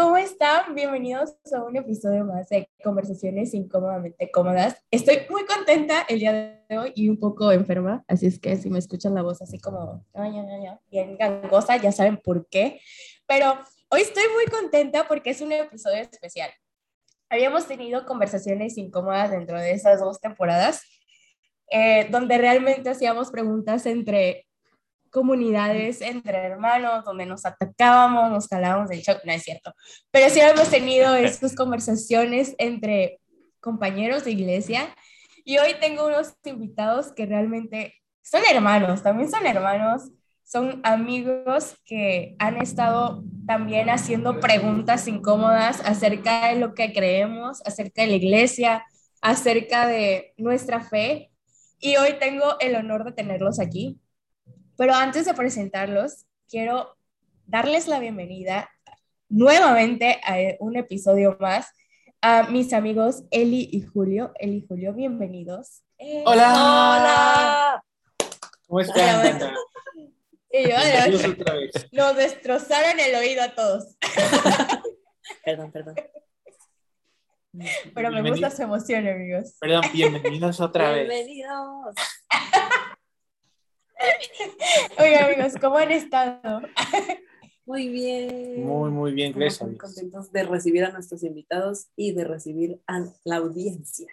¿cómo están? Bienvenidos a un episodio más de Conversaciones Incómodamente Cómodas. Estoy muy contenta el día de hoy y un poco enferma, así es que si me escuchan la voz así como bien gangosa, ya saben por qué. Pero hoy estoy muy contenta porque es un episodio especial. Habíamos tenido conversaciones incómodas dentro de esas dos temporadas, eh, donde realmente hacíamos preguntas entre comunidades entre hermanos donde nos atacábamos, nos calábamos del shock, no es cierto, pero sí hemos tenido estas conversaciones entre compañeros de iglesia y hoy tengo unos invitados que realmente son hermanos, también son hermanos, son amigos que han estado también haciendo preguntas incómodas acerca de lo que creemos, acerca de la iglesia, acerca de nuestra fe. Y hoy tengo el honor de tenerlos aquí. Pero antes de presentarlos, quiero darles la bienvenida nuevamente a un episodio más a mis amigos Eli y Julio. Eli y Julio, bienvenidos. Eh, Hola. Hola. ¿Cómo están? Y yo, nos destrozaron el oído a todos. perdón, perdón. Pero me gusta su emoción, amigos. Perdón, bienvenidos otra vez. Bienvenidos. Oiga, amigos, ¿cómo han estado? Muy bien. Muy, muy bien, gracias. Muy contentos de recibir a nuestros invitados y de recibir a la audiencia.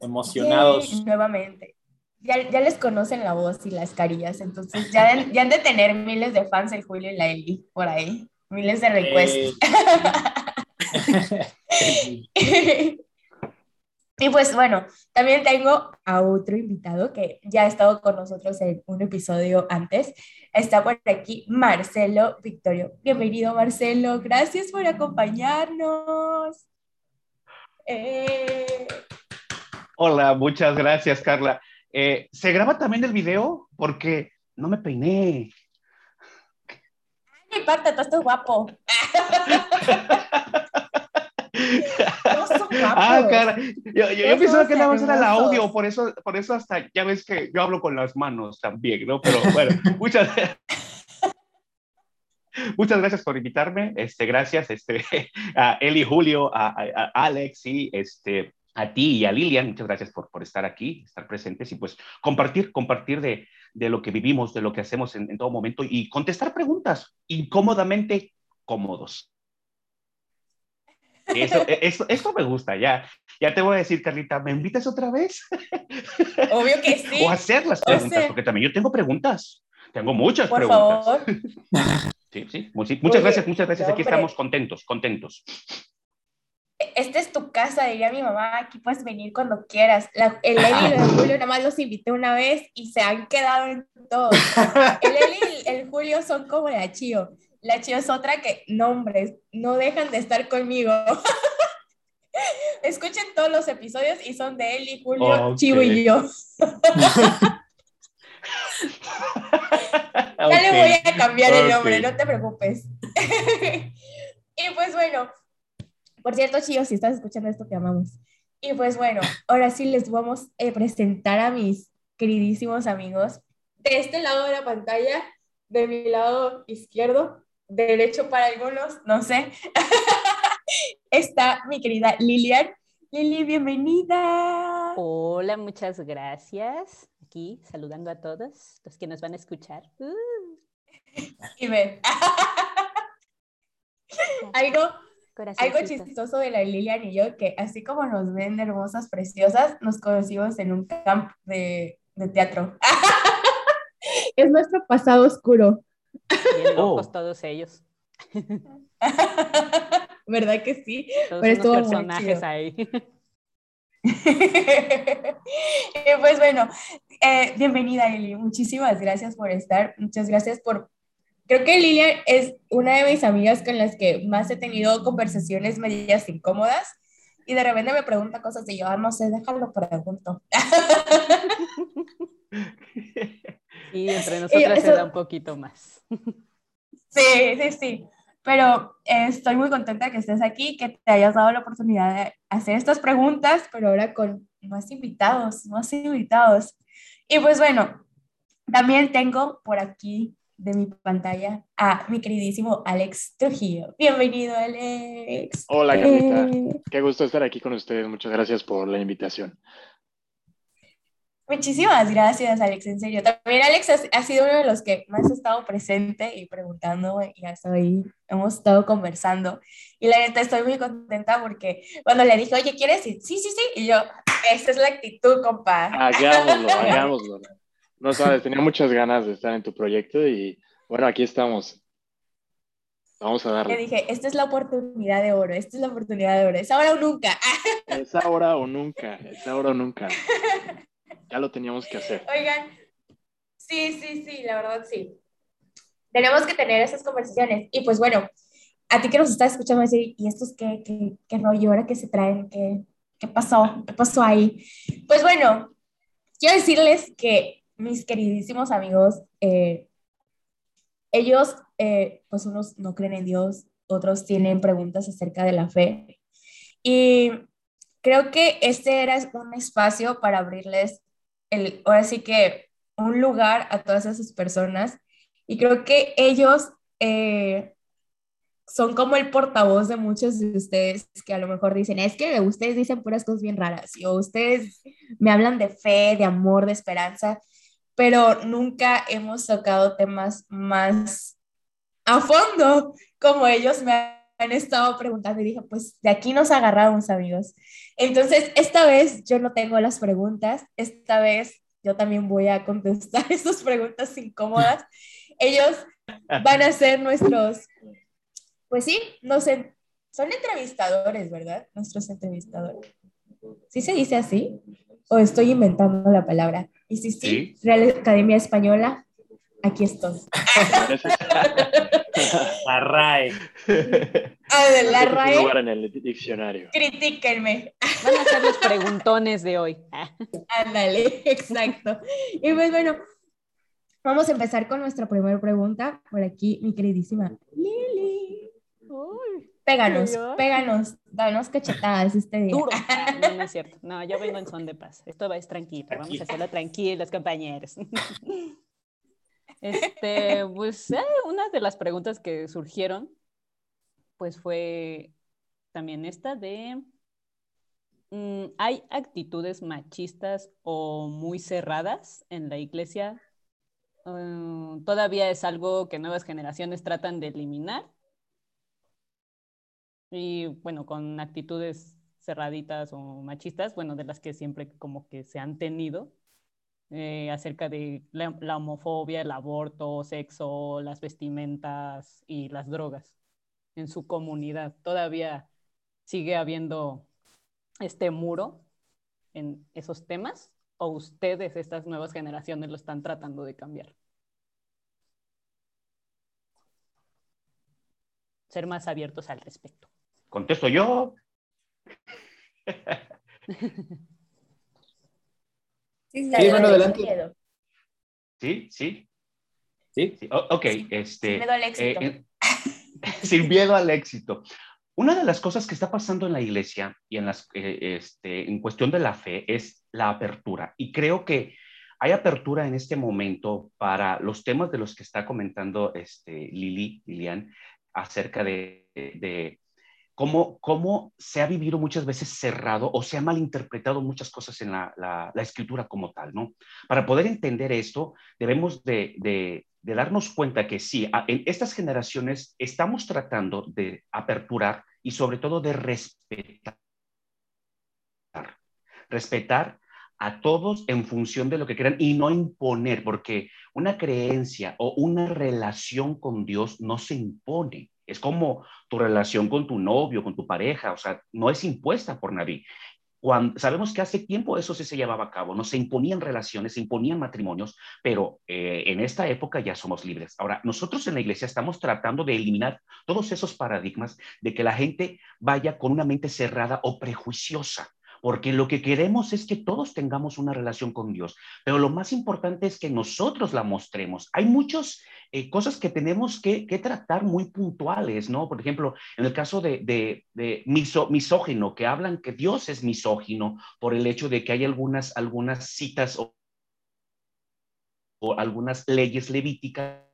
Emocionados. nuevamente. Ya, ya, les conocen la voz y las carillas, entonces ya, ya han de tener miles de fans el Julio y la Eli por ahí. Miles de requests. Eh. Y pues bueno, también tengo a otro invitado que ya ha estado con nosotros en un episodio antes. Está por aquí Marcelo Victorio. Bienvenido Marcelo, gracias por acompañarnos. Eh, Hola, muchas gracias Carla. Eh, ¿Se graba también el video? Porque no me peiné. Ay, parte, tú estás guapo. ah, cara. Yo, yo, pensaba que nada más era el audio, por eso, por eso hasta ya ves que yo hablo con las manos también, ¿no? Pero bueno, muchas Muchas gracias por invitarme. Este, gracias este, a Eli Julio, a, a, Alex y este, a ti y a Lilian. Muchas gracias por, por estar aquí, estar presentes y pues compartir, compartir de, de lo que vivimos, de lo que hacemos en, en todo momento y contestar preguntas incómodamente cómodos. Eso, e, eso, eso, me gusta, ya. Ya te voy a decir, Carlita, ¿me invitas otra vez? Obvio que sí. O hacer las preguntas, porque también yo tengo preguntas. Tengo muchas Por preguntas. Favor. Sí, sí. Muchas gracias, muchas gracias. Aquí estamos contentos, contentos. Esta es tu casa, diría mi mamá. Aquí puedes venir cuando quieras. La, el Eli y el Julio nada más los invité una vez y se han quedado en todo. El Eli y el Julio son como la Chío la chía es otra que, nombres, no dejan de estar conmigo. Escuchen todos los episodios y son de él y Julio, okay. Chivo y yo. ya okay. le voy a cambiar el nombre, no te preocupes. y pues bueno, por cierto, Chío, si estás escuchando esto, te amamos. Y pues bueno, ahora sí les vamos a presentar a mis queridísimos amigos. De este lado de la pantalla, de mi lado izquierdo, derecho para algunos, no sé, está mi querida Lilian. Lili, bienvenida. Hola, muchas gracias. Aquí saludando a todos los que nos van a escuchar. Uh. Y ven. algo, algo chistoso de la Lilian y yo, que así como nos ven hermosas, preciosas, nos conocimos en un camp de, de teatro. es nuestro pasado oscuro. Bien locos oh. todos ellos. ¿Verdad que sí? Todos Pero estuvo personajes ahí. y pues bueno, eh, bienvenida Eli, muchísimas gracias por estar, muchas gracias por... Creo que Lilia es una de mis amigas con las que más he tenido conversaciones medias incómodas y de repente me pregunta cosas y yo, ah, no sé, déjalo pregunto. Y entre nosotras eso... se da un poquito más. Sí, sí, sí. Pero eh, estoy muy contenta que estés aquí, que te hayas dado la oportunidad de hacer estas preguntas, pero ahora con más invitados, más invitados. Y pues bueno, también tengo por aquí de mi pantalla a mi queridísimo Alex Trujillo. Bienvenido, Alex. Hola, Carlita. Eh, Qué gusto estar aquí con ustedes. Muchas gracias por la invitación. Muchísimas gracias, Alex, en serio. También Alex ha, ha sido uno de los que más ha estado presente y preguntando y hasta ahí hemos estado conversando. Y la neta estoy muy contenta porque cuando le dije, oye, ¿quieres ir? Sí, sí, sí. Y yo, esta es la actitud, compa. Hagámoslo, hagámoslo. No sabes, tenía muchas ganas de estar en tu proyecto y bueno, aquí estamos. Vamos a Le darle. dije, esta es la oportunidad de oro, esta es la oportunidad de oro, es ahora o nunca. Es ahora o nunca, es ahora o nunca. Ya lo teníamos que hacer. Oigan, sí, sí, sí, la verdad sí. Tenemos que tener esas conversaciones. Y pues bueno, a ti que nos estás escuchando decir, ¿y estos qué, qué, qué rollo? ¿Ahora qué se traen? ¿Qué, ¿Qué pasó? ¿Qué pasó ahí? Pues bueno, quiero decirles que mis queridísimos amigos, eh, ellos, eh, pues unos no creen en Dios, otros tienen preguntas acerca de la fe. Y creo que este era un espacio para abrirles el, ahora sí que un lugar a todas esas personas. Y creo que ellos eh, son como el portavoz de muchos de ustedes que a lo mejor dicen, es que ustedes dicen puras cosas bien raras, o ustedes me hablan de fe, de amor, de esperanza, pero nunca hemos tocado temas más a fondo como ellos me han estado preguntando y dije, pues de aquí nos agarramos amigos. Entonces, esta vez yo no tengo las preguntas, esta vez yo también voy a contestar estas preguntas incómodas. Ellos van a ser nuestros, pues sí, no sé, son entrevistadores, ¿verdad? Nuestros entrevistadores. ¿Sí se dice así? ¿O estoy inventando la palabra? Y sí, Sí. Real Academia Española, aquí estoy. La RAE. A ver, la RAE, lugar en el diccionario. critíquenme. Van a ser los preguntones de hoy. Ándale, exacto. Y pues bueno, vamos a empezar con nuestra primera pregunta. Por aquí, mi queridísima Lili. Péganos, péganos, danos cachetadas este día. Duro. No, no es cierto. No, yo vengo en son de paz. Esto va es tranquilo. Vamos a hacerlo tranquilos, compañeros. Este, pues eh, una de las preguntas que surgieron, pues fue también esta de, mm, ¿hay actitudes machistas o muy cerradas en la iglesia? Mm, ¿Todavía es algo que nuevas generaciones tratan de eliminar? Y bueno, con actitudes cerraditas o machistas, bueno, de las que siempre como que se han tenido, eh, acerca de la, la homofobia, el aborto, sexo, las vestimentas y las drogas en su comunidad. Todavía sigue habiendo este muro en esos temas o ustedes, estas nuevas generaciones, lo están tratando de cambiar. Ser más abiertos al respecto. Contesto yo. Sí, dale, adelante. sin miedo, Sí, sí. ¿Sí? sí. O- ok, este. sin miedo al éxito. eh, sin miedo al éxito. Una de las cosas que está pasando en la iglesia y en, las, eh, este, en cuestión de la fe es la apertura. Y creo que hay apertura en este momento para los temas de los que está comentando este, Lili, Lilian, acerca de, de cómo, se ha vivido muchas veces cerrado o se ha malinterpretado muchas cosas en la, escritura como tal, ¿no? Para poder entender esto, debemos de, de- darnos cuenta que sí, en estas generaciones estamos tratando de aperturar y sobre todo de respetar. Respetar a todos en función de lo que crean y no imponer, porque una creencia o una relación con Dios no se impone. Es como tu relación con tu novio, con tu pareja, o sea, no es impuesta por nadie. Cuando, sabemos que hace tiempo eso sí se llevaba a cabo, no se imponían relaciones, se imponían matrimonios, pero eh, en esta época ya somos libres. Ahora, nosotros en la iglesia estamos tratando de eliminar todos esos paradigmas de que la gente vaya con una mente cerrada o prejuiciosa, porque lo que queremos es que todos tengamos una relación con Dios, pero lo más importante es que nosotros la mostremos. Hay muchas eh, cosas que tenemos que, que, tratar muy puntuales, ¿no? Por ejemplo, en el caso de, de, de miso, misógino, que hablan que Dios es misógino por el hecho de que hay algunas, algunas citas o, o algunas leyes levíticas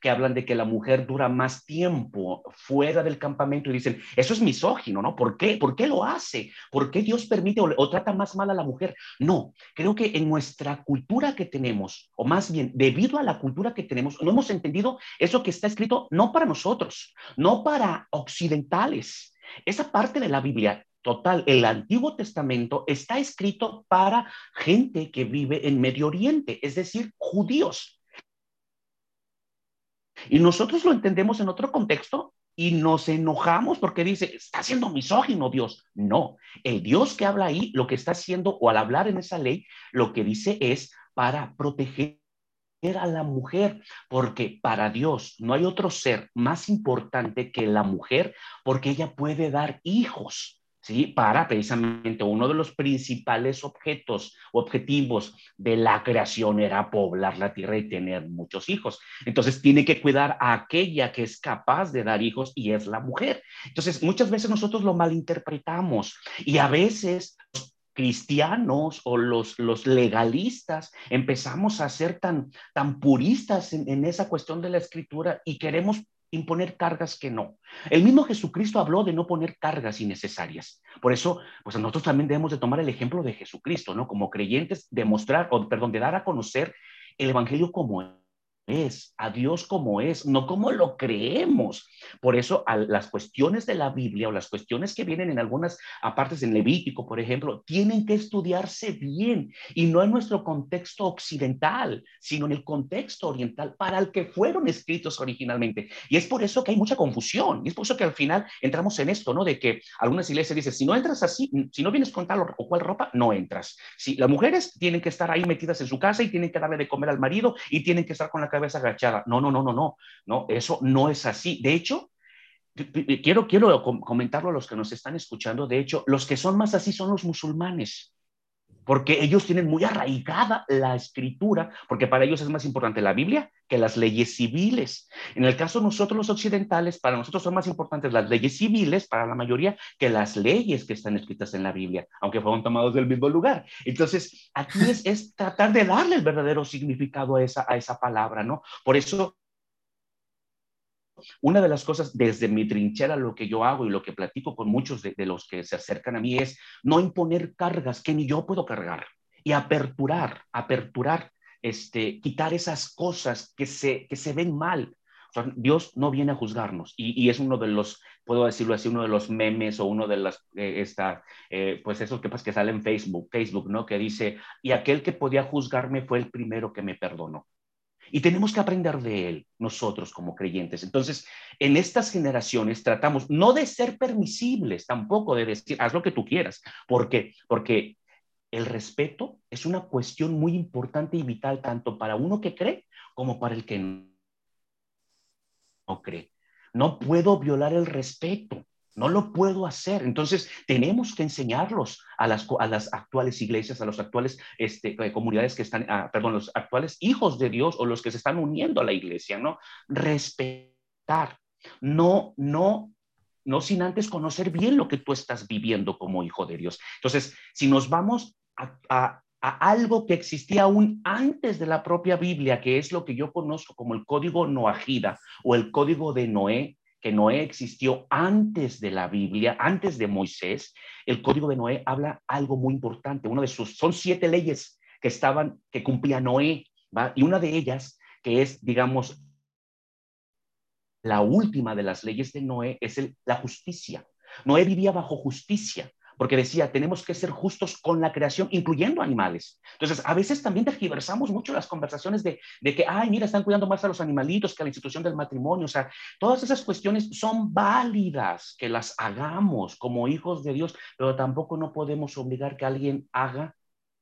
que hablan de que la mujer dura más tiempo fuera del campamento y dicen, eso es misógino, ¿no? ¿Por qué? ¿Por qué lo hace? ¿Por qué Dios permite o, trata más mal a la mujer? No, creo que en nuestra cultura que tenemos, o más bien debido a la cultura que tenemos, no hemos entendido eso que está escrito no para nosotros, no para occidentales. Esa parte de la Biblia total, el Antiguo Testamento está escrito para gente que vive en Medio Oriente, es decir, judíos. Y nosotros lo entendemos en otro contexto y nos enojamos porque dice, está siendo misógino Dios. No, el Dios que habla ahí, lo que está haciendo, o al hablar en esa ley, lo que dice es para proteger a la mujer, porque para Dios no hay otro ser más importante que la mujer, porque ella puede dar hijos. ¿Sí? Para precisamente uno de los principales objetos, objetivos de la creación era poblar la tierra y tener muchos hijos. Entonces tiene que cuidar a aquella que es capaz de dar hijos y es la mujer. Entonces muchas veces nosotros lo malinterpretamos y a veces cristianos o los, los legalistas empezamos a ser tan, tan puristas en, en esa cuestión de la escritura y queremos imponer cargas que no. El mismo Jesucristo habló de no poner cargas innecesarias. Por eso, pues nosotros también debemos de tomar el ejemplo de Jesucristo, ¿no? Como creyentes, demostrar, o perdón, de dar a conocer el Evangelio como es, a Dios como es, no como lo creemos. Por eso las cuestiones de la Biblia o las cuestiones que vienen en algunas partes en Levítico, por ejemplo, tienen que estudiarse bien y no en nuestro contexto occidental, sino en el contexto oriental para el que fueron escritos originalmente. Y es por eso que hay mucha confusión y es por eso que al final entramos en esto, ¿no? De que algunas iglesias dicen, si no entras así, si no vienes con tal o cual ropa, no entras. Si las mujeres tienen que estar ahí metidas en su casa y tienen que darle de comer al marido y tienen que estar con la cabeza agachada. No, no, no, no, no, no, eso no es así. De hecho, quiero, quiero comentarlo a los que nos están escuchando. De hecho, los que son más así son los musulmanes porque ellos tienen muy arraigada la escritura, porque para ellos es más importante la Biblia que las leyes civiles. En el caso de nosotros los occidentales, para nosotros son más importantes las leyes civiles, para la mayoría, que las leyes que están escritas en la Biblia, aunque fueron tomados del mismo lugar. Entonces, aquí es, es tratar de darle el verdadero significado a esa, a esa palabra, ¿no? Por eso una de las cosas desde mi trinchera, lo que yo hago y lo que platico con muchos de, los que se acercan a mí es no imponer cargas que ni yo puedo cargar y aperturar, aperturar, este, quitar esas cosas que se, ven mal. Dios no viene a juzgarnos y, es uno de los, puedo decirlo así, uno de los memes o uno de las, eh, esta, eh, pues esos que, pues, que sale en Facebook, Facebook, ¿no? Que dice, y aquel que podía juzgarme fue el primero que me perdonó. Y tenemos que aprender de él, nosotros como creyentes. Entonces, en estas generaciones tratamos no de ser permisibles, tampoco de decir, haz lo que tú quieras. ¿Por qué? Porque el respeto es una cuestión muy importante y vital tanto para uno que cree como para el que no cree. No puedo violar el respeto. No lo puedo hacer. Entonces, tenemos que enseñarlos a las, a actuales iglesias, a las actuales este, eh, comunidades que están, ah, perdón, los actuales hijos de Dios o los que se están uniendo a la iglesia, ¿no? Respetar. No, no, no sin antes conocer bien lo que tú estás viviendo como hijo de Dios. Entonces, si nos vamos a, a a algo que existía aún antes de la propia Biblia, que es lo que yo conozco como el código Noajida o el código de Noé, que Noé existió antes de la Biblia, antes de Moisés, el código de Noé habla algo muy importante. Uno de sus, son siete leyes que estaban, que cumplía Noé. Y una de ellas, que es, digamos, la última de las leyes de Noé, es la justicia. Noé vivía bajo justicia porque decía, tenemos que ser justos con la creación, incluyendo animales. Entonces, a veces también tergiversamos mucho las conversaciones de, de, que, ay, mira, están cuidando más a los animalitos que a la institución del matrimonio. O sea, todas esas cuestiones son válidas que las hagamos como hijos de Dios, pero tampoco no podemos obligar que alguien haga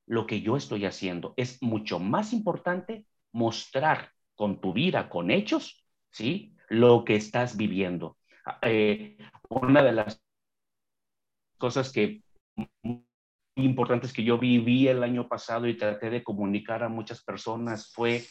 lo que yo estoy haciendo. Es mucho más importante mostrar con tu vida, con hechos, ¿sí? Lo que estás viviendo. Eh, una de las cosas que importantes que yo viví el año pasado y traté de comunicar a muchas personas fue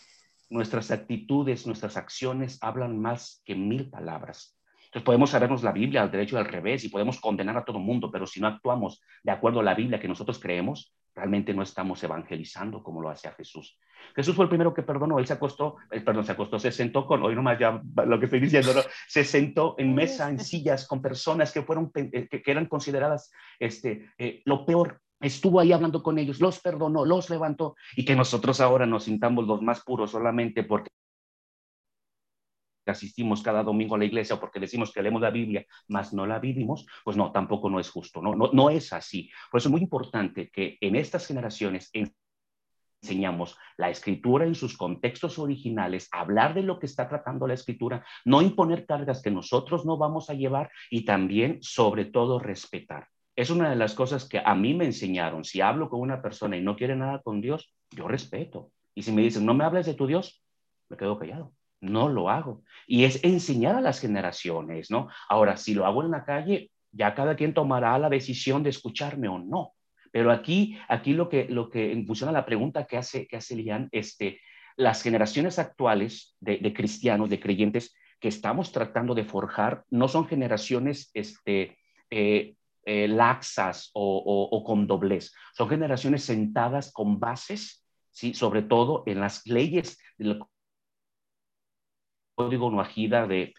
nuestras actitudes, nuestras acciones hablan más que mil palabras. Entonces podemos sabernos la Biblia al derecho y al revés y podemos condenar a todo el mundo, pero si no actuamos de acuerdo a la Biblia que nosotros creemos, realmente no estamos evangelizando como lo hacía Jesús. Jesús fue el primero que perdonó, él se acostó, eh, perdón, se acostó, se sentó con, hoy nomás ya lo que estoy diciendo, ¿no? se sentó en mesa, en sillas con personas que fueron, eh, que, eran consideradas este, eh, lo peor. Estuvo ahí hablando con ellos, los perdonó, los levantó y que nosotros ahora nos sintamos los más puros solamente porque asistimos cada domingo a la iglesia porque decimos que leemos la Biblia, mas no la vivimos, pues no, tampoco no es justo, no, no, no es así. Por eso es muy importante que en estas generaciones enseñamos la escritura en sus contextos originales, hablar de lo que está tratando la escritura, no imponer cargas que nosotros no vamos a llevar y también, sobre todo, respetar. Es una de las cosas que a mí me enseñaron. Si hablo con una persona y no quiere nada con Dios, yo respeto. Y si me dicen, no me hables de tu Dios, me quedo callado no lo hago. Y es enseñar a las generaciones, ¿no? Ahora, si lo hago en la calle, ya cada quien tomará la decisión de escucharme o no. Pero aquí, aquí lo que, lo que en función a la pregunta que hace, que hace Lian, este, las generaciones actuales de, cristianos, de creyentes que estamos tratando de forjar, no son generaciones este, eh, eh, laxas o, con doblez, son generaciones sentadas con bases, ¿sí? sobre todo en las leyes de código nuajida de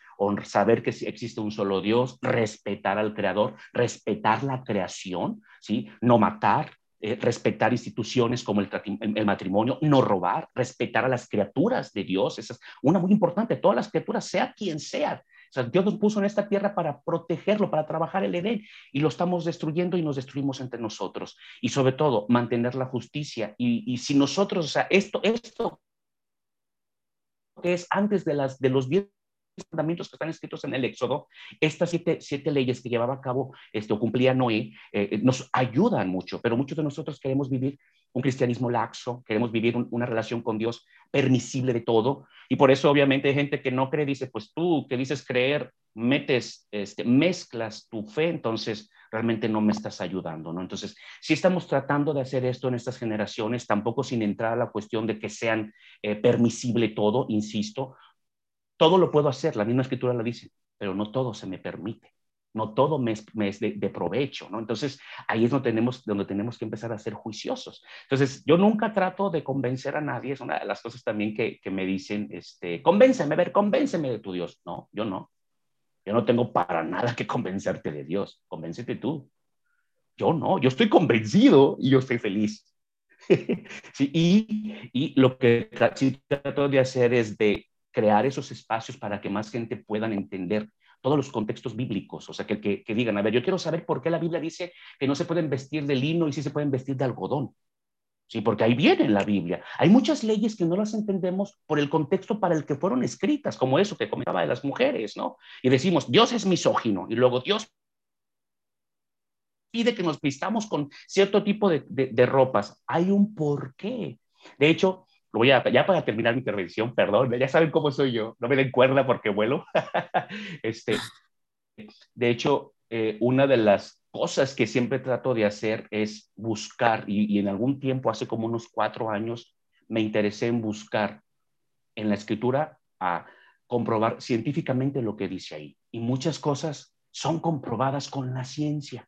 saber que existe un solo Dios, respetar al creador, respetar la creación, ¿sí? no matar, eh, respetar instituciones como el, el, matrimonio, no robar, respetar a las criaturas de Dios. Esa es una muy importante, todas las criaturas, sea quien sea. O sea, Dios nos puso en esta tierra para protegerlo, para trabajar el Edén, y lo estamos destruyendo y nos destruimos entre nosotros. Y sobre todo, mantener la justicia. Y, y si nosotros, o sea, esto, esto que es antes de, las, de los diez mandamientos que están escritos en el Éxodo, estas siete, siete leyes que llevaba a cabo, este, o cumplía Noé, eh, nos ayudan mucho, pero muchos de nosotros queremos vivir un cristianismo laxo, queremos vivir una relación con Dios permisible de todo, y por eso obviamente hay gente que no cree, dice, pues tú que dices creer, metes, este, mezclas tu fe, entonces realmente no me estás ayudando, ¿no? Entonces, si estamos tratando de hacer esto en estas generaciones, tampoco sin entrar a la cuestión de que sean eh, permisible todo, insisto, todo lo puedo hacer, la misma escritura lo dice, pero no todo se me permite, no todo me es, de, provecho, ¿no? Entonces, ahí es donde tenemos, donde tenemos que empezar a ser juiciosos. Entonces, yo nunca trato de convencer a nadie, es una de las cosas también que, me dicen, este, convénceme, a ver, convénceme de tu Dios. No, yo no. Yo no tengo para nada que convencerte de Dios. Convéncete tú. Yo no, yo estoy convencido y yo estoy feliz. sí, y, y, lo que sí trato de hacer es de crear esos espacios para que más gente puedan entender todos los contextos bíblicos, o sea, que, que, digan, a ver, yo quiero saber por qué la Biblia dice que no se pueden vestir de lino y sí se pueden vestir de algodón. Sí, porque ahí viene en la Biblia. Hay muchas leyes que no las entendemos por el contexto para el que fueron escritas, como eso que comentaba de las mujeres, ¿no? Y decimos, Dios es misógino, y luego Dios pide que nos vistamos con cierto tipo de, ropas. Hay un porqué. De hecho, lo voy a, ya para terminar mi intervención, perdón, ya saben cómo soy yo, no me den cuerda porque vuelo. este, de hecho, eh, una de las cosas que siempre trato de hacer es buscar, y, en algún tiempo, hace como unos cuatro años, me interesé en buscar en la escritura a comprobar científicamente lo que dice ahí. Y muchas cosas son comprobadas con la ciencia.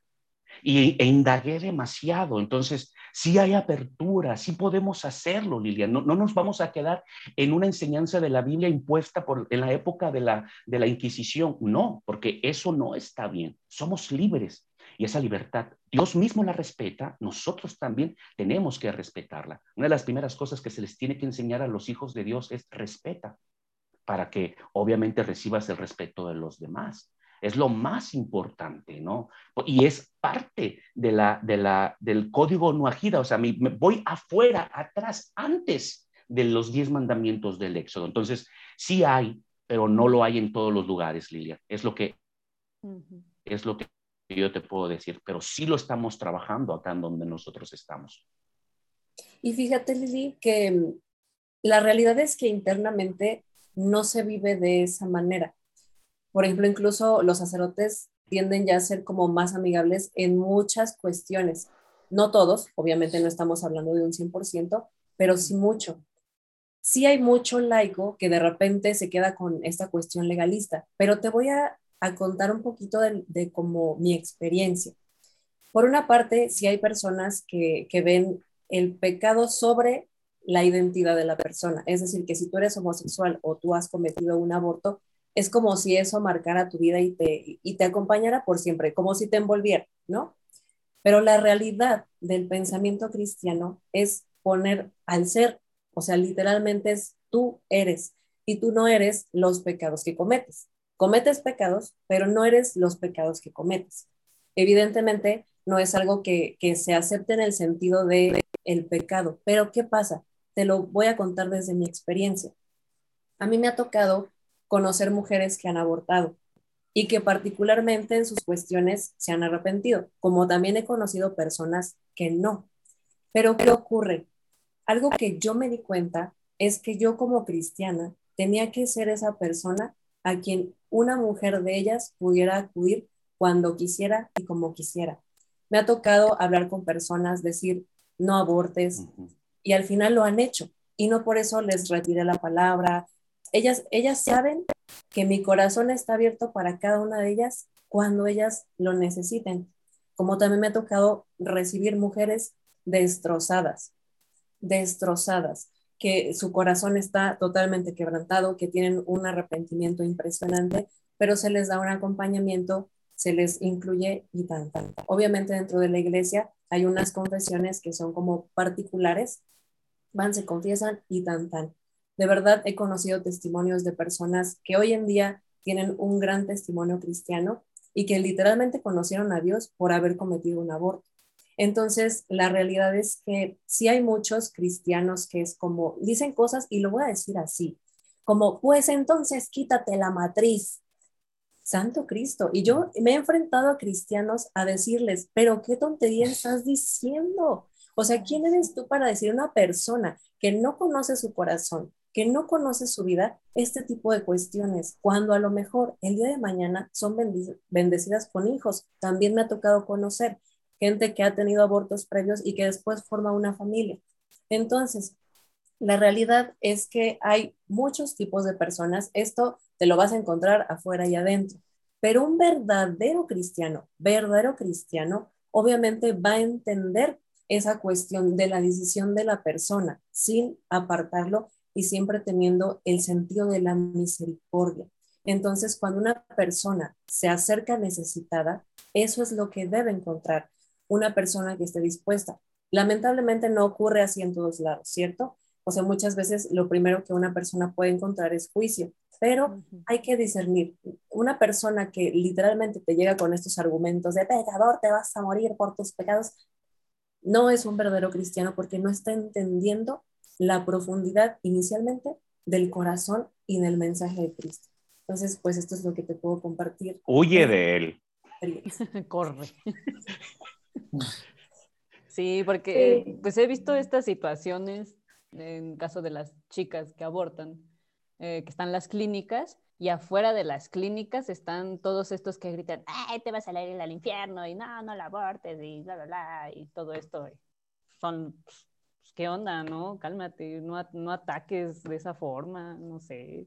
Y, e indagué demasiado. Entonces, sí hay apertura, sí podemos hacerlo, Lilian. No, no, nos vamos a quedar en una enseñanza de la Biblia impuesta por, en la época de la, de la Inquisición. No, porque eso no está bien. Somos libres y esa libertad, Dios mismo la respeta, nosotros también tenemos que respetarla. Una de las primeras cosas que se les tiene que enseñar a los hijos de Dios es respeta, para que obviamente recibas el respeto de los demás. Es lo más importante, ¿no? Y es parte de la, de la, del código nuajida, o sea, me, voy afuera, atrás, antes de los diez mandamientos del Éxodo. Entonces, sí hay, pero no lo hay en todos los lugares, Lilia. Es lo que, es lo que yo te puedo decir, pero sí lo estamos trabajando acá en donde nosotros estamos. Y fíjate, Lili, que mm, la realidad es que internamente no se vive de esa manera. Por ejemplo, incluso los sacerdotes tienden ya a ser como más amigables en muchas cuestiones. No todos, obviamente no estamos hablando de un 100%, pero sí mucho. Sí hay mucho laico que de repente se queda con esta cuestión legalista, pero te voy a a contar un poquito de, de como mi experiencia. Por una parte, si hay personas que, que ven el pecado sobre la identidad de la persona. Es decir, que si tú eres homosexual o tú has cometido un aborto, es como si eso marcara tu vida y te, y te acompañara por siempre, como si te envolviera, ¿no? Pero la realidad del pensamiento cristiano es poner al ser, o sea, literalmente es tú eres y tú no eres los pecados que cometes. Cometes pecados, pero no eres los pecados que cometes. Evidentemente, no es algo que, que se acepte en el sentido de el pecado, pero ¿qué pasa? Te lo voy a contar desde mi experiencia. A mí me ha tocado conocer mujeres que han abortado y que particularmente en sus cuestiones se han arrepentido, como también he conocido personas que no. Pero ¿qué ocurre? Algo que yo me di cuenta es que yo como cristiana tenía que ser esa persona a quien una mujer de ellas pudiera acudir cuando quisiera y como quisiera. Me ha tocado hablar con personas, decir, no abortes, y al final lo han hecho. Y no por eso les retiré la palabra. Ellas, ellas saben que mi corazón está abierto para cada una de ellas cuando ellas lo necesiten. Como también me ha tocado recibir mujeres destrozadas, destrozadas, que su corazón está totalmente quebrantado, que tienen un arrepentimiento impresionante, pero se les da un acompañamiento, se les incluye y tan. Obviamente dentro de la iglesia hay unas confesiones que son como particulares, van, se confiesan y tan, tan. De verdad he conocido testimonios de personas que hoy en día tienen un gran testimonio cristiano y que literalmente conocieron a Dios por haber cometido un aborto. Entonces, la realidad es que sí hay muchos cristianos que es como, dicen cosas y lo voy a decir así, como, pues entonces quítate la matriz. Santo Cristo. Y yo me he enfrentado a cristianos a decirles, pero qué tontería estás diciendo. O sea, ¿quién eres tú para decir a una persona que no conoce su corazón, que no conoce su vida, este tipo de cuestiones, cuando a lo mejor el día de mañana son bendecidas con hijos? También me ha tocado conocer gente que ha tenido abortos previos y que después forma una familia. Entonces, la realidad es que hay muchos tipos de personas. Esto te lo vas a encontrar afuera y adentro. Pero un verdadero cristiano, verdadero cristiano, obviamente va a entender esa cuestión de la decisión de la persona sin apartarlo y siempre teniendo el sentido de la misericordia. Entonces, cuando una persona se acerca necesitada, eso es lo que debe encontrar una persona que esté dispuesta. Lamentablemente no ocurre así en todos lados, ¿cierto? O sea, muchas veces lo primero que una persona puede encontrar es juicio, pero hay que discernir. Una persona que literalmente te llega con estos argumentos de pecador, te vas a morir por tus pecados, no es un verdadero cristiano porque no está entendiendo la profundidad inicialmente del corazón y del mensaje de Cristo. Entonces, pues esto es lo que te puedo compartir. Huye de él. Corre. Sí, porque pues he visto estas situaciones en caso de las chicas que abortan, eh, que están en las clínicas y afuera de las clínicas están todos estos que gritan, ay, te vas a ir al infierno y no, no la abortes y bla, bla, bla, y todo esto. Son, pues, ¿qué onda, no? Cálmate, no, no ataques de esa forma, no sé.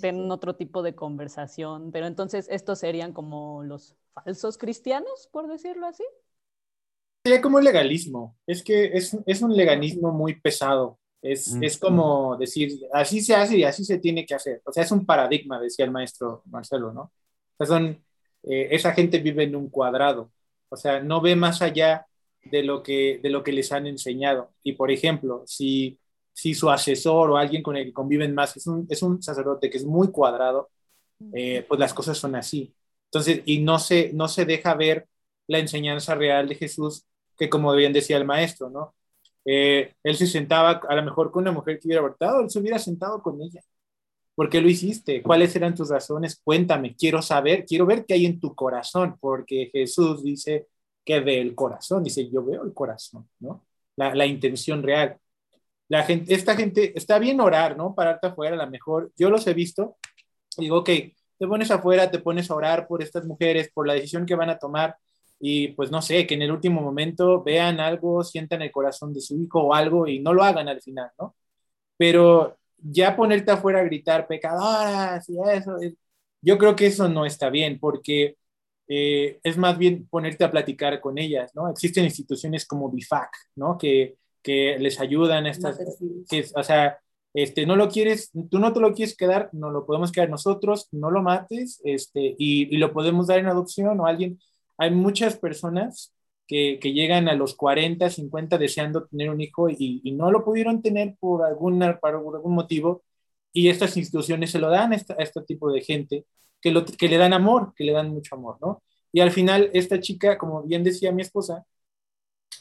Ten otro tipo de conversación, pero entonces estos serían como los falsos cristianos, por decirlo así. Sería como el legalismo, es que es, es un legalismo muy pesado, es, es, como decir, así se hace y así se tiene que hacer. O sea, es un paradigma, decía el maestro Marcelo, ¿no? O sea, son, eh, esa gente vive en un cuadrado, o sea, no ve más allá de lo que, de lo que les han enseñado. Y, por ejemplo, si, si su asesor o alguien con el que conviven más es un, es un sacerdote que es muy cuadrado, eh, pues las cosas son así. Entonces, y no se, no se deja ver la enseñanza real de Jesús, que como bien decía el maestro, ¿no? Eh, él se sentaba a lo mejor con una mujer que hubiera abortado, él se hubiera sentado con ella. ¿Por qué lo hiciste? ¿Cuáles eran tus razones? Cuéntame, quiero saber, quiero ver qué hay en tu corazón, porque Jesús dice que ve el corazón, dice, yo veo el corazón, ¿no? La, la intención real. La gente, esta gente, está bien orar, ¿no? Pararte afuera, a lo mejor, yo los he visto, digo, ok, te pones afuera, te pones a orar por estas mujeres, por la decisión que van a tomar, y pues no sé, que en el último momento vean algo, sientan el corazón de su hijo o algo y no lo hagan al final, ¿no? Pero ya ponerte afuera a gritar pecadoras y eso, yo creo que eso no está bien porque eh, es más bien ponerte a platicar con ellas, ¿no? Existen instituciones como BIFAC, ¿no? Que, que les ayudan a estas, que, o sea, este, no lo quieres, tú no te lo quieres quedar, no lo podemos quedar nosotros, no lo mates, este, y, lo podemos dar en adopción o alguien. Hay muchas personas que, que, llegan a los 40, 50 deseando tener un hijo y, no lo pudieron tener por, alguna, por algún motivo, y estas instituciones se lo dan a, a este tipo de gente que, lo, que le dan amor, que le dan mucho amor, ¿no? Y al final, esta chica, como bien decía mi esposa,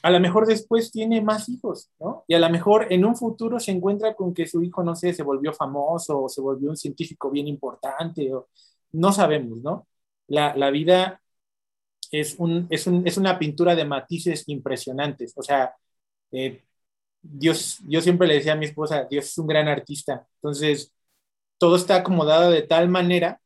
a lo mejor después tiene más hijos, ¿no? Y a lo mejor en un futuro se encuentra con que su hijo, no sé, se volvió famoso o se volvió un científico bien importante, o no sabemos, ¿no? La, la vida es, un, es, un, es, una pintura de matices impresionantes, o sea, eh, Dios, yo siempre le decía a mi esposa, Dios es un gran artista, entonces todo está acomodado de tal manera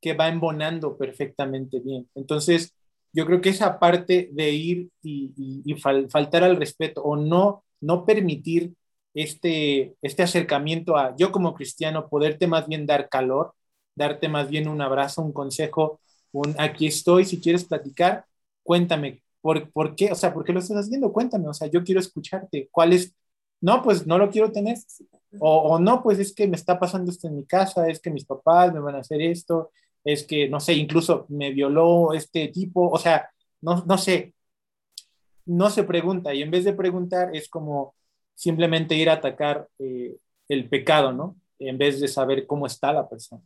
que va embonando perfectamente bien. Entonces, yo creo que esa parte de ir y, y, y fal, faltar al respeto o no, no permitir este, este acercamiento a yo como cristiano, poderte más bien dar calor, darte más bien un abrazo, un consejo, un aquí estoy, si quieres platicar, cuéntame, ¿por, por qué? O sea, ¿por qué lo estás haciendo? Cuéntame, o sea, yo quiero escucharte, ¿cuál es? No, pues no lo quiero tener, o, o no, pues es que me está pasando esto en mi casa, es que mis papás me van a hacer esto, es que, no sé, incluso me violó este tipo, o sea, no, no sé, no se pregunta y en vez de preguntar es como simplemente ir a atacar eh, el pecado, ¿no? En vez de saber cómo está la persona.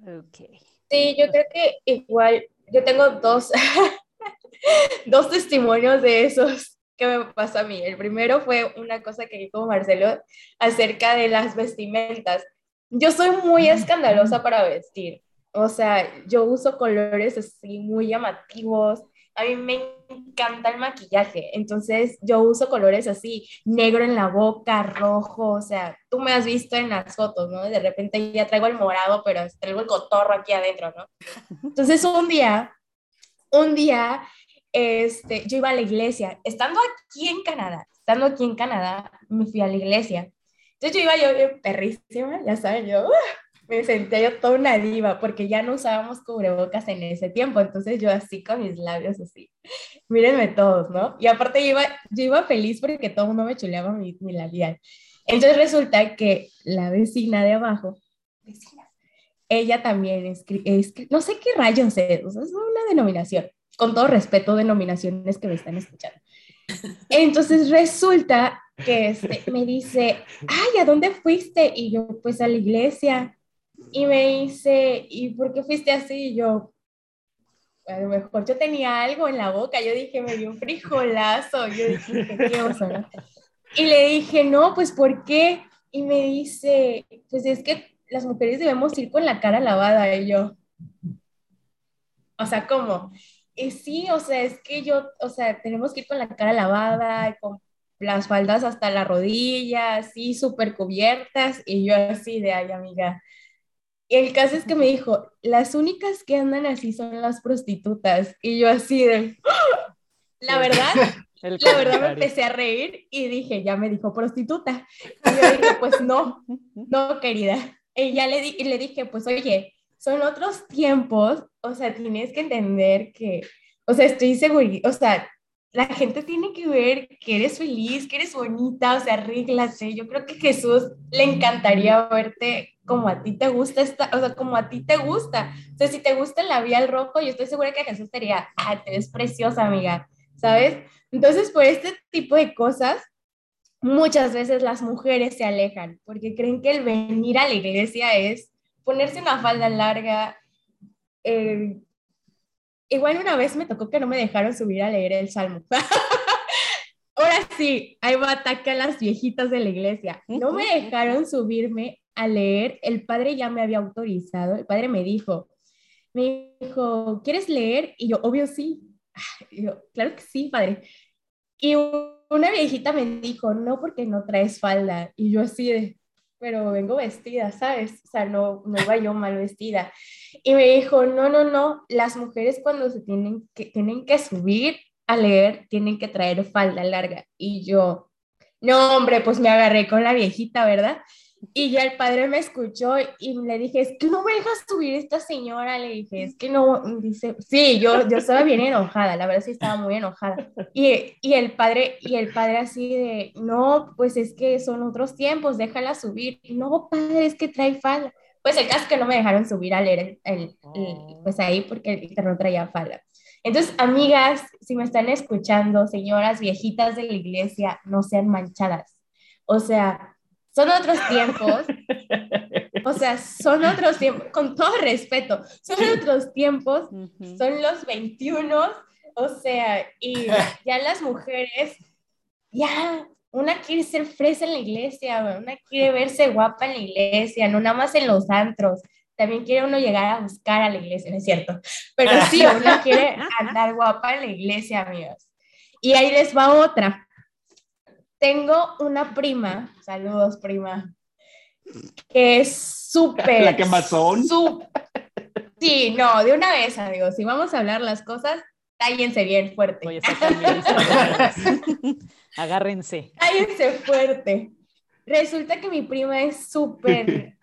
Okay. Sí, yo creo que igual, yo tengo dos, dos testimonios de esos que me pasó a mí. El primero fue una cosa que dijo Marcelo acerca de las vestimentas. Yo soy muy escandalosa para vestir. O sea, yo uso colores así muy llamativos. A mí me encanta el maquillaje, entonces yo uso colores así, negro en la boca, rojo, o sea, tú me has visto en las fotos, ¿no? De repente ya traigo el morado, pero traigo el cotorro aquí adentro, ¿no? Entonces un día, un día, este, yo iba a la iglesia, estando aquí en Canadá, estando aquí en Canadá, me fui a la iglesia entonces yo iba yo bien perrísima, ya saben, yo uh, me sentía yo toda una diva porque ya no usábamos cubrebocas en ese tiempo, entonces yo así con mis labios así, mírenme todos, ¿no? Y aparte yo iba, yo iba feliz porque todo el mundo me chuleaba mi, mi labial. Entonces resulta que la vecina de abajo, vecina, ella también es, es no sé qué rayos es, o sea, es una denominación, con todo respeto, denominaciones que me están escuchando. Entonces resulta que este, me dice, ay, ¿a dónde fuiste? Y yo, pues a la iglesia. Y me dice, ¿y por qué fuiste así? Y yo, a lo mejor yo tenía algo en la boca. Yo dije, me dio un frijolazo. Y le dije, no, pues ¿por qué? Y me dice, pues es que las mujeres debemos ir con la cara lavada. Y yo, o sea, ¿cómo? Y sí, o sea, es que yo, o sea, tenemos que ir con la cara lavada, con las faldas hasta la rodilla, así súper cubiertas, y yo así de, ay, amiga. Y el caso es que me dijo, las únicas que andan así son las prostitutas, y yo así de, la verdad, la verdad me empecé a reír y dije, ya me dijo prostituta. Y yo dije, pues no, no, querida. Y ya le, di, y le dije, pues oye, son otros tiempos, o sea, tienes que entender que, o sea, estoy segura, o sea, la gente tiene que ver que eres feliz, que eres bonita, o sea, arréglate. Yo creo que Jesús le encantaría verte como a ti te gusta, esta, o sea, como a ti te gusta. O sea, si te gusta el labial rojo, yo estoy segura que Jesús te ah, te ves preciosa, amiga, ¿sabes? Entonces, por este tipo de cosas, muchas veces las mujeres se alejan porque creen que el venir a la iglesia es ponerse una falda larga, eh, Igual una vez me tocó que no me dejaron subir a leer el salmo. Ahora sí, ahí va ataque a las viejitas de la iglesia. No me dejaron subirme a leer. El padre ya me había autorizado. El padre me dijo, me dijo, ¿quieres leer? Y yo, obvio sí. Y yo, claro que sí, padre. Y una viejita me dijo, no, porque no traes falda. Y yo así de, pero vengo vestida, ¿sabes? O sea, no, no iba mal vestida. Y me dijo, no, no, no, las mujeres cuando se tienen que, tienen que subir a leer, tienen que traer falda larga. Y yo, no, hombre, pues me agarré con la viejita, ¿verdad? Y ya el padre me escuchó y le dije, es que no me dejas subir esta señora. Le dije, es que no, dice, sí, yo, yo estaba bien enojada, la verdad sí estaba muy enojada. Y, y, el padre, y el padre así de, no, pues es que son otros tiempos, déjala subir. No, padre, es que trae falda. Pues el caso es que no me dejaron subir a leer el, el, pues ahí porque el no traía falda. Entonces, amigas, si me están escuchando, señoras viejitas de la iglesia, no sean manchadas. O sea, son otros tiempos. O sea, son otros tiempos, con todo respeto, son otros tiempos, son los 21, o sea, y ya las mujeres, ya, una quiere ser fresa en la iglesia, una quiere verse guapa en la iglesia, no nada más en los antros, también quiere uno llegar a buscar a la iglesia, ¿no es cierto? Pero sí, uno quiere andar guapa en la iglesia, amigos. Y ahí les va otra. Tengo una prima, saludos prima, que es súper... ¿La que más son? Sí, no, de una vez, amigos, si vamos a hablar las cosas, cállense bien fuerte. Voy a Agárrense. Cállense fuerte. Resulta que mi prima es súper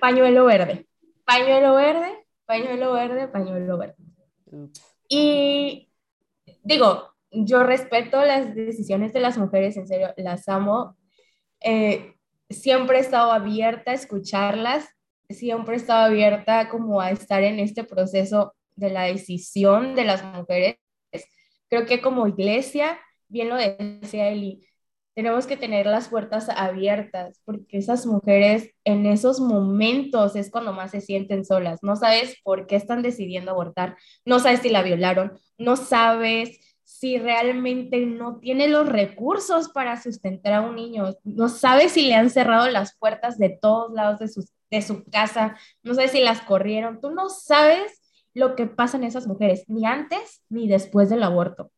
pañuelo verde. Pañuelo verde, pañuelo verde, pañuelo verde. Y digo, yo respeto las decisiones de las mujeres, en serio, las amo. Eh, siempre he estado abierta a escucharlas, siempre he estado abierta como a estar en este proceso de la decisión de las mujeres. Creo que como iglesia, bien lo decía Eli, tenemos que tener las puertas abiertas porque esas mujeres en esos momentos es cuando más se sienten solas. No sabes por qué están decidiendo abortar, no sabes si la violaron, no sabes si realmente no tiene los recursos para sustentar a un niño, no sabe si le han cerrado las puertas de todos lados de de su casa, no sabe si las corrieron, tú no sabes lo que pasa en esas mujeres, ni antes ni después del aborto.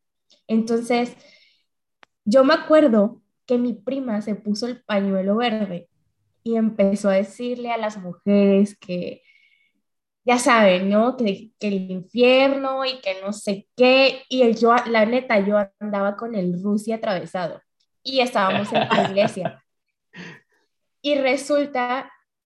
Entonces, yo me acuerdo que mi prima se puso el pañuelo verde y empezó a decirle a las mujeres que ya saben, ¿no? Que, que, el infierno y que no sé qué. Y yo, la neta, yo andaba con el Rusia atravesado y estábamos en la iglesia. Y resulta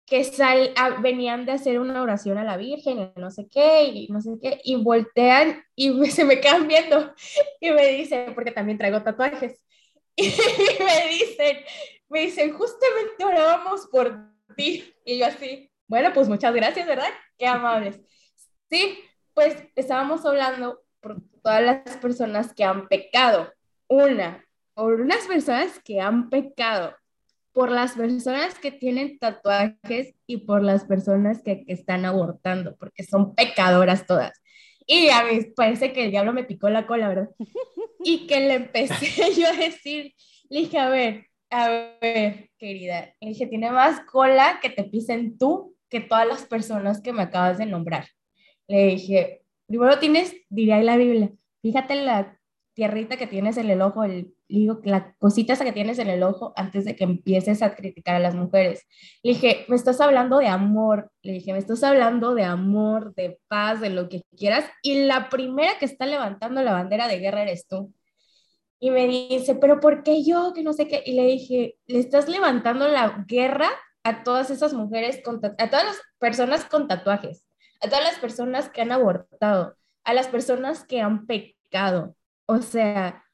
que sal, ah, venían de hacer una oración a la Virgen y no sé qué, y no sé qué, y voltean y se me quedan viendo y me dicen, porque también traigo tatuajes, y me dicen, me dicen, justamente orábamos por ti. Y yo así, bueno, pues muchas gracias, ¿verdad? Qué amables. Sí, pues estábamos hablando por todas las personas que han pecado. Una, por unas personas que han pecado, por las personas que tienen tatuajes y por las personas que, están abortando, porque son pecadoras todas. Y a mí parece que el diablo me picó la cola, ¿verdad? Y que le empecé yo a decir, le dije, a ver, a ver, querida, le dije, tiene más cola que te pisen tú que todas las personas que me acabas de nombrar. Le dije, primero tienes, diría la Biblia, fíjate la tierrita que tienes en el ojo, el, digo, la cosita esa que tienes en el ojo antes de que empieces a criticar a las mujeres. Le dije, me estás hablando de amor, le dije, me estás hablando de amor, de paz, de lo que quieras, y la primera que está levantando la bandera de guerra eres tú. Y me dice, pero ¿por qué yo? Que no sé qué. Y le dije, le estás levantando la guerra a todas esas mujeres, a todas las personas con tatuajes, a todas las personas que han abortado, a las personas que han pecado. O sea,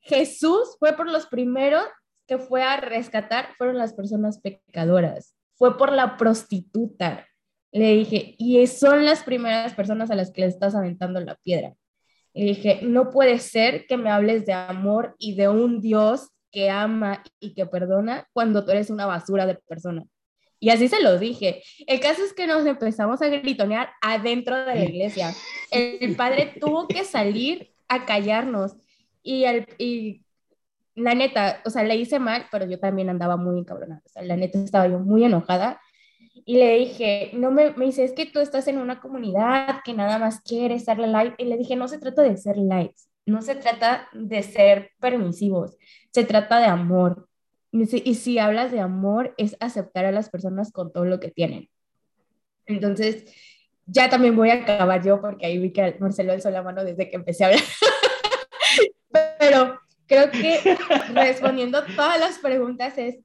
Jesús fue por los primeros que fue a rescatar, fueron las personas pecadoras, fue por la prostituta. Le dije, y son las primeras personas a las que le estás aventando la piedra. Le dije, no puede ser que me hables de amor y de un Dios que ama y que perdona cuando tú eres una basura de persona. Y así se lo dije. El caso es que nos empezamos a gritonear adentro de la iglesia. El padre tuvo que salir a callarnos y, el, y la neta, o sea, le hice mal, pero yo también andaba muy encabronada. O sea, la neta estaba yo muy enojada y le dije, no me, me dice, es que tú estás en una comunidad que nada más quiere la light. Y le dije, no se trata de ser lights, no se trata de ser permisivos, se trata de amor. Y si hablas de amor, es aceptar a las personas con todo lo que tienen. Entonces, ya también voy a acabar yo, porque ahí vi que Marcelo alzó la mano desde que empecé a hablar. Pero creo que respondiendo todas las preguntas es,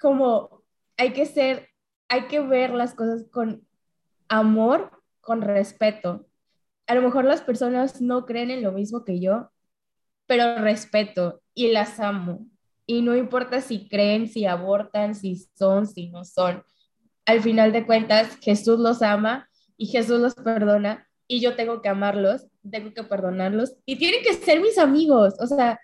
como hay que ser, hay que ver las cosas con amor, con respeto. A lo mejor las personas no creen en lo mismo que yo, pero respeto y las amo. Y no importa si creen, si abortan, si son, si no son. Al final de cuentas, Jesús los ama y Jesús los perdona y yo tengo que amarlos, tengo que perdonarlos y tienen que ser mis amigos. O sea,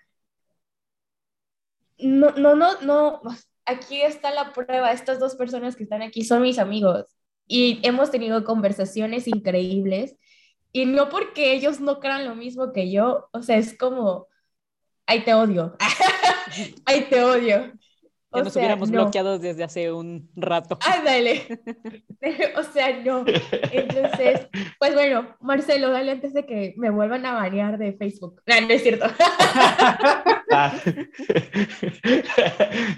no, no, no, no, aquí está la prueba. Estas dos personas que están aquí son mis amigos y hemos tenido conversaciones increíbles y no porque ellos no crean lo mismo que yo, o sea, es como, ay, te odio, ay, te odio. Ya nos hubiéramos bloqueado desde hace un rato. Ándale. o sea, no. Entonces, pues bueno, Marcelo, dale antes de que me vuelvan a banear de Facebook. No, no es cierto.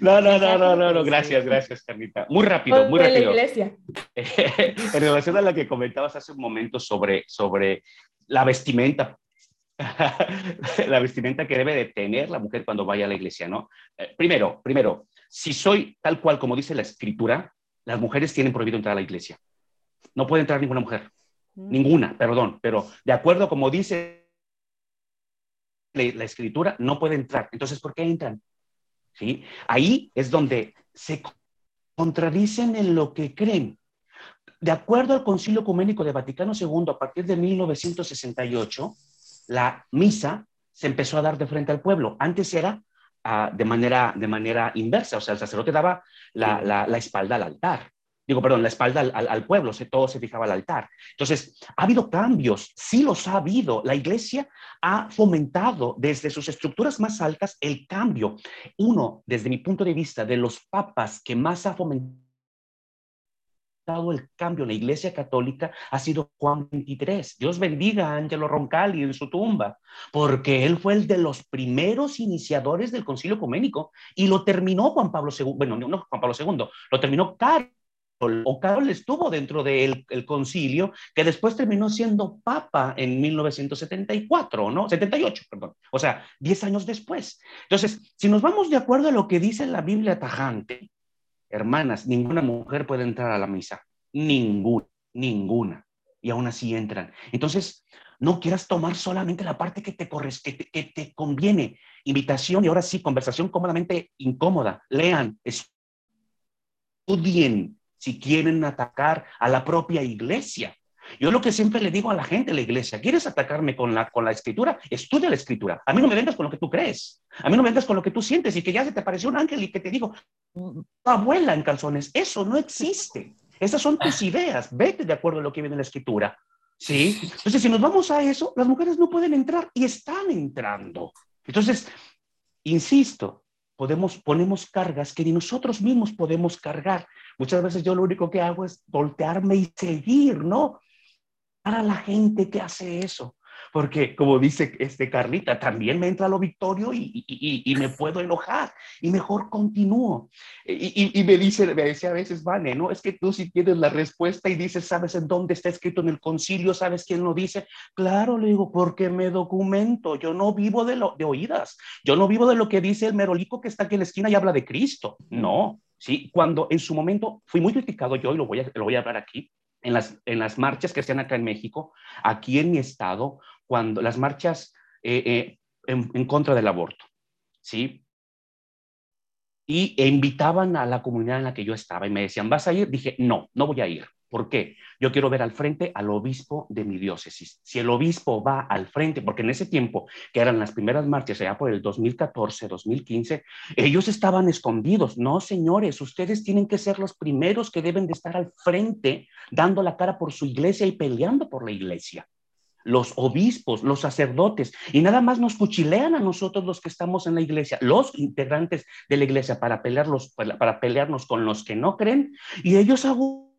no, no, no, no, no, no, gracias, gracias, Carlita. Muy rápido, muy rápido. La iglesia. en relación a la que comentabas hace un momento sobre, sobre la vestimenta, la vestimenta que debe de tener la mujer cuando vaya a la iglesia, ¿no? Eh, primero, primero, si soy tal cual como dice la escritura, las mujeres tienen prohibido entrar a la iglesia. No puede entrar ninguna mujer. Mm. Ninguna, perdón, pero de acuerdo como dice la escritura, no puede entrar. Entonces, ¿por qué entran? ¿Sí? Ahí es donde se contradicen en lo que creen. De acuerdo al Concilio Ecuménico de Vaticano II, a partir de 1968, la misa se empezó a dar de frente al pueblo. Antes era de, manera, de manera inversa, o sea, el sacerdote daba la, la, espalda al altar. Digo, perdón, la espalda al, al, pueblo, todo se fijaba al altar. Entonces, ha habido cambios, sí los ha habido. La iglesia ha fomentado desde sus estructuras más altas el cambio. Uno, desde mi punto de vista, de los papas que más ha fomentado el cambio en la Iglesia Católica ha sido Juan 23. Dios bendiga a Angelo Roncalli en su tumba, porque él fue el de los primeros iniciadores del Concilio Ecuménico y lo terminó Juan Pablo II, bueno, no Juan Pablo II, lo terminó Carlos o Carol estuvo dentro del el concilio, que después terminó siendo papa en 1974, ¿no? 78, perdón. O sea, 10 años después. Entonces, si nos vamos de acuerdo a lo que dice la Biblia tajante, Hermanas, ninguna mujer puede entrar a la misa. Ninguna, ninguna. Y aún así entran. Entonces, no quieras tomar solamente la parte que te, que que te conviene. Invitación y ahora sí, conversación cómodamente incómoda. Lean, estudien si quieren atacar a la propia iglesia. Yo lo que siempre le digo a la gente de la iglesia, ¿quieres atacarme con la, con la escritura? Estudia la escritura. A mí no me vengas con lo que tú crees. A mí no me vengas con lo que tú sientes y que ya se te apareció un ángel y que te digo, abuela en calzones. Eso no existe. Esas son tus ideas. Vete de acuerdo a lo que viene en la escritura. ¿Sí? Entonces, si nos vamos a eso, las mujeres no pueden entrar y están entrando. Entonces, insisto, podemos, ponemos cargas que ni nosotros mismos podemos cargar. Muchas veces yo lo único que hago es voltearme y seguir, ¿no? Para la gente que hace eso. Porque, como dice este Carlita, también me entra lo victorio y, y, y, me puedo enojar y mejor continúo. Y, me dice, me dice a veces, Vane, ¿no? Es que tú si tienes la respuesta y dices, ¿sabes en dónde está escrito en el concilio? ¿Sabes quién lo dice? Claro, le digo, porque me documento. Yo no vivo de, lo, de oídas. Yo no vivo de lo que dice el merolico que está aquí en la esquina y habla de Cristo. No. Sí, cuando en su momento fui muy criticado yo, y lo voy a, lo voy a hablar aquí, en las, en las marchas que hacían acá en México, aquí en mi estado, cuando las marchas eh, eh, en, contra del aborto, ¿sí? Y invitaban a la comunidad en la que yo estaba y me decían, ¿vas a ir? Dije, no, no voy a ir. ¿Por qué? Yo quiero ver al frente al obispo de mi diócesis. Si el obispo va al frente, porque en ese tiempo, que eran las primeras marchas, allá por el 2014, 2015, ellos estaban escondidos. No, señores, ustedes tienen que ser los primeros que deben de estar al frente, dando la cara por su iglesia y peleando por la iglesia los obispos, los sacerdotes, y nada más nos cuchilean a nosotros los que estamos en la iglesia, los integrantes de la iglesia, para, pelearlos, para pelearnos con los que no creen, y ellos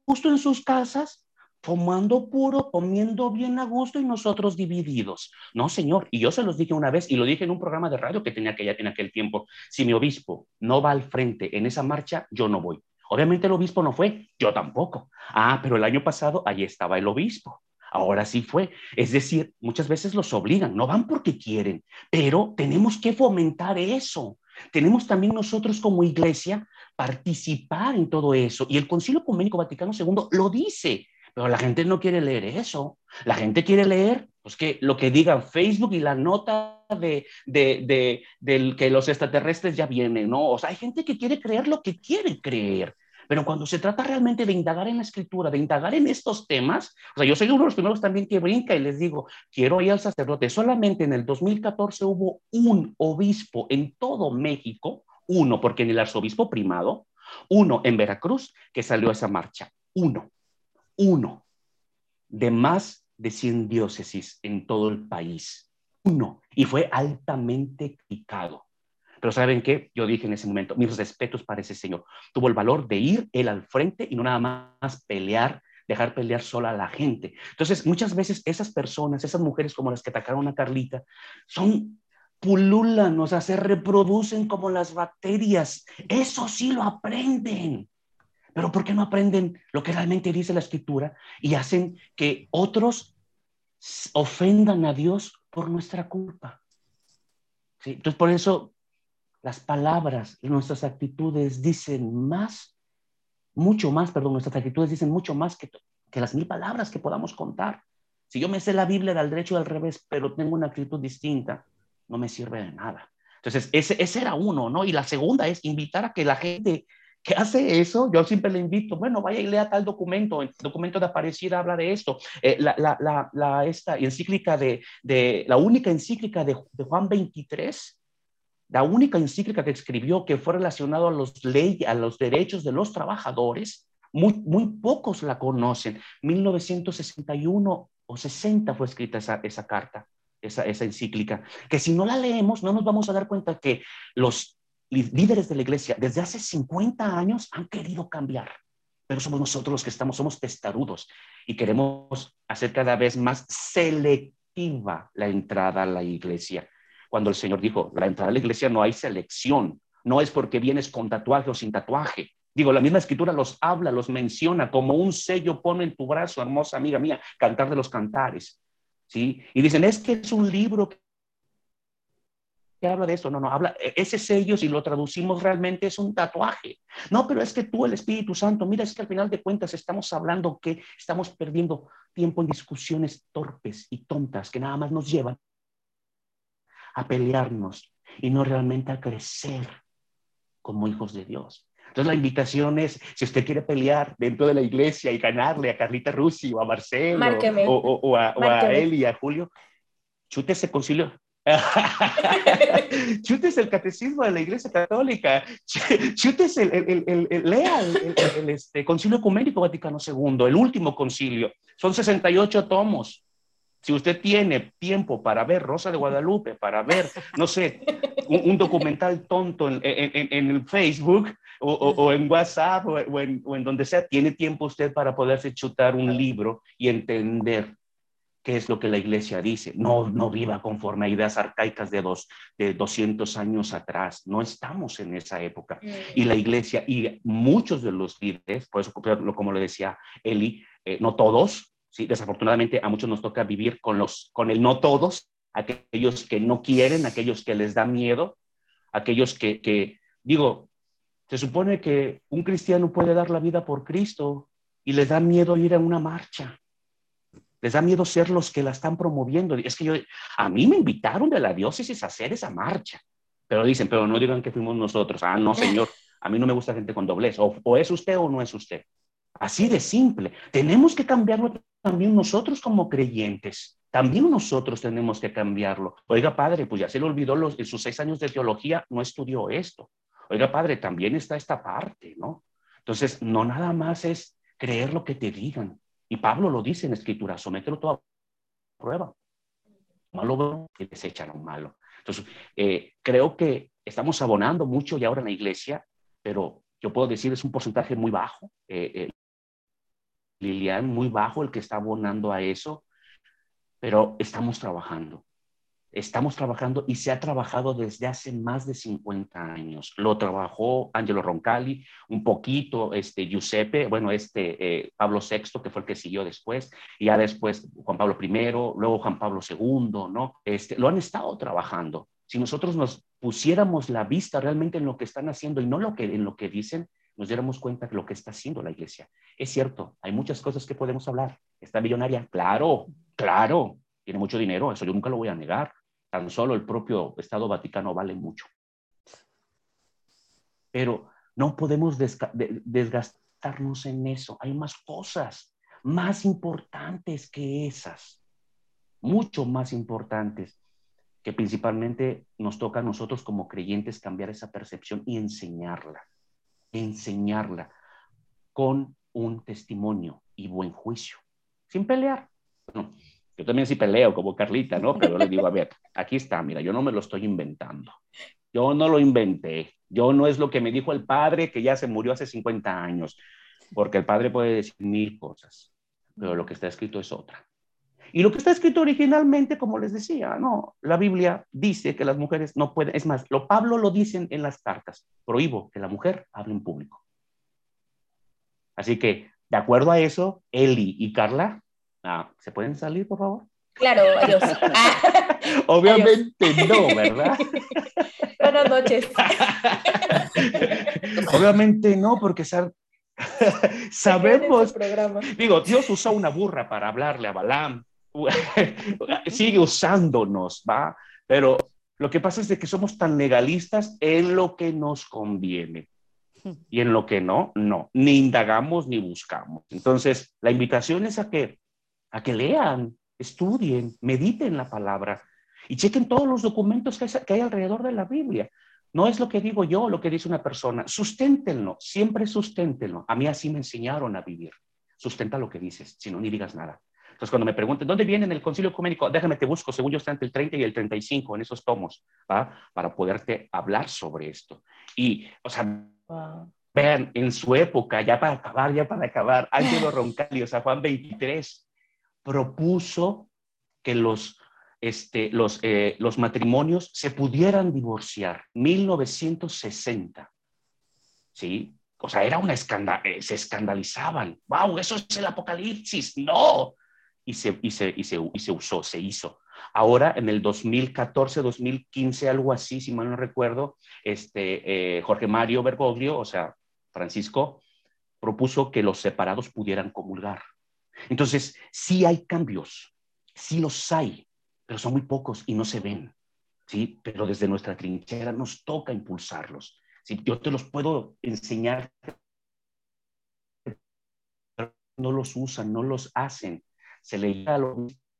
justo en sus casas, fumando puro, comiendo bien a gusto y nosotros divididos. No, señor. Y yo se los dije una vez y lo dije en un programa de radio que tenía aquella, en aquel tiempo. Si mi obispo no va al frente en esa marcha, yo no voy. Obviamente el obispo no fue, yo tampoco. Ah, pero el año pasado allí estaba el obispo. Ahora sí fue. Es decir, muchas veces los obligan, no van porque quieren, pero tenemos que fomentar eso. Tenemos también nosotros como iglesia participar en todo eso. Y el Concilio Ecuménico Vaticano II lo dice, pero la gente no quiere leer eso. La gente quiere leer pues, que lo que diga Facebook y la nota de, de, de, que los extraterrestres ya vienen, ¿no? O sea, hay gente que quiere creer lo que quiere creer. Pero cuando se trata realmente de indagar en la escritura, de indagar en estos temas, o sea, yo soy uno de los primeros también que brinca y les digo, quiero ir al sacerdote. Solamente en el 2014 hubo un obispo en todo México, uno, porque en el arzobispo primado, uno en Veracruz, que salió a esa marcha. Uno, uno, de más de 100 diócesis en todo el país. Uno, y fue altamente criticado. Pero ¿saben qué? Yo dije en ese momento, mis respetos para ese señor. Tuvo el valor de ir él al frente y no nada más pelear, dejar pelear sola a la gente. Entonces, muchas veces esas personas, esas mujeres como las que atacaron a Carlita, son pululan, o sea, se reproducen como las bacterias. Eso sí lo aprenden. Pero ¿por qué no aprenden lo que realmente dice la escritura y hacen que otros ofendan a Dios por nuestra culpa? ¿Sí? Entonces, por eso las palabras y nuestras actitudes dicen más, mucho más, perdón, nuestras actitudes dicen mucho más que, que las mil palabras que podamos contar. Si yo me sé la Biblia del derecho y al revés, pero tengo una actitud distinta, no me sirve de nada. Entonces, ese, ese era uno, ¿no? Y la segunda es invitar a que la gente que hace eso, yo siempre le invito, bueno, vaya y lea tal documento, el documento de Aparecida habla de esto, eh, la, la, la, esta encíclica de, de, la única encíclica de, Juan 23, la única encíclica que escribió que fue relacionado a los leyes, a los derechos de los trabajadores, muy, muy pocos la conocen. 1961 o 60 fue escrita esa, esa carta, esa, esa encíclica, que si no la leemos no nos vamos a dar cuenta que los líderes de la iglesia desde hace 50 años han querido cambiar, pero somos nosotros los que estamos, somos testarudos y queremos hacer cada vez más selectiva la entrada a la iglesia cuando el Señor dijo, la entrada a la iglesia no hay selección, no es porque vienes con tatuaje o sin tatuaje. Digo, la misma escritura los habla, los menciona, como un sello pone en tu brazo, hermosa amiga mía, cantar de los cantares. ¿Sí? Y dicen, es que es un libro que habla de eso. No, no, habla, e-, ese sello, si lo traducimos realmente, es un tatuaje. No, pero es que tú, el Espíritu Santo, mira, es que al final de cuentas estamos hablando que estamos perdiendo tiempo en discusiones torpes y tontas que nada más nos llevan a pelearnos y no realmente a crecer como hijos de Dios. Entonces la invitación es, si usted quiere pelear dentro de la iglesia y ganarle a Carlita Rusi o a Marcelo o, a, él y a Julio, chute ese concilio. chutes el catecismo de la iglesia católica, chutes el, el, el, lea el, este, concilio ecuménico Vaticano II, el último concilio. Son 68 tomos. Si usted tiene tiempo para ver Rosa de Guadalupe, para ver, no sé, un, documental tonto en, en, el Facebook o, o, en WhatsApp o, en, o, en, donde sea, tiene tiempo usted para poderse chutar un libro y entender qué es lo que la iglesia dice. No, no viva conforme a ideas arcaicas de, dos, de 200 años atrás. No estamos en esa época. Y la iglesia y muchos de los líderes, por eso, como le decía Eli, eh, no todos, ¿sí? Desafortunadamente a muchos nos toca vivir con, los, con el no todos, aquellos que no quieren, aquellos que les da miedo, aquellos que, que, digo, se supone que un cristiano puede dar la vida por Cristo y les da miedo ir a una marcha. Les da miedo ser los que la están promoviendo. Es que yo, a mí me invitaron de la diócesis a hacer esa marcha. Pero dicen, pero no digan que fuimos nosotros. Ah, no, señor, a mí no me gusta gente con doblez. O, o es usted o no es usted. Así de simple. Tenemos que cambiarlo también nosotros como creyentes. También nosotros tenemos que cambiarlo. Oiga, padre, pues ya se le olvidó los, en sus seis años de teología, no estudió esto. Oiga, padre, también está esta parte, ¿no? Entonces, no nada más es creer lo que te digan. Y Pablo lo dice en Escritura, somételo todo a prueba. Malo que desecha lo malo. Entonces, eh, creo que estamos abonando mucho ya ahora en la iglesia, pero yo puedo decir es un porcentaje muy bajo. Eh, eh, Lilian, muy bajo el que está abonando a eso, pero estamos trabajando. Estamos trabajando y se ha trabajado desde hace más de 50 años. Lo trabajó Angelo Roncalli, un poquito este Giuseppe, bueno, este eh, Pablo VI, que fue el que siguió después, y ya después Juan Pablo I, luego Juan Pablo II, ¿no? Este, lo han estado trabajando. si nosotros nos pusiéramos la vista realmente en lo que están haciendo y no lo que, en lo que dicen, nos diéramos cuenta de lo que está haciendo la iglesia. Es cierto, hay muchas cosas que podemos hablar. ¿Está millonaria? Claro, claro. Tiene mucho dinero, eso yo nunca lo voy a negar. Tan solo el propio Estado Vaticano vale mucho. Pero no podemos desgastarnos en eso. Hay más cosas más importantes que esas, mucho más importantes, que principalmente nos toca a nosotros como creyentes cambiar esa percepción y enseñarla, enseñarla con un testimonio y buen juicio, sin pelear. Yo también sí peleo como Carlita, ¿no? Pero le digo, a ver, aquí está, mira, yo no me lo estoy inventando. Yo no lo inventé. Yo no es lo que me dijo el padre que ya se murió hace 50 años, porque el padre puede decir mil cosas, pero lo que está escrito es otra. Y lo que está escrito originalmente, como les decía, no, la Biblia dice que las mujeres no pueden, es más, lo Pablo lo dicen en las cartas, prohíbo que la mujer hable en público. Así que, de acuerdo a eso, Eli y Carla, ah, ¿se pueden salir, por favor? Claro, adiós. Obviamente no, ¿verdad? Buenas noches. Obviamente no, porque sabemos, digo, Dios usó una burra para hablarle a Balaam, sigue usándonos, ¿va? Pero lo que pasa es de que somos tan legalistas en lo que nos conviene. Y en lo que no, no, ni indagamos ni buscamos. Entonces, la invitación es a que, a que lean, estudien, mediten la palabra y chequen todos los documentos que hay, alrededor de la Biblia. No es lo que digo yo, lo que dice una persona. Susténtenlo, siempre susténtenlo. A mí así me enseñaron a vivir. Sustenta lo que dices, si no, ni digas nada. Entonces, cuando me pregunten, ¿dónde viene en el concilio ecuménico? Déjame te busco, según yo está entre el 30 y el 35 en esos tomos, ¿va? Para poderte hablar sobre esto. Y, o sea, vean, en su época, ya para acabar, ya para acabar, Ángelo Roncalli, o sea, Juan 23, propuso que los, este, los, eh, los matrimonios se pudieran divorciar. 1960. ¿Sí? O sea, era una escándalo, eh, se escandalizaban. ¡Wow! Eso es el apocalipsis. No. Y se, y se, y se, y se usó, se hizo. Ahora, en el 2014, 2015, algo así, si mal no recuerdo, este, eh, Jorge Mario Bergoglio, o sea, Francisco, propuso que los separados pudieran comulgar. Entonces, sí hay cambios, sí los hay, pero son muy pocos y no se ven, ¿sí? Pero desde nuestra trinchera nos toca impulsarlos. ¿sí? Yo te los puedo enseñar, no los usan, no los hacen. Se le llega a la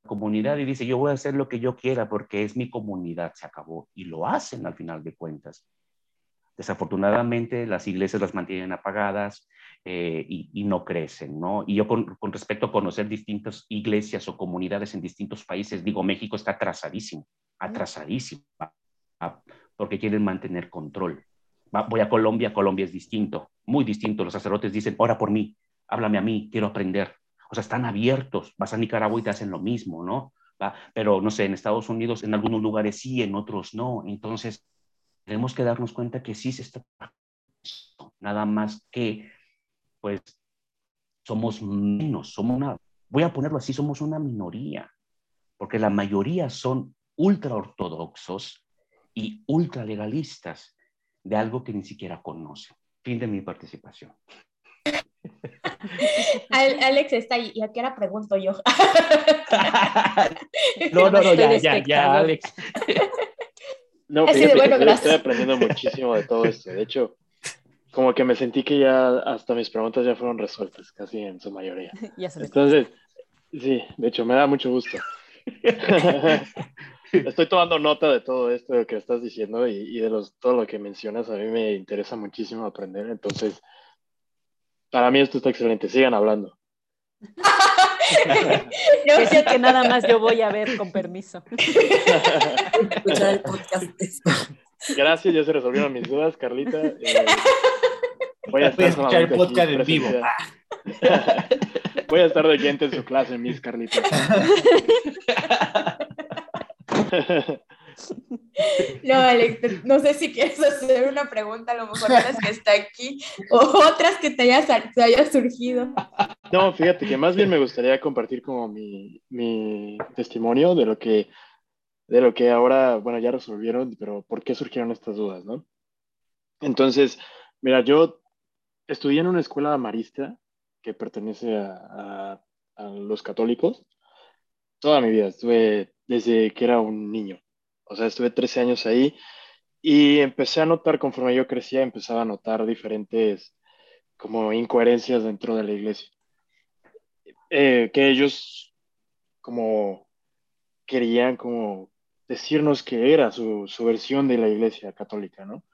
comunidad y dice, yo voy a hacer lo que yo quiera porque es mi comunidad, se acabó. Y lo hacen al final de cuentas. Desafortunadamente, las iglesias las mantienen apagadas eh, y, no crecen, ¿no? Y yo con, respecto a conocer distintas iglesias o comunidades en distintos países, digo, México está atrasadísimo, atrasadísimo, porque quieren mantener control. voy a Colombia, Colombia es distinto, muy distinto. Los sacerdotes dicen, ora por mí, háblame a mí, quiero aprender. O sea, están abiertos. Vas a Nicaragua y te hacen lo mismo, ¿no? Pero no sé, en Estados Unidos, en algunos lugares sí, en otros no. Entonces, tenemos que darnos cuenta que sí se está nada más que pues somos menos, somos una, voy a ponerlo así, somos una minoría, porque la mayoría son ultra ortodoxos y ultra legalistas de algo que ni siquiera conocen. Fin de mi participación. Alex está ahí, ¿y a qué hora pregunto yo? no, no, no, ya, ya, ya, Alex. No, estoy aprendiendo muchísimo de todo esto. De hecho, como que me sentí que ya hasta mis preguntas ya fueron resueltas, casi en su mayoría. Entonces, sí, de hecho, me da mucho gusto. Estoy tomando nota de todo esto que estás diciendo y, de los, todo lo que mencionas. A mí me interesa muchísimo aprender. Entonces, para mí esto está excelente. Sigan hablando. que que nada más yo voy a ver con permiso. Gracias, ya se resolvieron mis dudas, Carlita. Eh, voy a, escuchar el podcast en vivo. voy a estar de gente en su clase, Miss Carlita. No, Alex, no sé si quieres hacer una pregunta, a lo mejor las que está aquí, o otras que te haya, te haya surgido. No, fíjate que más bien me gustaría compartir como mi, mi testimonio de lo que de lo que ahora, bueno, ya resolvieron, pero ¿por qué surgieron estas dudas, no? Entonces, mira, yo estudié en una escuela marista que pertenece a, los católicos. Toda mi vida, estuve desde que era un niño. O sea, estuve 13 años ahí y empecé a notar, conforme yo crecía, empezaba a notar diferentes como incoherencias dentro de la iglesia. Eh, que ellos como querían como decirnos que era su, su versión de la iglesia católica, ¿no?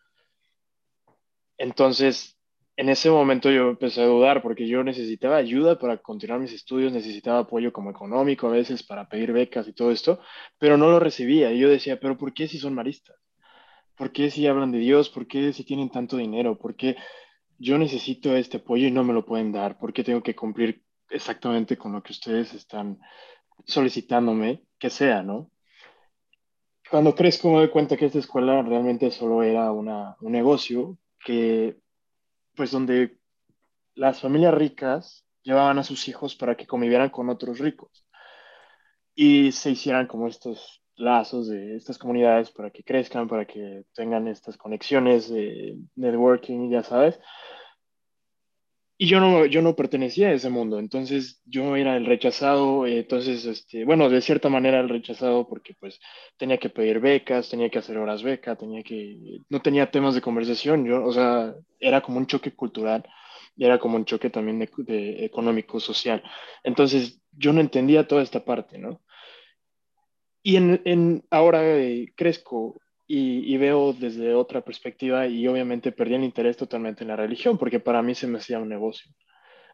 Entonces, en ese momento yo empecé a dudar porque yo necesitaba ayuda para continuar mis estudios, necesitaba apoyo como económico a veces para pedir becas y todo esto, pero no lo recibía. Y yo decía, pero ¿por qué si son maristas? ¿Por qué si hablan de Dios? ¿Por qué si tienen tanto dinero? ¿Por qué yo necesito este apoyo y no me lo pueden dar? ¿Por qué tengo que cumplir exactamente con lo que ustedes están solicitándome que sea, ¿no? Cuando crezco me doy cuenta que esta escuela realmente solo era una, un negocio que, pues donde las familias ricas llevaban a sus hijos para que convivieran con otros ricos y se hicieran como estos lazos de estas comunidades para que crezcan, para que tengan estas conexiones de networking, ya sabes. Y yo no, yo no pertenecía a ese mundo, entonces yo era el rechazado, entonces, este, bueno, de cierta manera el rechazado porque pues tenía que pedir becas, tenía que hacer horas beca, tenía que, no tenía temas de conversación, yo, o sea, era como un choque cultural y era como un choque también de, económico, social. Entonces yo no entendía toda esta parte, ¿no? Y en, en ahora eh, crezco y, veo desde otra perspectiva y obviamente perdí el interés totalmente en la religión porque para mí se me hacía un negocio.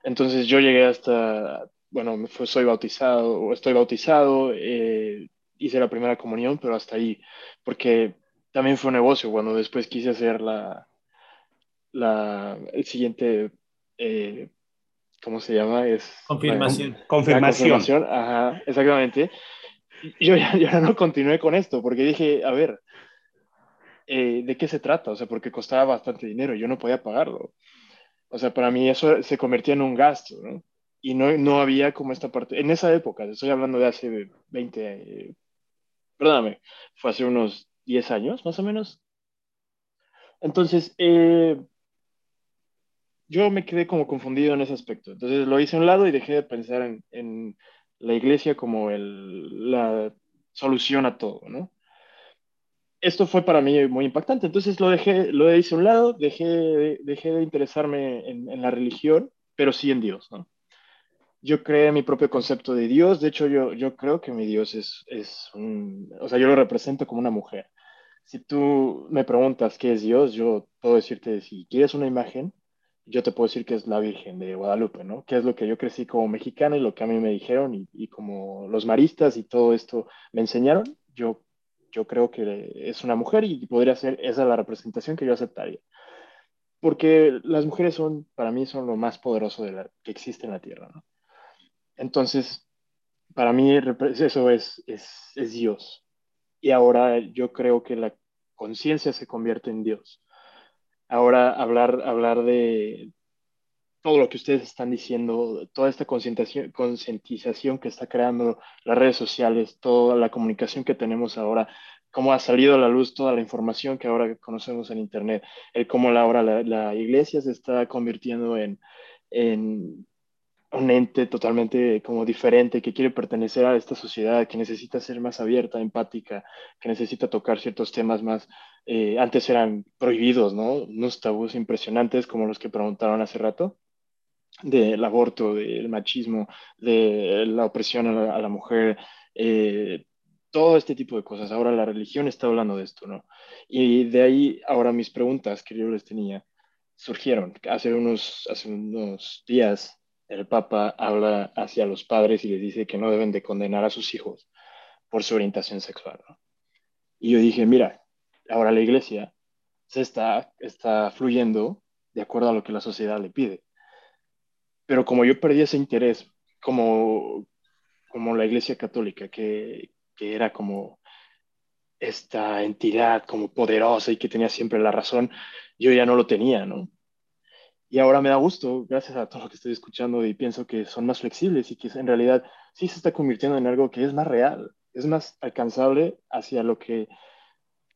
Entonces yo llegué hasta, bueno, soy bautizado o estoy bautizado, eh, hice la primera comunión, pero hasta ahí, porque también fue un negocio. Bueno, después quise hacer la, la el siguiente, eh, ¿cómo se llama? Es, confirmación. confirmación. confirmación. Ajá, exactamente. Yo ya, yo ya no continué con esto porque dije, a ver, eh, ¿de qué se trata? O sea, porque costaba bastante dinero, yo no podía pagarlo. O sea, para mí eso se convertía en un gasto, ¿no? Y no, no había como esta parte, en esa época, estoy hablando de hace 20, perdóname, fue hace unos 10 años, más o menos. Entonces, eh, yo me quedé como confundido en ese aspecto. Entonces lo hice a un lado y dejé de pensar en, en la iglesia como el, la solución a todo, ¿no? Esto fue para mí muy impactante. Entonces lo dejé, lo hice a un lado, dejé, dejé de interesarme en, la religión, pero sí en Dios, ¿no? Yo creé mi propio concepto de Dios. De hecho, yo, yo creo que mi Dios es, es un, o sea, yo lo represento como una mujer. Si tú me preguntas qué es Dios, yo puedo decirte, si quieres una imagen, yo te puedo decir que es la Virgen de Guadalupe, ¿no? Que es lo que yo crecí como mexicana y lo que a mí me dijeron y, y como los maristas y todo esto me enseñaron, yo yo creo que es una mujer y podría ser esa la representación que yo aceptaría. Porque las mujeres son, para mí, son lo más poderoso que existe en la Tierra. Entonces, para mí eso es, es, es Dios. Y ahora yo creo que la conciencia se convierte en Dios. Ahora hablar, hablar de, todo lo que ustedes están diciendo, toda esta concientización que está creando las redes sociales, toda la comunicación que tenemos ahora, cómo ha salido a la luz toda la información que ahora conocemos en Internet, el cómo ahora la, iglesia se está convirtiendo en, un ente totalmente como diferente, que quiere pertenecer a esta sociedad, que necesita ser más abierta, empática, que necesita tocar ciertos temas más, eh, antes eran prohibidos, ¿no? Unos tabús impresionantes como los que preguntaron hace rato del aborto, del machismo, de la opresión a la, mujer, eh, todo este tipo de cosas. Ahora la religión está hablando de esto, ¿no? Y de ahí ahora mis preguntas que yo les tenía surgieron. Hace unos, días el Papa habla hacia los padres y les dice que no deben de condenar a sus hijos por su orientación sexual, ¿no? Y yo dije, mira, ahora la iglesia se está, está fluyendo de acuerdo a lo que la sociedad le pide pero como yo perdí ese interés, como, como la Iglesia Católica, que, que era como esta entidad como poderosa y que tenía siempre la razón, yo ya no lo tenía, ¿no? Y ahora me da gusto, gracias a todo lo que estoy escuchando, y pienso que son más flexibles y que en realidad sí se está convirtiendo en algo que es más real. es más alcanzable hacia lo que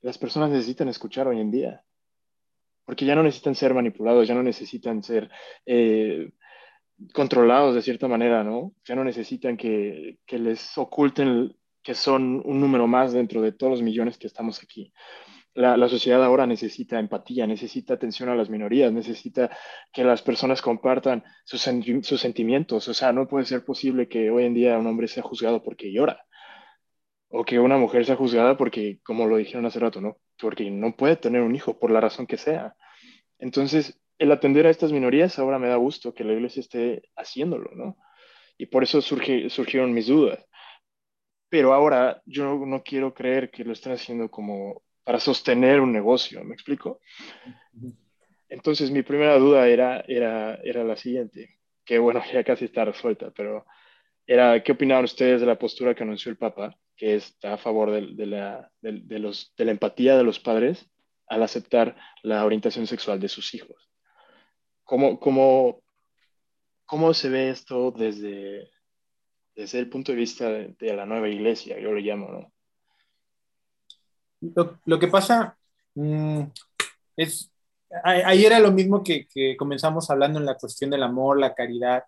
las personas necesitan escuchar hoy en día. Porque ya no necesitan ser manipulados, ya no necesitan ser eh, controlados de cierta manera, ¿no? Ya no necesitan que, que les oculten que son un número más dentro de todos los millones que estamos aquí. La, la, sociedad ahora necesita empatía, necesita atención a las minorías, necesita que las personas compartan sus, sus, sentimientos. O sea, no puede ser posible que hoy en día un hombre sea juzgado porque llora. O que una mujer sea juzgada porque, como lo dijeron hace rato, ¿no? Porque no puede tener un hijo por la razón que sea. Entonces, el atender a estas minorías ahora me da gusto que la iglesia esté haciéndolo, ¿no? Y por eso surgieron mis dudas. Pero ahora yo no quiero creer que lo estén haciendo como para sostener un negocio, ¿me explico? Entonces mi primera duda era, la siguiente, que bueno, ya casi está resuelta, pero era, ¿qué opinaban ustedes de la postura que anunció el Papa, que está a favor de la empatía de los padres al aceptar la orientación sexual de sus hijos? ¿Cómo, cómo, cómo se ve esto desde, desde el punto de vista de, la nueva iglesia? Yo lo llamo, ¿no? Lo, que pasa mm, es, ahí era lo mismo que, comenzamos hablando en la cuestión del amor, la caridad,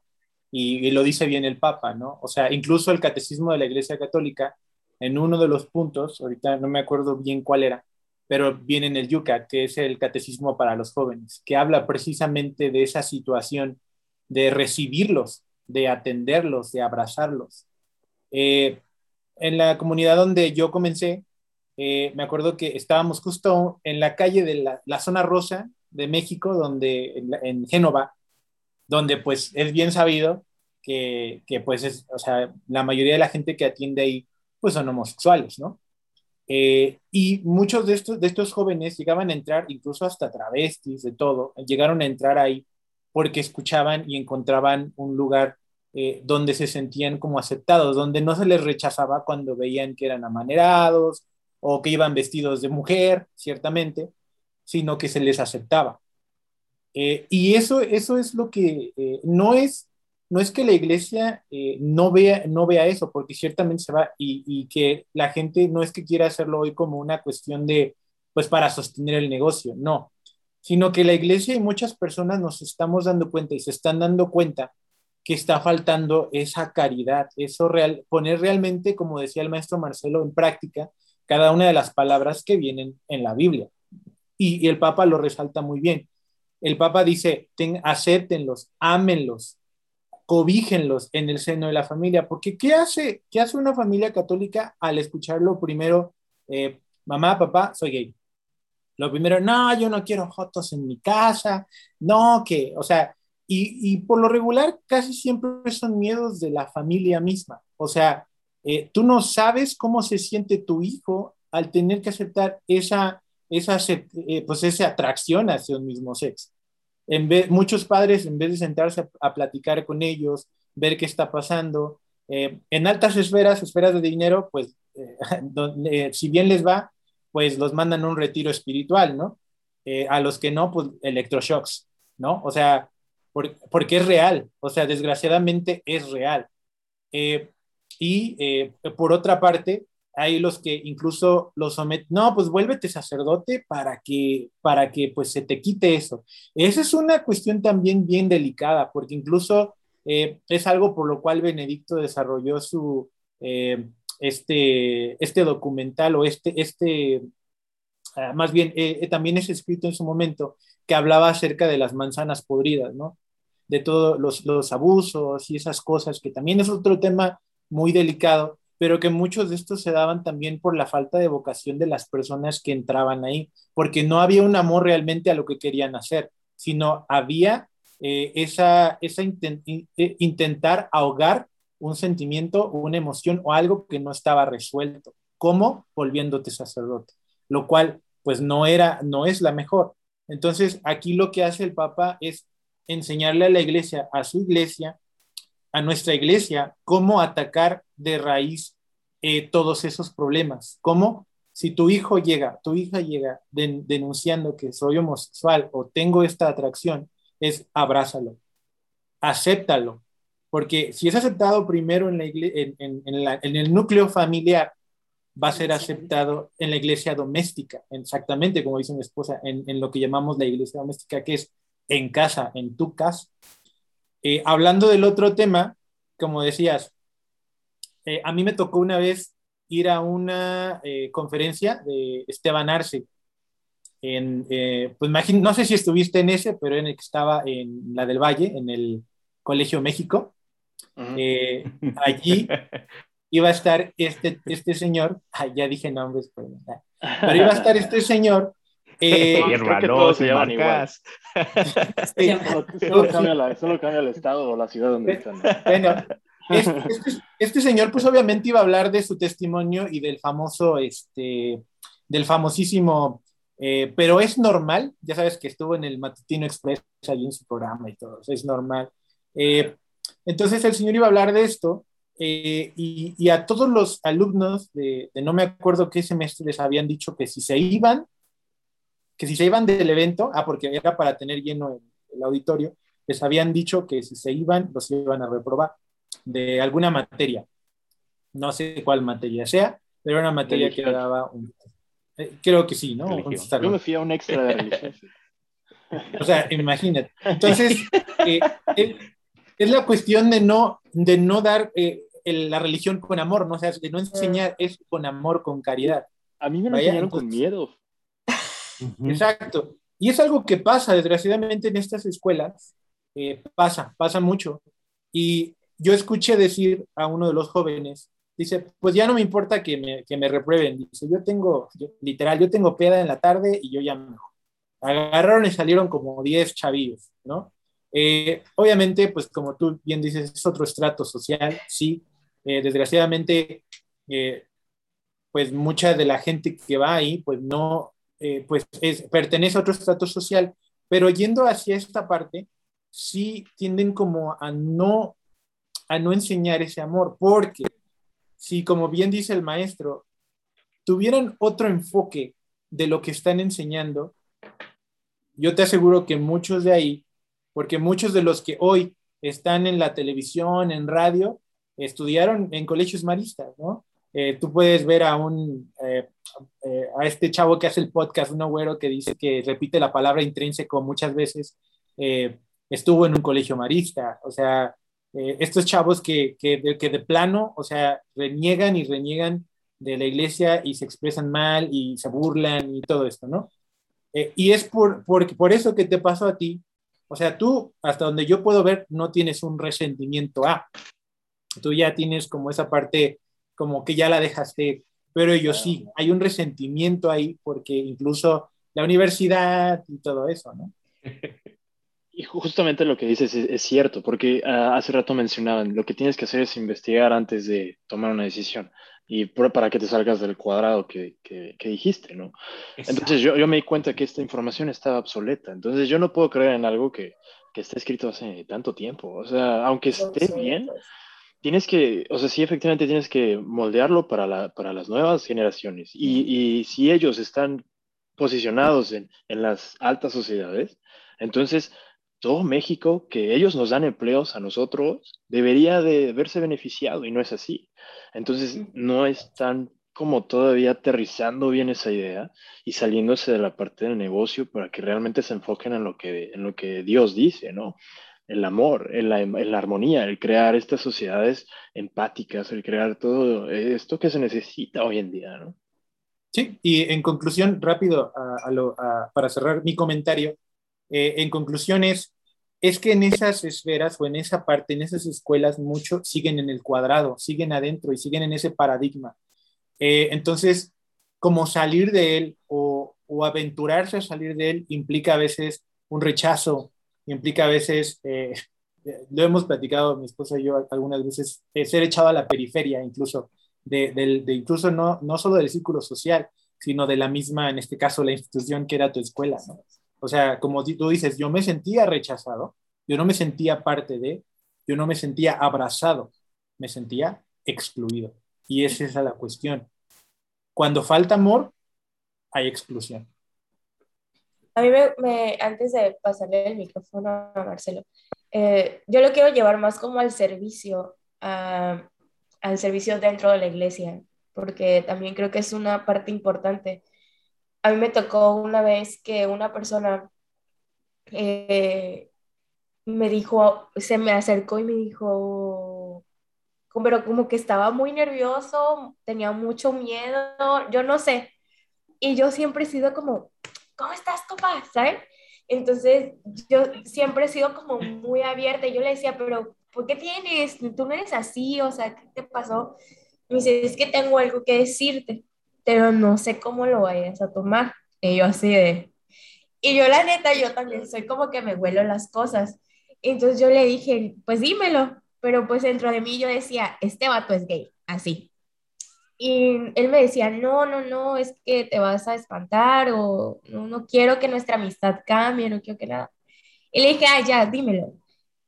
y, lo dice bien el Papa, ¿no? O sea, incluso el catecismo de la Iglesia Católica, en uno de los puntos, ahorita no me acuerdo bien cuál era, pero viene en el Yucat, que es el catecismo para los jóvenes, que habla precisamente de esa situación de recibirlos, de atenderlos, de abrazarlos. Eh, en la comunidad donde yo comencé, eh, me acuerdo que estábamos justo en la calle de la, zona rosa de México, donde, en, Génova, donde pues es bien sabido que, que, pues es, o sea, la mayoría de la gente que atiende ahí pues son homosexuales, ¿no? Eh, y muchos de estos, de estos jóvenes llegaban a entrar, incluso hasta travestis, de todo, llegaron a entrar ahí porque escuchaban y encontraban un lugar eh, donde se sentían como aceptados, donde no se les rechazaba cuando veían que eran amanerados o que iban vestidos de mujer, ciertamente, sino que se les aceptaba. Eh, y eso, eso es lo que no es no es que la iglesia eh, no, vea, no vea eso, porque ciertamente se va y, que la gente no es que quiera hacerlo hoy como una cuestión de, pues para sostener el negocio, no, sino que la iglesia y muchas personas nos estamos dando cuenta y se están dando cuenta que está faltando esa caridad, eso real, poner realmente, como decía el maestro Marcelo, en práctica cada una de las palabras que vienen en la Biblia. Y, el Papa lo resalta muy bien. El Papa dice, ten, acéptenlos, ámenlos, cobíjenlos en el seno de la familia, porque ¿qué hace, qué hace una familia católica al escucharlo primero, eh, mamá, papá, soy gay? Lo primero, no, yo no quiero fotos en mi casa, no, que, o sea, y, y, por lo regular casi siempre son miedos de la familia misma, o sea, eh, tú no sabes cómo se siente tu hijo al tener que aceptar esa, esa, eh, pues esa atracción hacia un mismo sexo muchos padres, en vez de sentarse a, platicar con ellos, ver qué está pasando, eh, en altas esferas, esferas de dinero, pues eh, eh, si bien les va, pues los mandan a un retiro espiritual, ¿no? a los que no, pues electroshocks, ¿no? O sea, porque es real, o sea, desgraciadamente es real. y por otra parte, hay los que incluso los someten, no, pues vuélvete sacerdote para que, para que pues se te quite eso. Esa es una cuestión también bien delicada, porque incluso eh, es algo por lo cual Benedicto desarrolló su, eh, este, este documental o este, este ah, más bien, eh, también es escrito en su momento, que hablaba acerca de las manzanas podridas, ¿no? De todos los, los abusos y esas cosas, que también es otro tema muy delicado, pero que muchos de estos se daban también por la falta de vocación de las personas que entraban ahí, porque no había un amor realmente a lo que querían hacer, sino había eh, esa, esa eh, intentar ahogar un sentimiento, una emoción o algo que no estaba resuelto, como volviéndote sacerdote, lo cual pues no era, no es la mejor. Entonces aquí lo que hace el Papa es enseñarle a la iglesia, a su iglesia, a nuestra iglesia cómo atacar de raíz eh, todos esos problemas. Cómo si tu hijo llega, tu hija llega denunciando que soy homosexual o tengo esta atracción, es abrázalo, acéptalo, porque si es aceptado primero en, la en, en, el núcleo familiar, va a ser aceptado en la iglesia doméstica, exactamente como dice mi esposa, en, lo que llamamos la iglesia doméstica, que es en casa, en tu casa. Eh, hablando del otro tema, como decías, eh, a mí me tocó una vez ir a una eh, conferencia de Esteban Arce. En, pues imagino, no sé si estuviste en ese, pero en el que estaba en la del Valle, en el Colegio México. allí iba a estar este, este señor, ya dije nombres, pero, pero iba a estar este señor. Eh, todos se llaman igual. solo, cambia el estado o la ciudad donde están. Bueno, este, este, este, señor, pues obviamente iba a hablar de su testimonio y del famoso, este, del famosísimo, eh, pero es normal, ya sabes que estuvo en el Matutino Express allí en su programa y todo, es normal. Eh, entonces el señor iba a hablar de esto eh, y, a todos los alumnos de, no me acuerdo qué semestre les habían dicho que si se iban, que si se iban del evento, ah, porque era para tener lleno el, el auditorio, les habían dicho que si se iban, los iban a reprobar de alguna materia. No sé cuál materia sea, pero era una materia que daba un... Eh, creo que sí, ¿no? Yo me fui a un extra de religión. o sea, imagínate. Entonces, eh, es la cuestión de no, de no dar la religión con amor, ¿no? O sea, de no enseñar ah. es con amor, con caridad. A mí me lo enseñaron con miedo. Exacto. Y es algo que pasa, desgraciadamente, en estas escuelas. Eh, pasa, pasa mucho. Y yo escuché decir a uno de los jóvenes, dice, pues ya no me importa que me, que me reprueben. Dice, yo tengo, literal, yo tengo peda en la tarde y yo ya me... Agarraron y salieron como 10 chavillos, ¿no? Eh, obviamente, pues como tú bien dices, es otro estrato social, sí, eh, desgraciadamente, pues mucha de la gente que va ahí, pues no, eh, pues es, pertenece a otro estrato social, pero yendo hacia esta parte, sí tienden como a no, a no enseñar ese amor, porque si, como bien dice el maestro, tuvieran otro enfoque de lo que están enseñando, yo te aseguro que muchos de ahí, porque muchos de los que hoy están en la televisión, en radio, estudiaron en colegios maristas, ¿no? Eh, tú puedes ver a un, eh, eh, a este chavo que hace el podcast, un agüero que dice que repite la palabra intrínseco muchas veces, estuvo en un colegio marista, o sea, estos chavos que, que, de, que de plano, o sea, reniegan y reniegan de la iglesia y se expresan mal y se burlan y todo esto, ¿no? y es por, por, por eso que te pasó a ti, o sea, tú, hasta donde yo puedo ver, no tienes un resentimiento a, tú ya tienes como esa parte como que ya la dejaste, pero yo sí, hay un resentimiento ahí porque incluso la universidad y todo eso, ¿no? Y justamente lo que dices es, cierto, porque ah, hace rato mencionaban, lo que tienes que hacer es investigar antes de tomar una decisión y para que te salgas del cuadrado que, que, dijiste, ¿no? Entonces yo, yo, me di cuenta que esta información estaba obsoleta, entonces yo no puedo creer en algo que, que está escrito hace tanto tiempo, o sea, aunque esté bien, tienes que, o sea, sí, efectivamente tienes que moldearlo para, la, para las nuevas generaciones. Y, y si ellos están posicionados en, en, las altas sociedades, entonces todo México, que ellos nos dan empleos a nosotros, debería de verse beneficiado y no es así. Entonces no están como todavía aterrizando bien esa idea y saliéndose de la parte del negocio para que realmente se enfoquen en lo que, en lo que Dios dice, ¿no? El amor, en la, armonía, el crear estas sociedades empáticas, el crear todo esto que se necesita hoy en día, ¿no? Sí, y en conclusión, rápido, para cerrar mi comentario, eh, en conclusión es, es que en esas esferas o en esa parte, en esas escuelas, mucho siguen en el cuadrado, siguen adentro y siguen en ese paradigma. Eh, entonces, como salir de él o aventurarse a salir de él implica a veces un rechazo, implica a veces, eh, lo hemos platicado mi esposa y yo algunas veces, eh, ser echado a la periferia incluso, de, incluso no, no solo del círculo social, sino de la misma, en este caso, la institución que era tu escuela. O sea, como tú dices, yo me sentía rechazado, yo no me sentía parte de, yo no me sentía abrazado, me sentía excluido. Y esa es la cuestión. Cuando falta amor, hay exclusión. A mí me, antes de pasarle el micrófono a Marcelo, eh, yo lo quiero llevar más como al servicio, al servicio dentro de la iglesia, porque también creo que es una parte importante. A mí me tocó una vez que una persona eh, me dijo, se me acercó y me dijo, pero como que estaba muy nervioso, tenía mucho miedo, yo no sé. Y yo siempre he sido como, ¿cómo estás, copa? ¿Sabes? Entonces, yo siempre he sido como muy abierta y yo le decía, pero ¿por qué tienes? Tú no eres así, o sea, ¿qué te pasó? Me dice, es que tengo algo que decirte, pero no sé cómo lo vayas a tomar. Y yo así de... Y yo la neta, yo también soy como que me huelo las cosas. Entonces yo le dije, pues dímelo, pero pues dentro de mí yo decía, este vato es gay, así. Y él me decía, no, no, no, es que te vas a espantar o no, no quiero que nuestra amistad cambie, no quiero que nada. Y le dije, ah, ya, dímelo.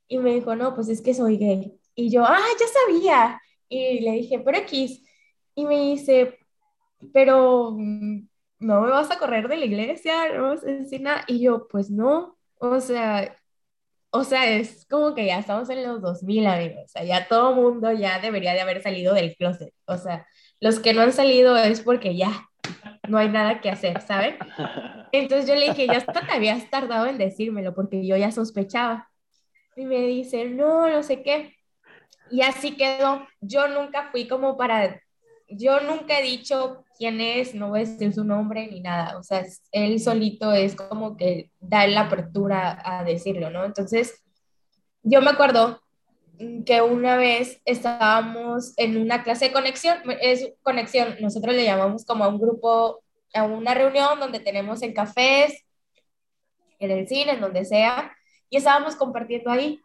Y me dijo, no, pues es que soy gay. Y yo, ah, ya sabía. Y le dije, pero X. Y me dice, pero mm, no me vas a correr de la iglesia, no vas a decir nada. Y yo, pues no, o sea, o sea, es como que ya estamos en los 2000, amigos. O sea, ya todo mundo ya debería de haber salido del closet. O sea, los que no han salido es porque ya no hay nada que hacer, ¿saben? Entonces yo le dije, ya hasta te habías tardado en decírmelo porque yo ya sospechaba. Y me dice, no, no sé qué. Y así quedó. Yo nunca fui como para, yo nunca he dicho quién es, no voy a decir su nombre ni nada. O sea, él solito es como que da la apertura a decirlo, ¿no? Entonces, yo me acuerdo que una vez estábamos en una clase de conexión, es conexión, nosotros le llamamos como a un grupo, a una reunión donde tenemos en cafés, en el cine, en donde sea, y estábamos compartiendo ahí.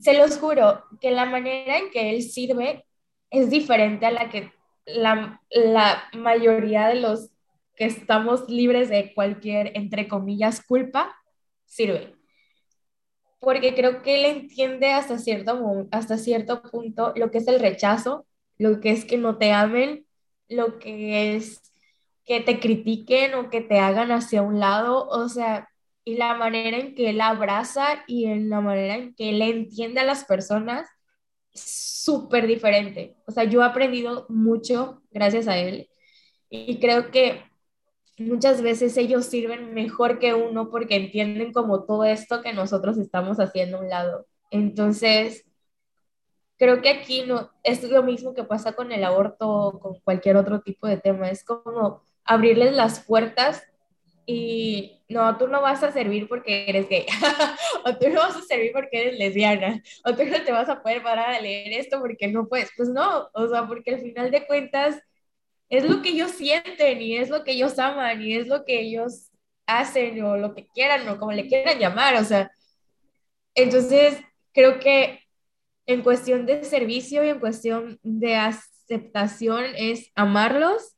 Se los juro que la manera en que él sirve es diferente a la que la, la mayoría de los que estamos libres de cualquier, entre comillas, culpa, sirve porque creo que él entiende hasta cierto, hasta cierto punto lo que es el rechazo, lo que es que no te amen, lo que es que te critiquen o que te hagan hacia un lado, o sea, y la manera en que él abraza y en la manera en que él entiende a las personas, súper diferente. O sea, yo he aprendido mucho gracias a él y creo que muchas veces ellos sirven mejor que uno porque entienden como todo esto que nosotros estamos haciendo a un lado. Entonces, creo que aquí no es lo mismo que pasa con el aborto o con cualquier otro tipo de tema, es como abrirles las puertas y no, tú no vas a servir porque eres gay, o tú no vas a servir porque eres lesbiana, o tú no te vas a poder parar a leer esto porque no puedes, pues no, o sea, porque al final de cuentas es lo que ellos sienten y es lo que ellos aman y es lo que ellos hacen o lo que quieran o como le quieran llamar, o sea, entonces creo que en cuestión de servicio y en cuestión de aceptación es amarlos.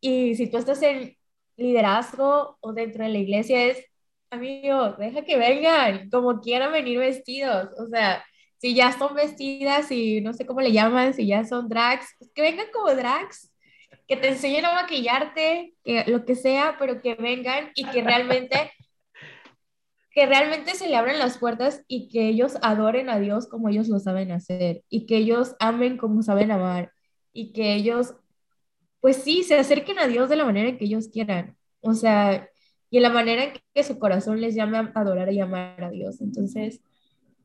Y si tú estás en liderazgo o dentro de la iglesia es, amigo, deja que vengan como quieran venir vestidos, o sea, si ya son vestidas y no sé cómo le llaman, si ya son drags, pues que vengan como drags, que te enseñen a maquillarte, que lo que sea, pero que vengan y que realmente, que realmente se le abran las puertas y que ellos adoren a Dios como ellos lo saben hacer y que ellos amen como saben amar y que ellos, pues sí, se acerquen a Dios de la manera en que ellos quieran. O sea, y en la manera en que su corazón les llame a adorar y amar a Dios. Entonces,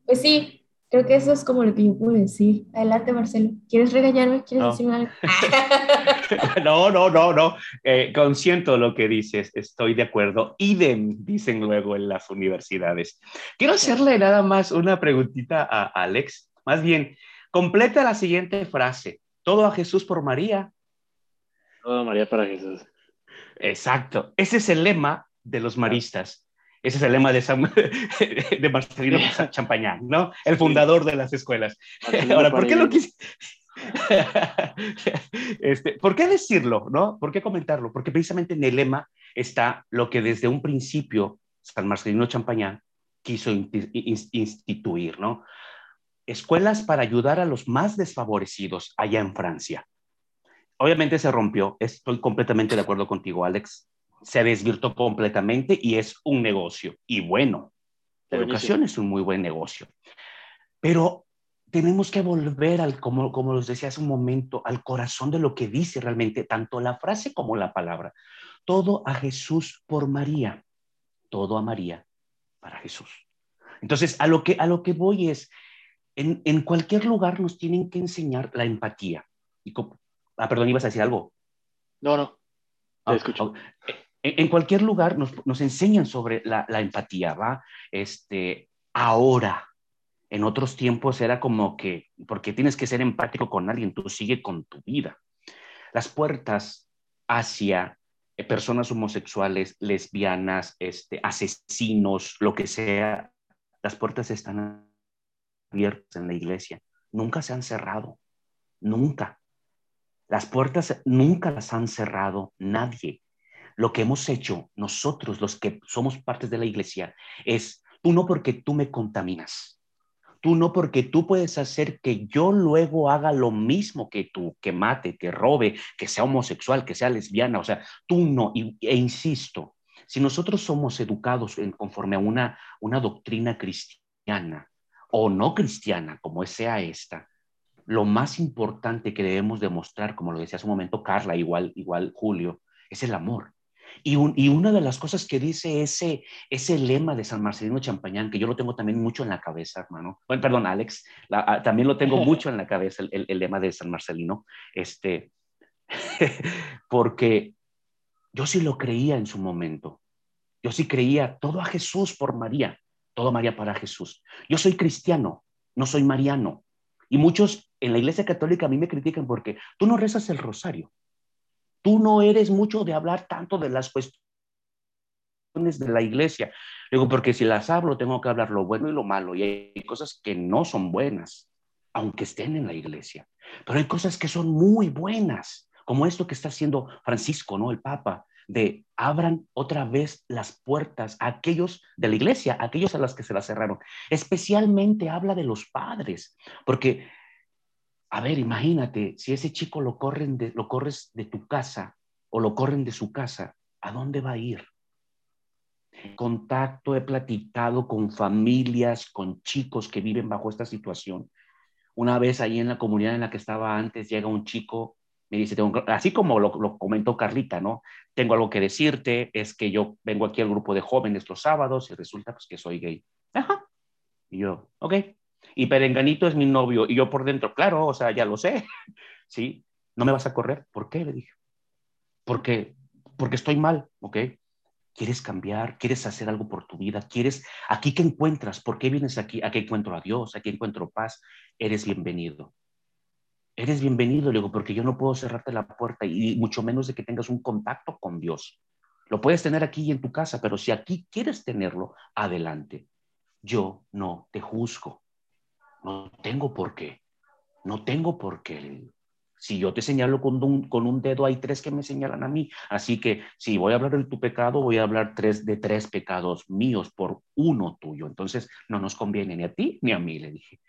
pues sí, Creo que eso es como lo que yo puedo decir. Adelante, Marcelo. ¿Quieres regañarme? ¿Quieres no. decirme algo? no, no, no, no. Eh, consiento lo que dices, estoy de acuerdo. Idem, dicen luego en las universidades. Quiero hacerle nada más una preguntita a Alex. Más bien, completa la siguiente frase. Todo a Jesús por María. Todo María para Jesús. Exacto. Ese es el lema de los maristas. Ese es el lema de, de Marcelino Champañán, ¿no? El fundador de las escuelas. Ahora, ¿por qué lo quise? este, ¿Por qué decirlo, no? ¿Por qué comentarlo? Porque precisamente en el lema está lo que desde un principio San Marcelino Champañán quiso instituir, ¿no? Escuelas para ayudar a los más desfavorecidos allá en Francia. Obviamente se rompió, estoy completamente de acuerdo contigo, Alex se desvirtuó completamente y es un negocio. Y bueno, la educación es un muy buen negocio. Pero tenemos que volver al, como, como los decía hace un momento, al corazón de lo que dice realmente tanto la frase como la palabra. Todo a Jesús por María, todo a María para Jesús. Entonces, a lo que, a lo que voy es, en, en cualquier lugar nos tienen que enseñar la empatía. Y, ah, perdón, ibas a decir algo. No, no. Te ah, escucho. En, cualquier lugar nos, enseñan sobre la, la, empatía, ¿va? Este, ahora, en otros tiempos era como que, porque tienes que ser empático con alguien, tú sigue con tu vida. Las puertas hacia eh, personas homosexuales, lesbianas, este, asesinos, lo que sea, las puertas están abiertas en la iglesia. Nunca se han cerrado, nunca. Las puertas nunca las han cerrado nadie. Lo que hemos hecho nosotros, los que somos partes de la iglesia, es tú no porque tú me contaminas, Tú no porque tú puedes hacer que yo luego haga lo mismo que tú, que mate, que robe, que sea homosexual, que sea lesbiana. O sea, tú no. e insisto, si nosotros somos educados conforme a una, una doctrina cristiana o no cristiana, como sea esta, lo más importante que debemos demostrar, como lo decía hace un momento Carla, igual, igual Julio, es el amor. Y, una de las cosas que dice ese, ese lema de San Marcelino Champañán, que yo lo tengo también mucho en la cabeza, hermano, bueno, perdón, Alex, ah, también lo tengo mucho en la cabeza, el, el, lema de San Marcelino, este, porque yo sí lo creía en su momento. Yo sí creía todo a Jesús por María, todo María para Jesús. Yo soy cristiano, no soy mariano. Y muchos en la iglesia católica a mí me critican porque tú no rezas el rosario. Tú no eres mucho de hablar tanto de las cuestiones de la iglesia. Digo, porque si las hablo, tengo que hablar lo bueno y lo malo. Y hay cosas que no son buenas, aunque estén en la iglesia. Pero hay cosas que son muy buenas, como esto que está haciendo Francisco, ¿no? El Papa, de abran otra vez las puertas a aquellos de la iglesia, a aquellos a los que se las cerraron. Especialmente habla de los padres, porque a ver, imagínate, si ese chico lo, corren de, lo corres de tu casa o lo corren de su casa, ¿a dónde va a ir? Contacto, he platicado con familias, con chicos que viven bajo esta situación. Una vez ahí en la comunidad en la que estaba antes, llega un chico, me dice, así como lo, comentó Carlita, ¿no? Tengo algo que decirte, es que yo vengo aquí al grupo de jóvenes los sábados y resulta pues que soy gay. Ajá. Y yo, ok, y Perenganito es mi novio, y yo por dentro, claro, o sea, ya lo sé, ¿sí? No me vas a correr, ¿por qué? Le dije, porque, porque estoy mal, ¿ok? ¿Quieres cambiar? ¿Quieres hacer algo por tu vida? ¿Quieres, aquí qué encuentras? ¿Por qué vienes aquí? Aquí encuentro a Dios, aquí encuentro paz, eres bienvenido. Eres bienvenido, le digo, porque yo no puedo cerrarte la puerta y mucho menos de que tengas un contacto con Dios. Lo puedes tener aquí en tu casa, pero si aquí quieres tenerlo, adelante. Yo no te juzgo. No tengo por qué. No tengo por qué. Si yo te señalo con un, con un dedo, hay tres que me señalan a mí. Así que si voy a hablar de tu pecado, voy a hablar tres, de tres pecados míos por uno tuyo. Entonces, no nos conviene ni a ti ni a mí, le dije.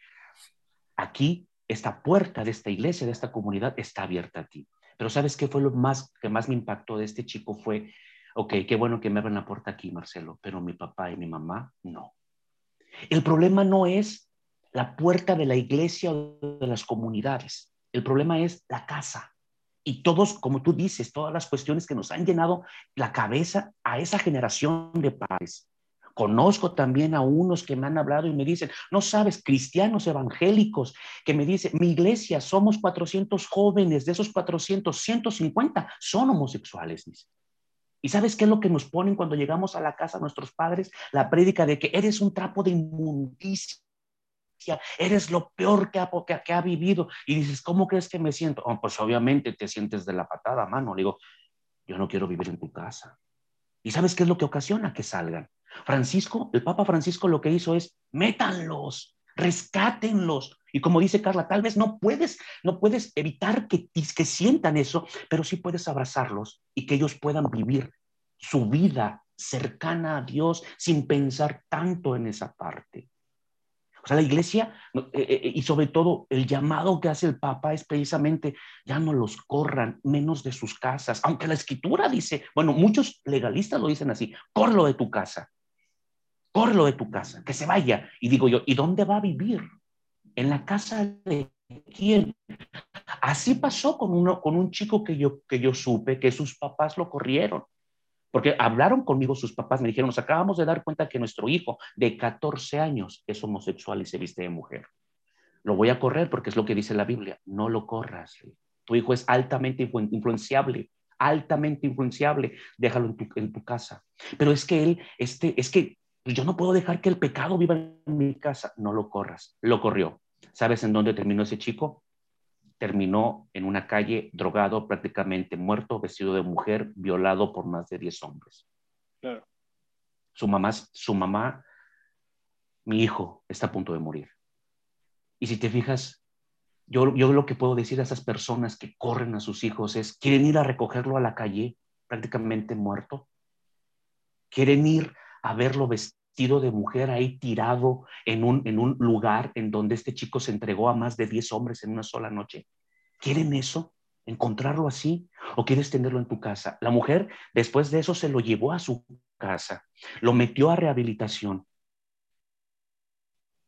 Aquí, esta puerta de esta iglesia, de esta comunidad, está abierta a ti. Pero ¿sabes qué fue lo más que más me impactó de este chico? Fue, ok, qué bueno que me abran la puerta aquí, Marcelo, pero mi papá y mi mamá, no. El problema no es la puerta de la iglesia o de las comunidades. El problema es la casa. Y todos, como tú dices, todas las cuestiones que nos han llenado la cabeza a esa generación de padres. Conozco también a unos que me han hablado y me dicen, no sabes, cristianos evangélicos, que me dicen, mi iglesia, somos 400 jóvenes, de esos 400, 150 son homosexuales, ¿Y sabes qué es lo que nos ponen cuando llegamos a la casa nuestros padres? La prédica de que eres un trapo de inmundicia eres lo peor que ha, vivido. Y dices, ¿cómo crees que me siento? Oh, pues obviamente te sientes de la patada, mano. Le digo, yo no quiero vivir en tu casa. ¿Y sabes qué es lo que ocasiona que salgan? Francisco, el Papa Francisco lo que hizo es, métanlos, rescátenlos. Y como dice Carla, tal vez no puedes, no puedes evitar que, que sientan eso, pero sí puedes abrazarlos y que ellos puedan vivir su vida cercana a Dios sin pensar tanto en esa parte. O sea, la iglesia, eh, eh, eh, y sobre todo el llamado que hace el Papa es precisamente, ya no los corran, menos de sus casas, aunque la escritura dice, bueno, muchos legalistas lo dicen así, corlo de tu casa, corlo de tu casa, que se vaya. Y digo yo, ¿y dónde va a vivir? ¿En la casa de quién? Así pasó con, uno, con un chico que yo, que yo supe que sus papás lo corrieron. Porque hablaron conmigo sus papás, me dijeron, nos acabamos de dar cuenta que nuestro hijo de 14 años es homosexual y se viste de mujer. Lo voy a correr porque es lo que dice la Biblia. No lo corras. Tu hijo es altamente influenciable, altamente influenciable. Déjalo en tu, en tu casa. Pero es que él, este, es que yo no puedo dejar que el pecado viva en mi casa. No lo corras. Lo corrió. ¿Sabes en dónde terminó ese chico? Terminó en una calle drogado, prácticamente muerto, vestido de mujer, violado por más de 10 hombres. Su mamá, su mamá, mi hijo está a punto de morir. Y si te fijas, yo, yo lo que puedo decir a esas personas que corren a sus hijos es, quieren ir a recogerlo a la calle, prácticamente muerto. Quieren ir a verlo vestido de mujer ahí tirado en un, en un lugar en donde este chico se entregó a más de 10 hombres en una sola noche. ¿Quieren eso? ¿Encontrarlo así? ¿O quieres tenerlo en tu casa? La mujer después de eso se lo llevó a su casa, lo metió a rehabilitación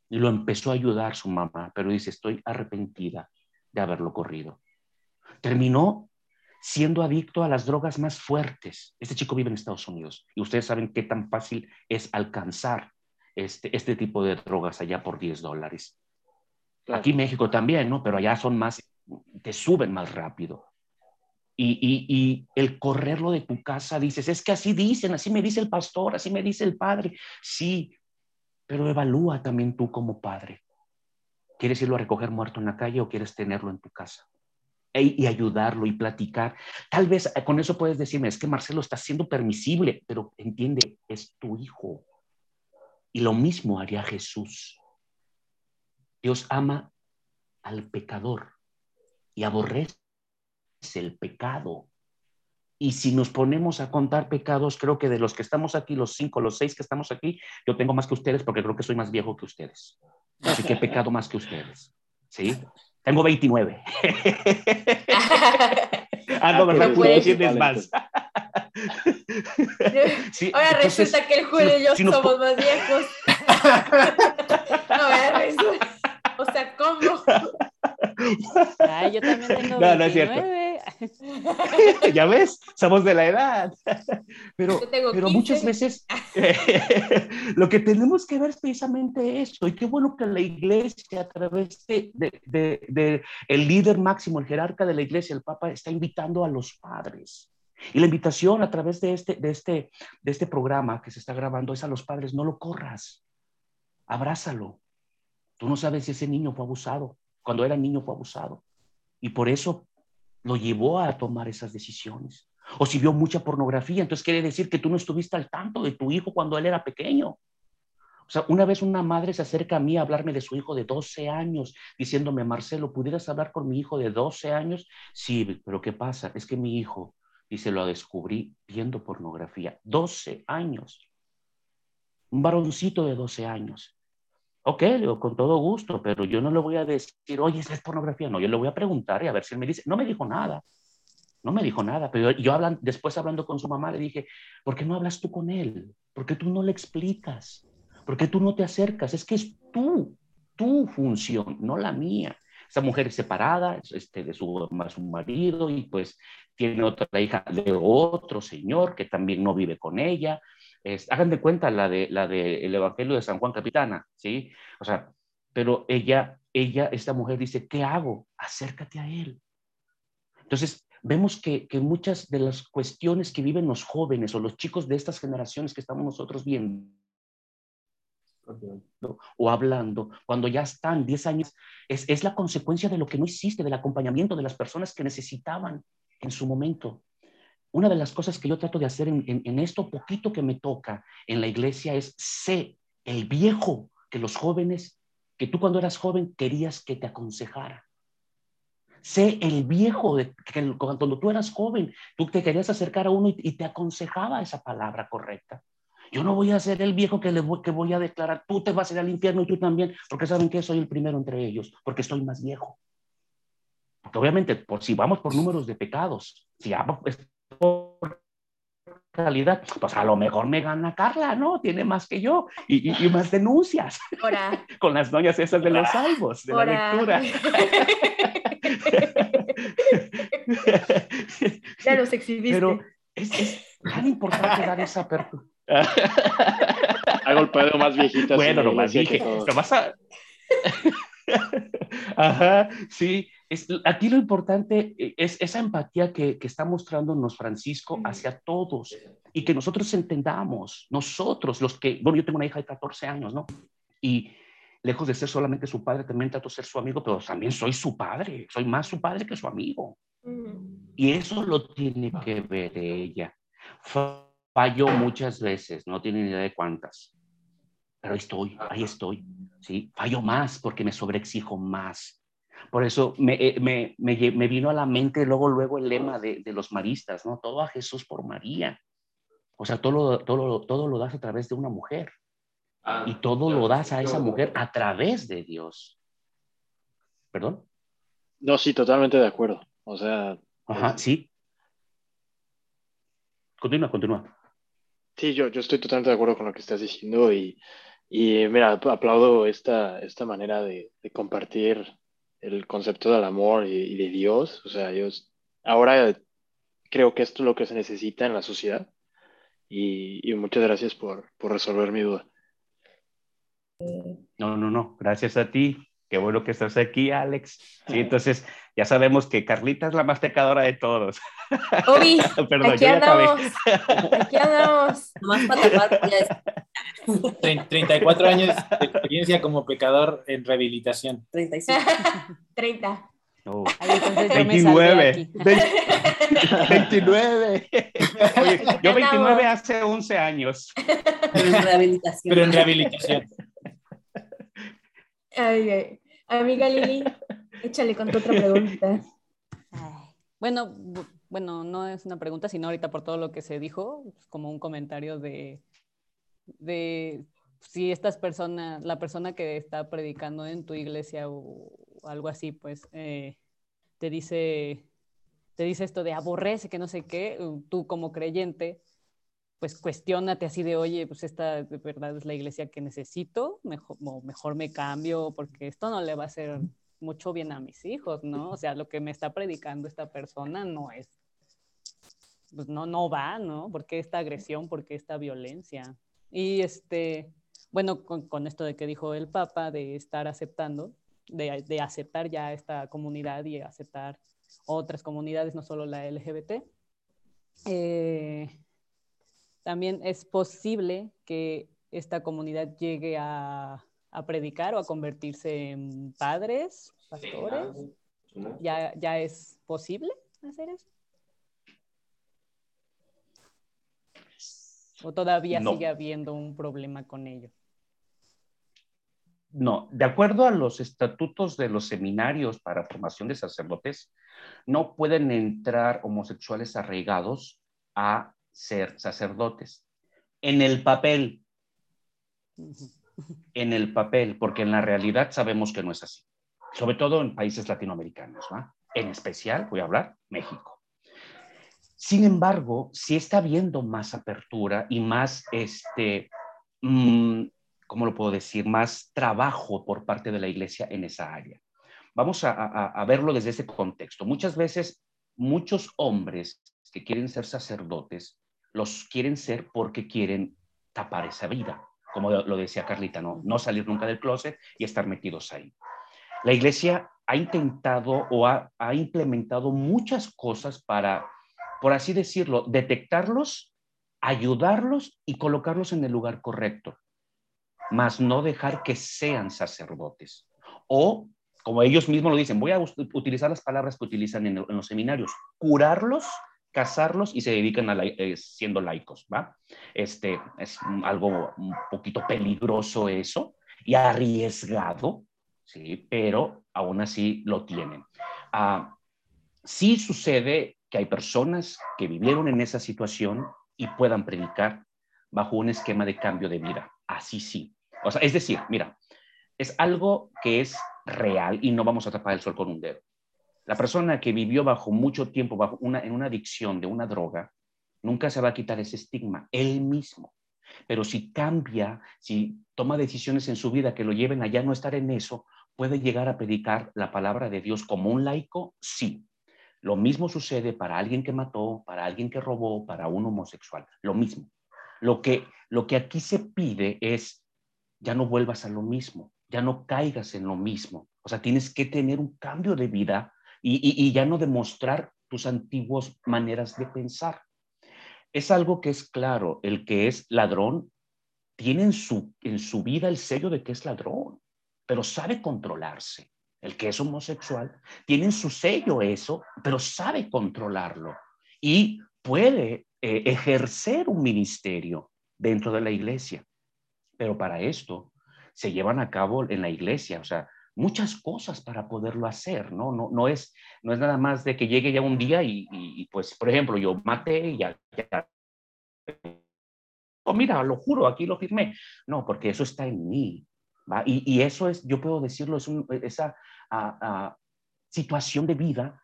y lo empezó a ayudar su mamá, pero dice, estoy arrepentida de haberlo corrido. Terminó siendo adicto a las drogas más fuertes. Este chico vive en Estados Unidos y ustedes saben qué tan fácil es alcanzar este, este tipo de drogas allá por 10 dólares. Aquí en México también, ¿no? Pero allá son más te suben más rápido. Y, el correrlo de tu casa, dices, es que así dicen, así me dice el pastor, así me dice el padre. Sí, pero evalúa también tú como padre. ¿Quieres irlo a recoger muerto en la calle o quieres tenerlo en tu casa? Y ayudarlo y platicar. Tal vez eh, con eso puedes decirme, es que Marcelo está siendo permisible, pero entiende, es tu hijo. Y lo mismo haría Jesús. Dios ama al pecador y aborrece el pecado. Y si nos ponemos a contar pecados, creo que de los que estamos aquí, los cinco, los seis que estamos aquí, yo tengo más que ustedes porque creo que soy más viejo que ustedes. Así que he pecado más que ustedes. ¿Sí? Tengo 29. ah, no, ¿verdad? Tú tienes más. Ahora resulta que el Julio y yo somos más viejos. no, resulta. O sea, ¿cómo? Ay, yo también tengo 29. No, no es cierto. ya ves, somos de la edad. Pero, pero muchas veces lo que tenemos que ver es precisamente eso. Y qué bueno que la iglesia, a través de, de, de, el líder máximo, el jerarca de la iglesia, el Papa, está invitando a los padres. Y la invitación a través de este, de, este, de este programa que se está grabando es a los padres, no lo corras, abrázalo. Tú no sabes si ese niño fue abusado cuando era niño fue abusado. Y por eso lo llevó a tomar esas decisiones. O si vio mucha pornografía, entonces quiere decir que tú no estuviste al tanto de tu hijo cuando él era pequeño. O sea, una vez una madre se acerca a mí a hablarme de su hijo de 12 años, diciéndome, Marcelo, ¿pudieras hablar con mi hijo de 12 años? Sí, pero ¿qué pasa? Es que mi hijo, se lo descubrí viendo pornografía, 12 años. Un varoncito de 12 años. Ok, digo, con todo gusto, pero yo no le voy a decir, oye, es pornografía. No, yo le voy a preguntar y a ver si él me dice. No me dijo nada. No me dijo nada, pero yo hablan, después hablando con su mamá le dije, ¿por qué no hablas tú con él? ¿Por qué tú no le explicas? ¿Por qué tú no te acercas? Es que es tú, tu función, no la mía. Esa mujer es separada este, de su, su marido y pues tiene otra hija de otro señor que también no vive con ella hagan de cuenta la de la del Evangelio de San Juan Capitana, ¿sí? O sea, pero ella, ella, esta mujer dice, ¿qué hago? Acércate a él. Entonces, vemos que, que muchas de las cuestiones que viven los jóvenes o los chicos de estas generaciones que estamos nosotros viendo, o hablando, cuando ya están 10 años, es, es, la consecuencia de lo que no hiciste, del acompañamiento de las personas que necesitaban en su momento una de las cosas que yo trato de hacer en, esto poquito que me toca en la iglesia es sé el viejo que los jóvenes, que tú cuando eras joven querías que te aconsejara. Sé el viejo de, que cuando tú eras joven, tú te querías acercar a uno y, te aconsejaba esa palabra correcta. Yo no voy a ser el viejo que, le voy, que voy a declarar, tú te vas a ir al infierno y tú también, porque saben que soy el primero entre ellos, porque estoy más viejo. Porque obviamente, por, si vamos por números de pecados, si calidad, pues a lo mejor me gana Carla, ¿no? Tiene más que yo y, más denuncias. Con las doñas esas de los salvos, de la lectura. ya los exhibiste. Pero es, tan importante dar esa apertura. Ha golpeado más viejitas. Bueno, nomás dije, vas a... Ajá, sí. Es, aquí lo importante es esa empatía que, que está mostrándonos Francisco hacia todos y que nosotros entendamos, nosotros los que, bueno, yo tengo una hija de 14 años, ¿no? Y lejos de ser solamente su padre, también trato de ser su amigo, pero también soy su padre, soy más su padre que su amigo. Y eso lo tiene que ver ella. Falló muchas veces, no tiene ni idea de cuántas, pero ahí estoy, ahí estoy, ¿sí? Fallo más porque me sobreexijo más. Por eso me, eh, me, me, me vino a la mente luego, luego el lema de, de, los maristas, ¿no? Todo a Jesús por María. O sea, todo, todo, todo lo das a través de una mujer. Ah, y todo lo das a esa mujer a través de Dios. ¿Perdón? No, sí, totalmente de acuerdo. O sea. Ajá, sí. Continúa, continúa. Sí, yo, yo estoy totalmente de acuerdo con lo que estás diciendo y, y mira, aplaudo esta, esta manera de, de compartir el concepto del amor y, de Dios. O sea, yo ahora creo que esto es lo que se necesita en la sociedad y, y muchas gracias por, por resolver mi duda. No, no, no, gracias a ti. Qué bueno que estás aquí, Alex. Sí, entonces ya sabemos que Carlita es la más pecadora de todos. Obi, Perdón, aquí andamos. Aquí andamos. Más para 34 años de experiencia como pecador en rehabilitación. 35. 30. Oh. 29. 29. yo 29 hace 11 años. Pero en rehabilitación. Pero en rehabilitación. Ay, Amiga Lili, échale con tu otra pregunta. Bueno, bueno, no es una pregunta, sino ahorita por todo lo que se dijo, como un comentario de, de si estas personas, la persona que está predicando en tu iglesia o algo así, pues eh, te dice, te dice esto de aborrece, que no sé qué, tú como creyente, pues cuestionate así de, oye, pues esta de verdad es la iglesia que necesito, mejor, mejor me cambio porque esto no le va a hacer mucho bien a mis hijos, ¿no? O sea, lo que me está predicando esta persona no es, pues no, no va, ¿no? ¿Por qué esta agresión? ¿Por qué esta violencia? Y este, bueno, con, esto de que dijo el Papa, de estar aceptando, de, de aceptar ya esta comunidad y aceptar otras comunidades, no solo la LGBT, eh, también es posible que esta comunidad llegue a, predicar o a convertirse en padres, pastores. ¿Ya, ya es posible hacer eso? ¿O todavía sigue habiendo un problema con ello? No, de acuerdo a los estatutos de los seminarios para formación de sacerdotes, no pueden entrar homosexuales arraigados a ser sacerdotes. En el papel, en el papel, porque en la realidad sabemos que no es así, sobre todo en países latinoamericanos, en especial, voy a hablar, México. Sin embargo, sí está habiendo más apertura y más, este, mm, ¿cómo lo puedo decir? Más trabajo por parte de la iglesia en esa área. Vamos a, verlo desde ese contexto. Muchas veces, muchos hombres que quieren ser sacerdotes los quieren ser porque quieren tapar esa vida, como lo decía Carlita, no, no salir nunca del closet y estar metidos ahí. La iglesia ha intentado o ha implementado muchas cosas para, por así decirlo, detectarlos, ayudarlos y colocarlos en el lugar correcto, mas no dejar que sean sacerdotes. O, como ellos mismos lo dicen, voy a utilizar las palabras que utilizan en, los seminarios, curarlos casarlos y se dedican a eh, siendo laicos, ¿va? Este es algo un poquito peligroso eso y arriesgado, ¿sí? Pero aún así lo tienen. Ah, sí sucede que hay personas que vivieron en esa situación y puedan predicar bajo un esquema de cambio de vida. Así sí. O sea, es decir, mira, es algo que es real y no vamos a tapar el sol con un dedo. La persona que vivió bajo mucho tiempo bajo una, en una adicción de una droga Nunca se va a quitar ese estigma, él mismo. Pero si cambia, si toma decisiones en su vida que lo lleven a ya no estar en eso, puede llegar a predicar la palabra de Dios como un laico, sí. Lo mismo sucede para alguien que mató, para alguien que robó, para un homosexual. Lo mismo. Lo que, lo que aquí se pide es, ya no vuelvas a lo mismo, ya no caigas en lo mismo. O sea, tienes que tener un cambio de vida y, ya no demostrar tus antiguas maneras de pensar. Es algo que es claro, el que es ladrón tiene en su, en su vida el sello de que es ladrón, pero sabe controlarse. El que es homosexual tiene en su sello eso, pero sabe controlarlo y puede eh, ejercer un ministerio dentro de la iglesia. Pero para esto se llevan a cabo en la iglesia, o sea, muchas cosas para poderlo hacer, ¿no? No, no, es, no es nada más de que llegue ya un día y, pues, por ejemplo, yo maté y ya, ya oh, mira, lo juro, aquí lo firmé. No, porque eso está en mí. Y, eso es, yo puedo decirlo, es esa situación de vida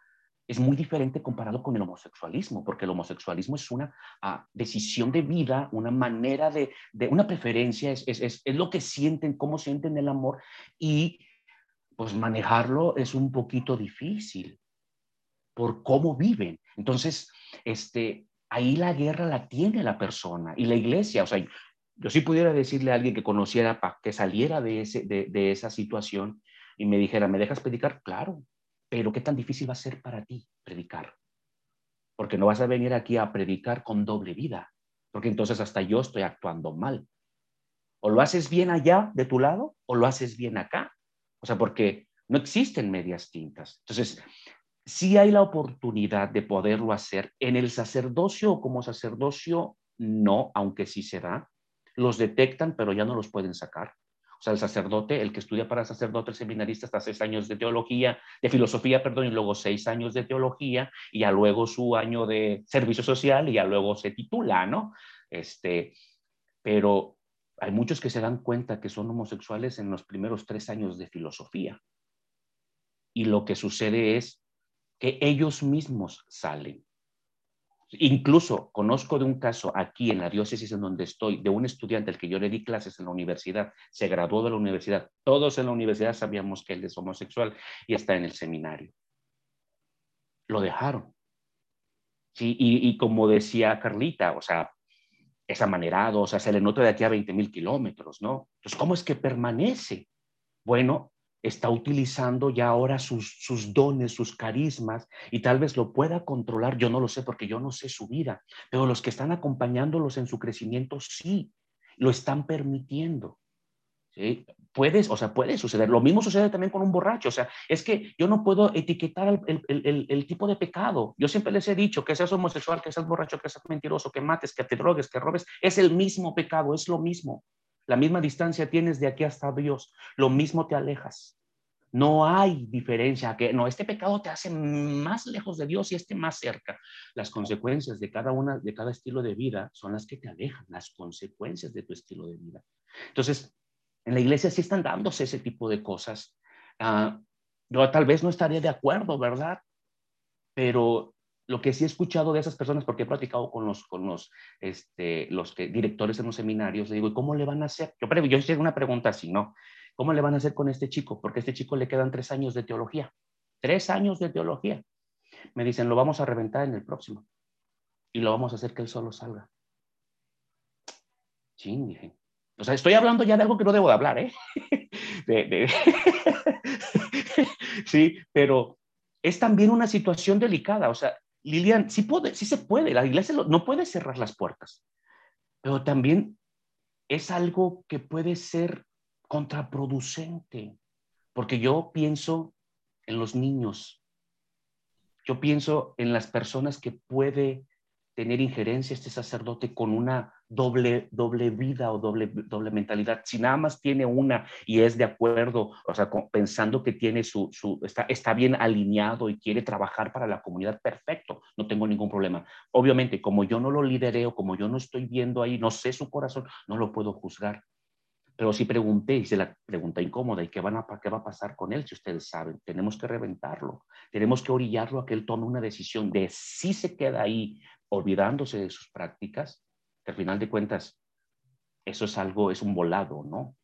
es muy diferente comparado con el homosexualismo, porque el homosexualismo es una decisión de vida, una manera de, de una preferencia, es, es, es, lo que sienten, cómo sienten el amor, y pues manejarlo es un poquito difícil por cómo viven. Entonces, este, ahí la guerra la tiene la persona y la iglesia. O sea, yo sí pudiera decirle a alguien que conociera que saliera de, ese, de, de esa situación y me dijera, ¿me dejas predicar? Claro, pero ¿qué tan difícil va a ser para ti predicar? Porque no vas a venir aquí a predicar con doble vida, porque entonces hasta yo estoy actuando mal. O lo haces bien allá de tu lado o lo haces bien acá. O sea, porque no existen medias tintas. Entonces, sí hay la oportunidad de poderlo hacer. En el sacerdocio o como sacerdocio, no, aunque sí se da. Los detectan, pero ya no los pueden sacar. O sea, el sacerdote, el que estudia para sacerdote, el seminarista, está seis años de teología, de filosofía, perdón, y luego seis años de teología, y ya luego su año de servicio social, y ya luego se titula, ¿no? Este, pero hay muchos que se dan cuenta que son homosexuales en los primeros tres años de filosofía. Y lo que sucede es que ellos mismos salen. Incluso conozco de un caso aquí en la diócesis en donde estoy, de un estudiante al que yo le di clases en la universidad, se graduó de la universidad, todos en la universidad sabíamos que él es homosexual y está en el seminario. Lo dejaron. Y, y como decía Carlita, o sea, es amanerado, o sea, se le nota de aquí a 20 mil kilómetros, ¿no? Entonces, ¿cómo es que permanece? Bueno, está utilizando ya ahora sus, dones, sus carismas, y tal vez lo pueda controlar, yo no lo sé porque yo no sé su vida, pero los que están acompañándolos en su crecimiento sí, lo están permitiendo. ¿sí? Puedes, o sea, puede suceder. Lo mismo sucede también con un borracho. O sea, es que yo no puedo etiquetar el, el, tipo de pecado. Yo siempre les he dicho que seas homosexual, que seas borracho, que seas mentiroso, que mates, que te drogues, que robes. Es el mismo pecado, es lo mismo. La misma distancia tienes de aquí hasta Dios. Lo mismo te alejas. No hay diferencia, que no, este pecado te hace más lejos de Dios y este más cerca. Las consecuencias de cada una, de cada estilo de vida son las que te alejan, las consecuencias de tu estilo de vida. Entonces, en la iglesia sí están dándose ese tipo de cosas. Ah, yo tal vez no estaría de acuerdo, ¿verdad? Pero lo que sí he escuchado de esas personas, porque he platicado con los, con los, este, los que, directores en los seminarios, le digo, ¿y cómo le van a hacer? Yo, yo hice una pregunta así, ¿no? ¿Cómo le van a hacer con este chico? Porque a este chico le quedan tres años de teología. Tres años de teología. Me dicen, lo vamos a reventar en el próximo. Y lo vamos a hacer que él solo salga. Ching, dije. O sea, estoy hablando ya de algo que no debo de hablar, ¿eh? sí, pero es también una situación delicada. O sea, Lilian, sí, puede, sí se puede, la iglesia no puede cerrar las puertas, pero también es algo que puede ser contraproducente, porque yo pienso en los niños, yo pienso en las personas que puede tener injerencia este sacerdote con una doble, doble vida o doble, doble mentalidad. Si nada más tiene una y es de acuerdo, o sea, pensando que tiene su, su está, está bien alineado y quiere trabajar para la comunidad, perfecto, no tengo ningún problema. Obviamente, como yo no lo lidereo, como yo no estoy viendo ahí, no sé su corazón, no lo puedo juzgar. Pero sí pregunté, hice la pregunta incómoda, ¿y qué, va a pasar con él? Si ustedes saben, tenemos que reventarlo, tenemos que orillarlo a que él tome una decisión de si se queda ahí olvidándose de sus prácticas, que al final de cuentas eso es algo, es un volado, ¿no?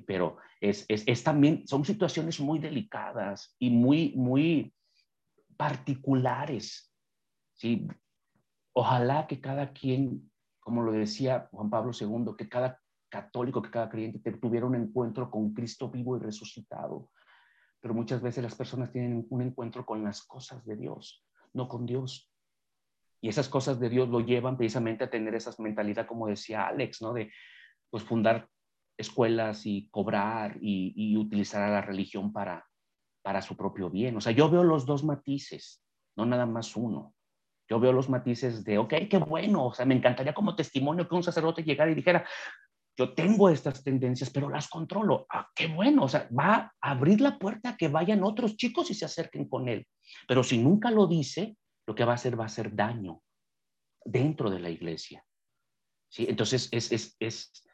pero es, es, es, también, son situaciones muy delicadas y muy, muy particulares, ¿sí? Ojalá que cada quien, como lo decía Juan Pablo II, que cada católico, que cada creyente tuviera un encuentro con Cristo vivo y resucitado. Pero muchas veces las personas tienen un encuentro con las cosas de Dios, no con Dios. Y esas cosas de Dios lo llevan precisamente a tener esa mentalidad, como decía Alex, ¿no? De pues fundar escuelas y cobrar y, utilizar a la religión para, para su propio bien. O sea, yo veo los dos matices, no nada más uno. Yo veo los matices de, ok, qué bueno, o sea, me encantaría como testimonio que un sacerdote llegara y dijera, yo tengo estas tendencias, pero las controlo. Ah, qué bueno, o sea, va a abrir la puerta a que vayan otros chicos y se acerquen con él. Pero si nunca lo dice, lo que va a hacer va a hacer daño dentro de la iglesia. ¿Sí? Entonces, es, es, es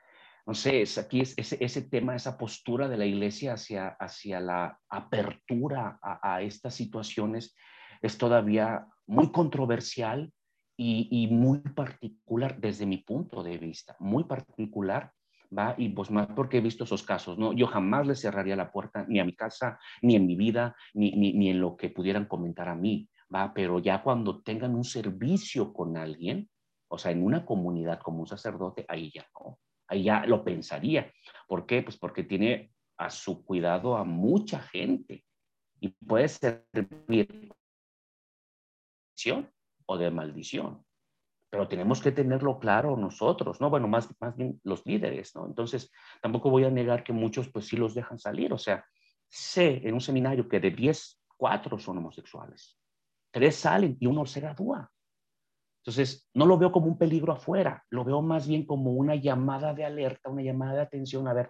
no sé, es, aquí es, ese tema, esa postura de la iglesia hacia, hacia la apertura a estas situaciones es todavía muy controversial y, muy particular desde mi punto de vista, muy particular, ¿va? Y pues más porque he visto esos casos, ¿no? Yo jamás le cerraría la puerta ni a mi casa, ni en mi vida, ni, ni, ni en lo que pudieran comentar a mí, ¿va? Pero ya cuando tengan un servicio con alguien, o sea, en una comunidad como un sacerdote, ahí ya no, ahí ya lo pensaría. ¿Por qué? Pues porque tiene a su cuidado a mucha gente y puede servir o de maldición. Pero tenemos que tenerlo claro nosotros, ¿no? Bueno, más, más bien los líderes, ¿no? Entonces, tampoco voy a negar que muchos pues sí los dejan salir. O sea, sé en un seminario que de 10, 4 son homosexuales. Tres salen y uno se gradúa. Entonces, no lo veo como un peligro afuera, lo veo más bien como una llamada de alerta, una llamada de atención, a ver,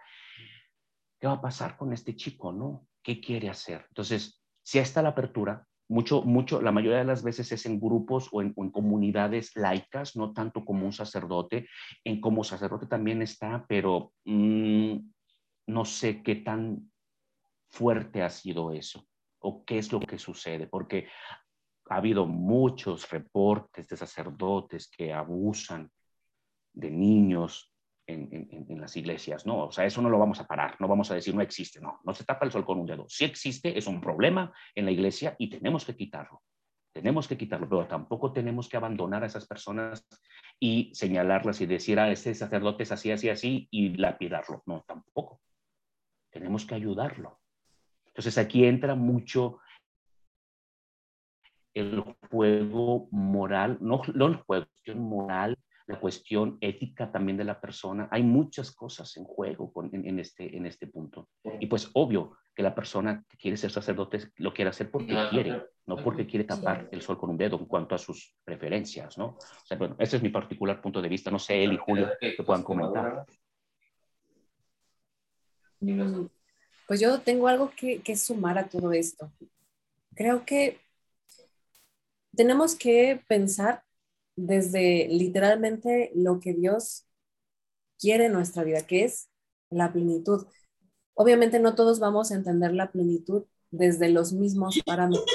¿qué va a pasar con este chico, no? ¿Qué quiere hacer? Entonces, si está la apertura, mucho, mucho, la mayoría de las veces es en grupos o en, comunidades laicas, no tanto como un sacerdote. En como sacerdote también está, pero mm, no sé qué tan fuerte ha sido eso o qué es lo que sucede, porque ha habido muchos reportes de sacerdotes que abusan de niños, en, las iglesias, ¿no? O sea, eso no lo vamos a parar, no vamos a decir no existe, no, no se tapa el sol con un dedo. Si existe, es un problema en la iglesia y tenemos que quitarlo. Tenemos que quitarlo, pero tampoco tenemos que abandonar a esas personas y señalarlas y decir, ah, este sacerdote es así, así, así y lapidarlo. No, tampoco. Tenemos que ayudarlo. Entonces aquí entra mucho el juego moral, no, no el juego, moral la cuestión ética también de la persona. Hay muchas cosas en juego en, este, en este punto. Y pues obvio que la persona que quiere ser sacerdote lo quiere hacer porque quiere, no porque quiere tapar el sol con un dedo en cuanto a sus preferencias, ¿no? O sea, bueno, ese es mi particular punto de vista. No sé, él y Julio, que puedan comentar. Mm, pues yo tengo algo que, que sumar a todo esto. Creo que tenemos que pensar desde literalmente lo que Dios quiere en nuestra vida, que es la plenitud. Obviamente no todos vamos a entender la plenitud desde los mismos parámetros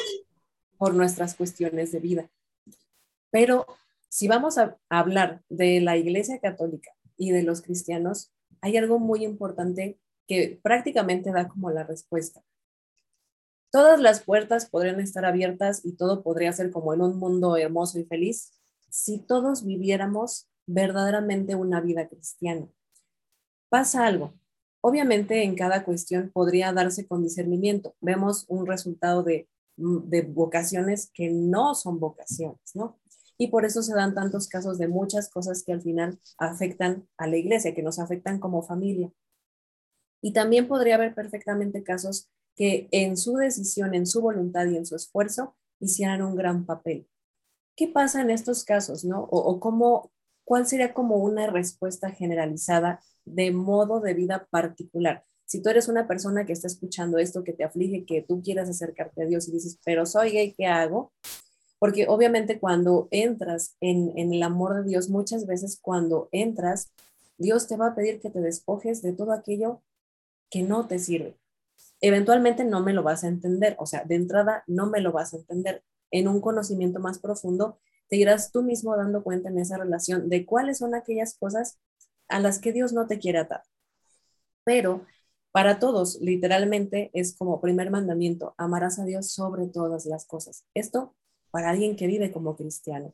por nuestras cuestiones de vida. Pero si vamos a hablar de la Iglesia Católica y de los cristianos, hay algo muy importante que prácticamente da como la respuesta. Todas las puertas podrían estar abiertas y todo podría ser como en un mundo hermoso y feliz, si todos viviéramos verdaderamente una vida cristiana. Pasa algo. Obviamente en cada cuestión podría darse con discernimiento. Vemos un resultado de, de vocaciones que no son vocaciones, ¿no? Y por eso se dan tantos casos de muchas cosas que al final afectan a la iglesia, que nos afectan como familia. Y también podría haber perfectamente casos que en su decisión, en su voluntad y en su esfuerzo hicieran un gran papel. ¿Qué pasa en estos casos, no? O, cómo, cuál sería como una respuesta generalizada de modo de vida particular. Si tú eres una persona que está escuchando esto, que te aflige, que tú quieras acercarte a Dios y dices, pero soy gay, ¿qué hago? Porque obviamente cuando entras en, en el amor de Dios, muchas veces cuando entras, Dios te va a pedir que te despojes de todo aquello que no te sirve. Eventualmente no me lo vas a entender, o sea, de entrada no me lo vas a entender, en un conocimiento más profundo, te irás tú mismo dando cuenta en esa relación de cuáles son aquellas cosas a las que Dios no te quiere atar. Pero para todos, literalmente, es como primer mandamiento, amarás a Dios sobre todas las cosas. Esto para alguien que vive como cristiano.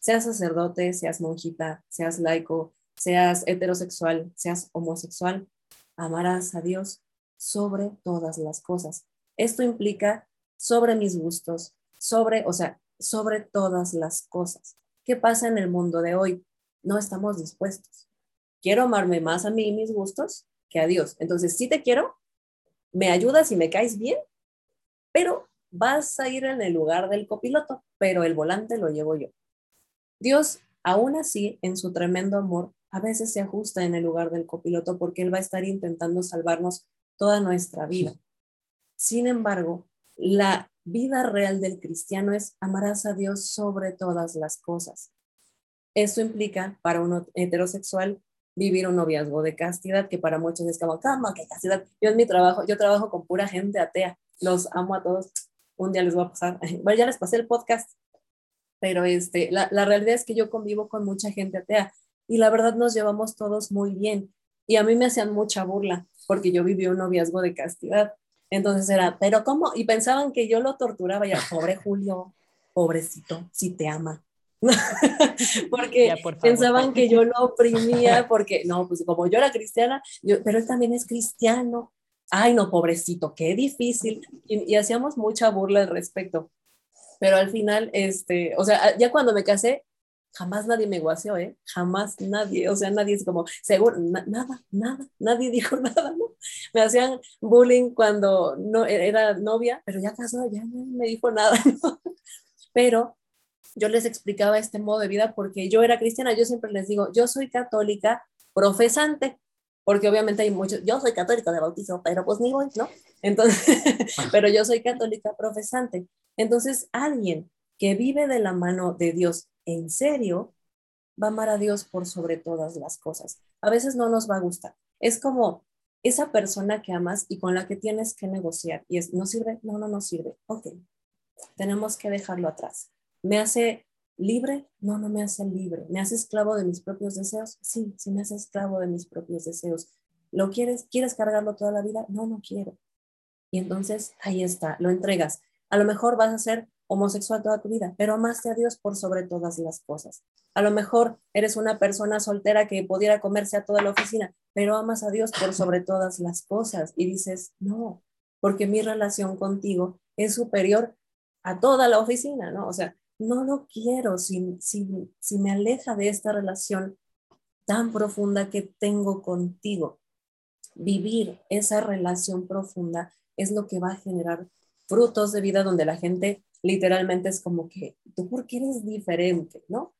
Seas sacerdote, seas monjita, seas laico, seas heterosexual, seas homosexual, amarás a Dios sobre todas las cosas. Esto implica sobre mis gustos, sobre, o sea, sobre todas las cosas. ¿Qué pasa en el mundo de hoy? No estamos dispuestos. Quiero amarme más a mí y mis gustos que a Dios. Entonces, si te quiero, me ayudas y me caes bien, pero vas a ir en el lugar del copiloto, pero el volante lo llevo yo. Dios, aún así, en su tremendo amor, a veces se ajusta en el lugar del copiloto porque Él va a estar intentando salvarnos toda nuestra vida. Sin embargo, la vida real del cristiano es amarás a Dios sobre todas las cosas. Eso implica para un heterosexual vivir un noviazgo de castidad, que para muchos es como, cama, qué castidad. Yo en mi trabajo, yo trabajo con pura gente atea, los amo a todos. Un día les voy a pasar, bueno, ya les pasé el podcast, pero este, la, la realidad es que yo convivo con mucha gente atea y la verdad nos llevamos todos muy bien. Y a mí me hacían mucha burla porque yo viví un noviazgo de castidad. Entonces era, pero ¿cómo? Y pensaban que yo lo torturaba, ya, pobre Julio, pobrecito, si te ama. porque pensaban que yo lo oprimía, porque no, pues como yo era cristiana, yo, pero él también es cristiano. Ay, no, pobrecito, qué difícil. Y, y hacíamos mucha burla al respecto. Pero al final, este, o sea, ya cuando me casé, jamás nadie me guaseó, ¿eh? Jamás nadie, o sea, nadie es como, seguro, nada, nada, nadie dijo nada, ¿no? Me hacían bullying cuando no e-, era novia, pero ya casada, ya no me dijo nada, ¿no? Pero yo les explicaba este modo de vida porque yo era cristiana, yo siempre les digo, yo soy católica profesante, porque obviamente hay muchos, yo soy católica de bautizo, pero pues ni voy, ¿no? Entonces, pero yo soy católica profesante. Entonces, alguien que vive de la mano de Dios en serio, va a amar a Dios por sobre todas las cosas. A veces no nos va a gustar. Es como esa persona que amas y con la que tienes que negociar. Y es, ¿no sirve? No, no, no sirve. Ok, tenemos que dejarlo atrás. ¿Me hace libre? No, no me hace libre. ¿Me hace esclavo de mis propios deseos? Sí, sí me hace esclavo de mis propios deseos. ¿Lo quieres? ¿Quieres cargarlo toda la vida? No, no quiero. Y entonces ahí está, lo entregas. A lo mejor vas a ser homosexual toda tu vida, pero amaste a Dios por sobre todas las cosas. A lo mejor eres una persona soltera que pudiera comerse a toda la oficina, pero amas a Dios por sobre todas las cosas y dices, no, porque mi relación contigo es superior a toda la oficina, ¿no? O sea, no lo quiero si, si, si me aleja de esta relación tan profunda que tengo contigo. Vivir esa relación profunda es lo que va a generar frutos de vida donde la gente literalmente es como que, ¿tú por qué eres diferente? ¿No?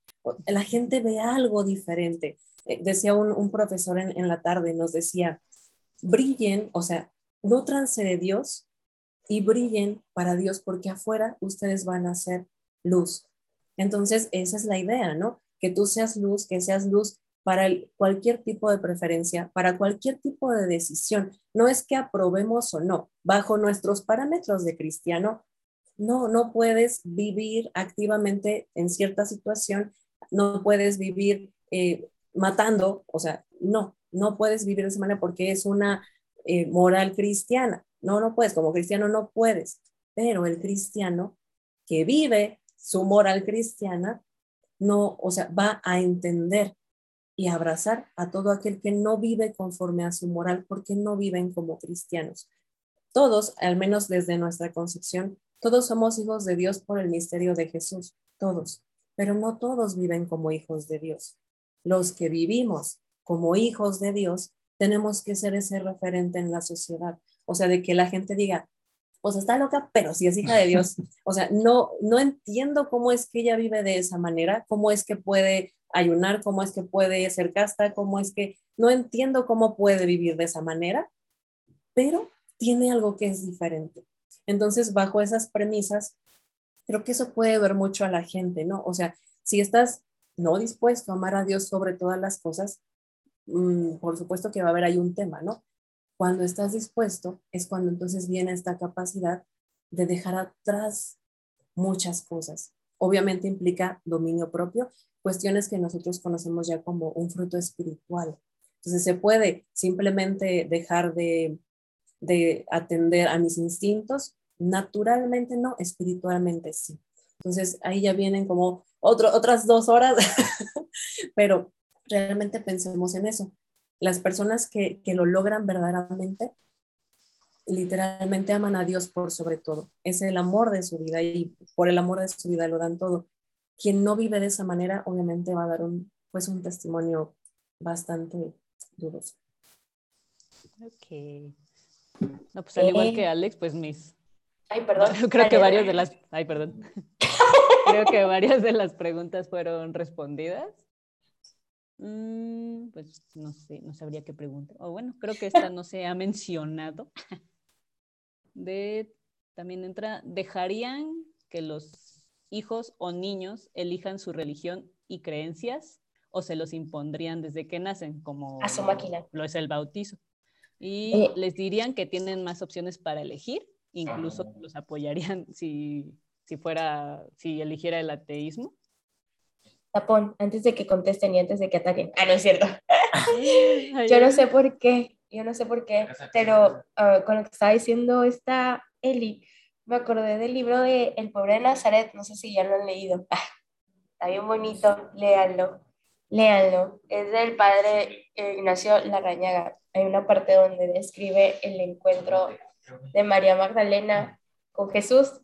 La gente ve algo diferente. Eh, decía un, profesor en, en, la tarde, nos decía, brillen, o sea, nutranse de Dios y brillen para Dios porque afuera ustedes van a ser luz. Entonces, esa es la idea, ¿no? Que tú seas luz, que seas luz para cualquier tipo de preferencia, para cualquier tipo de decisión. No es que aprobemos o no, bajo nuestros parámetros de cristiano, no, no puedes vivir activamente en cierta situación, no puedes vivir eh, matando, o sea, no, no puedes vivir de esa manera porque es una eh, moral cristiana. No, no puedes, como cristiano no puedes, pero el cristiano que vive su moral cristiana, no, o sea, va a entender y abrazar a todo aquel que no vive conforme a su moral porque no viven como cristianos. Todos, al menos desde nuestra concepción, todos somos hijos de Dios por el misterio de Jesús, todos, pero no todos viven como hijos de Dios. Los que vivimos como hijos de Dios tenemos que ser ese referente en la sociedad. O sea, de que la gente diga, pues está loca, pero sí es hija de Dios. O sea, no, no entiendo cómo es que ella vive de esa manera, cómo es que puede ayunar, cómo es que puede ser casta, cómo es que, no entiendo cómo puede vivir de esa manera, pero tiene algo que es diferente. Entonces, bajo esas premisas, creo que eso puede ver mucho a la gente, ¿no? O sea, si estás no dispuesto a amar a Dios sobre todas las cosas, mm, por supuesto que va a haber ahí un tema, ¿no? Cuando estás dispuesto es cuando entonces viene esta capacidad de dejar atrás muchas cosas. obviamente implica dominio propio, cuestiones que nosotros conocemos ya como un fruto espiritual. Entonces se puede simplemente dejar de, de atender a mis instintos, naturalmente no, espiritualmente sí. Entonces ahí ya vienen como otro, otras dos horas, pero realmente pensemos en eso. Las personas que, que lo logran verdaderamente, literalmente aman a Dios por sobre todo. Es el amor de su vida y por el amor de su vida lo dan todo. Quien no vive de esa manera, obviamente va a dar un, pues un testimonio bastante dudoso. Ok. No, pues al igual que Alex, pues mis... Ay, perdón. Creo que varias de las... Ay, perdón. Creo que varias de las preguntas fueron respondidas. Mm, pues no sé, no sabría qué pregunta. O bueno, creo que esta no se ha mencionado. De, también entra, ¿dejarían que los hijos o niños elijan su religión y creencias o se los impondrían desde que nacen, como a su máquina. Lo es el bautizo. Y eh. les dirían que tienen más opciones para elegir, incluso los apoyarían si, si fuera, si eligiera el ateísmo. Tapón, antes de que contesten y antes de que ataquen. Ah, no es cierto. yo no sé por qué, yo no sé por qué, pero ah, con lo que estaba diciendo esta Eli, me acordé del libro de El pobre de Nazaret, no sé si ya lo han leído. Ah, está bien bonito, léanlo, léanlo. Es del padre eh, Ignacio Larrañaga. Hay una parte donde describe el encuentro de María Magdalena con Jesús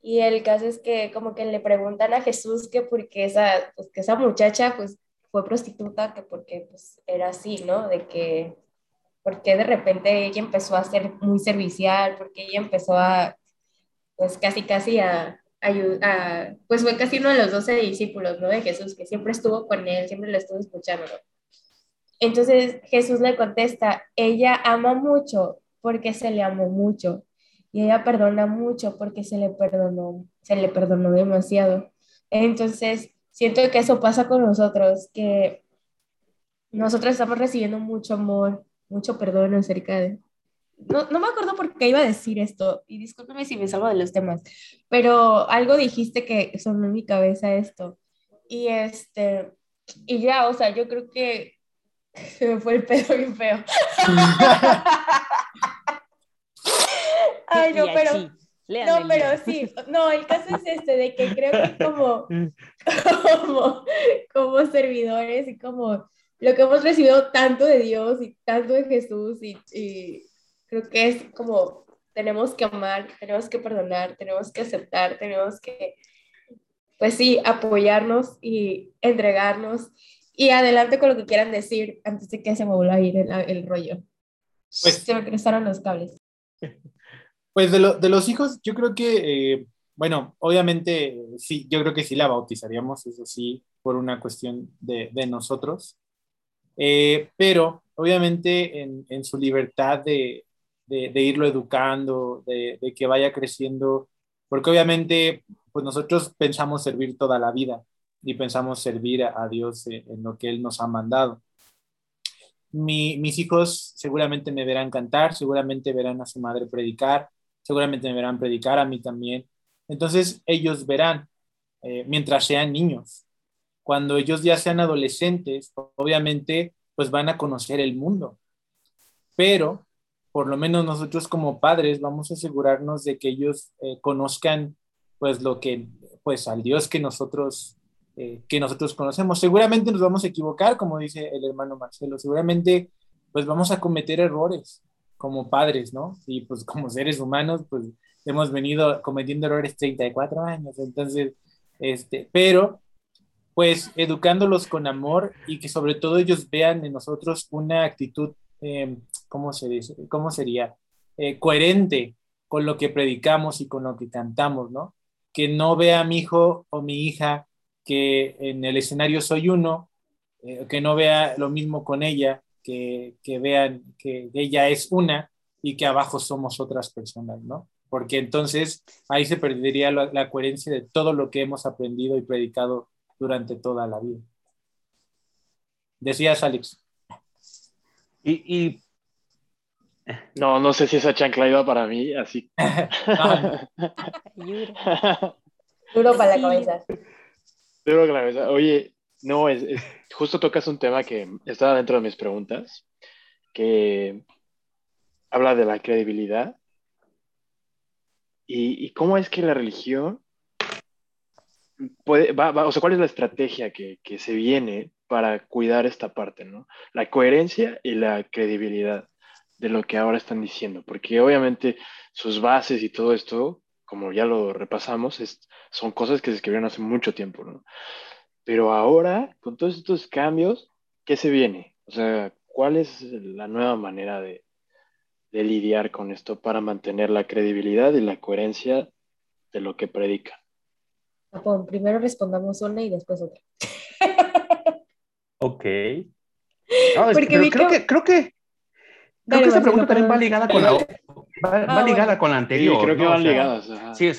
y el caso es que como que le preguntan a Jesús que porque esa, pues, que esa muchacha pues fue prostituta, que porque pues era así, ¿no? De que, porque de repente ella empezó a ser muy servicial, porque ella empezó a, pues casi casi a ayudar, pues fue casi uno de los doce discípulos, ¿no? De Jesús, que siempre estuvo con él, siempre lo estuvo escuchando, Entonces Jesús le contesta, ella ama mucho porque se le amó mucho y ella perdona mucho porque se le perdonó, se le perdonó demasiado. Entonces, siento que eso pasa con nosotros, que nosotros estamos recibiendo mucho amor, mucho perdón acerca de... No, no me acuerdo por qué iba a decir esto, y discúlpeme si me salgo de los temas, pero algo dijiste que sonó en mi cabeza esto. Y este, y ya, o sea, yo creo que se me fue el pedo bien feo. Ay, no, pero. no, pero sí, no, el caso es este, de que creo que como, como, como servidores y como lo que hemos recibido tanto de Dios y tanto de Jesús y, y, creo que es como tenemos que amar, tenemos que perdonar, tenemos que aceptar, tenemos que, pues sí, apoyarnos y entregarnos y adelante con lo que quieran decir antes de que se me vuelva a ir el, el rollo. Pues, se me cruzaron los cables. Pues de, lo, de, los hijos, yo creo que, eh, bueno, obviamente sí, yo creo que sí la bautizaríamos, eso sí, por una cuestión de, de nosotros, eh, pero obviamente en, en su libertad de, de, irlo educando, de, que vaya creciendo, porque obviamente pues nosotros pensamos servir toda la vida y pensamos servir a, Dios en, en lo que Él nos ha mandado. Mi, mis hijos seguramente me verán cantar, seguramente verán a su madre predicar, seguramente me verán predicar a mí también. Entonces ellos verán, eh, mientras sean niños. Cuando ellos ya sean adolescentes, obviamente, pues van a conocer el mundo. Pero, por lo menos nosotros como padres vamos a asegurarnos de que ellos eh, conozcan, pues, lo que, pues, al Dios que nosotros, eh, que nosotros conocemos. Seguramente nos vamos a equivocar, como dice el hermano Marcelo. Seguramente, pues, vamos a cometer errores como padres, ¿no? Y pues como seres humanos, pues hemos venido cometiendo errores 34 años, entonces, este, pero pues educándolos con amor y que sobre todo ellos vean en nosotros una actitud, em, ¿cómo, se dice? ¿cómo sería? Eh, coherente con lo que predicamos y con lo que cantamos, ¿no? Que no vea a mi hijo o mi hija que en el escenario soy uno, eh, que no vea lo mismo con ella, que, vean que ella es una y que abajo somos otras personas, ¿no? Porque entonces ahí se perdería la, coherencia de todo lo que hemos aprendido y predicado durante toda la vida. Decías, Alex. Y, No, no sé si esa chancla iba para mí, así. Duro para la cabeza. Cabeza. Oye, no, es, justo tocas un tema que estaba dentro de mis preguntas, que habla de la credibilidad y, cómo es que la religión puede, va, o sea, cuál es la estrategia que, que, se viene para cuidar esta parte, ¿no? La coherencia y la credibilidad de lo que ahora están diciendo, porque obviamente sus bases y todo esto, como ya lo repasamos, es, son cosas que se escribieron hace mucho tiempo, ¿no? Pero ahora, con todos estos cambios, ¿qué se viene? O sea, ¿cuál es la nueva manera de, de lidiar con esto para mantener la credibilidad y la coherencia de lo que predica? primero respondamos una y después otra. ok. Porque creo, que, creo que, creo que esa pregunta también va ligada con la, va, ah, ligada con la anterior. Sí, creo que van ligadas. Sí,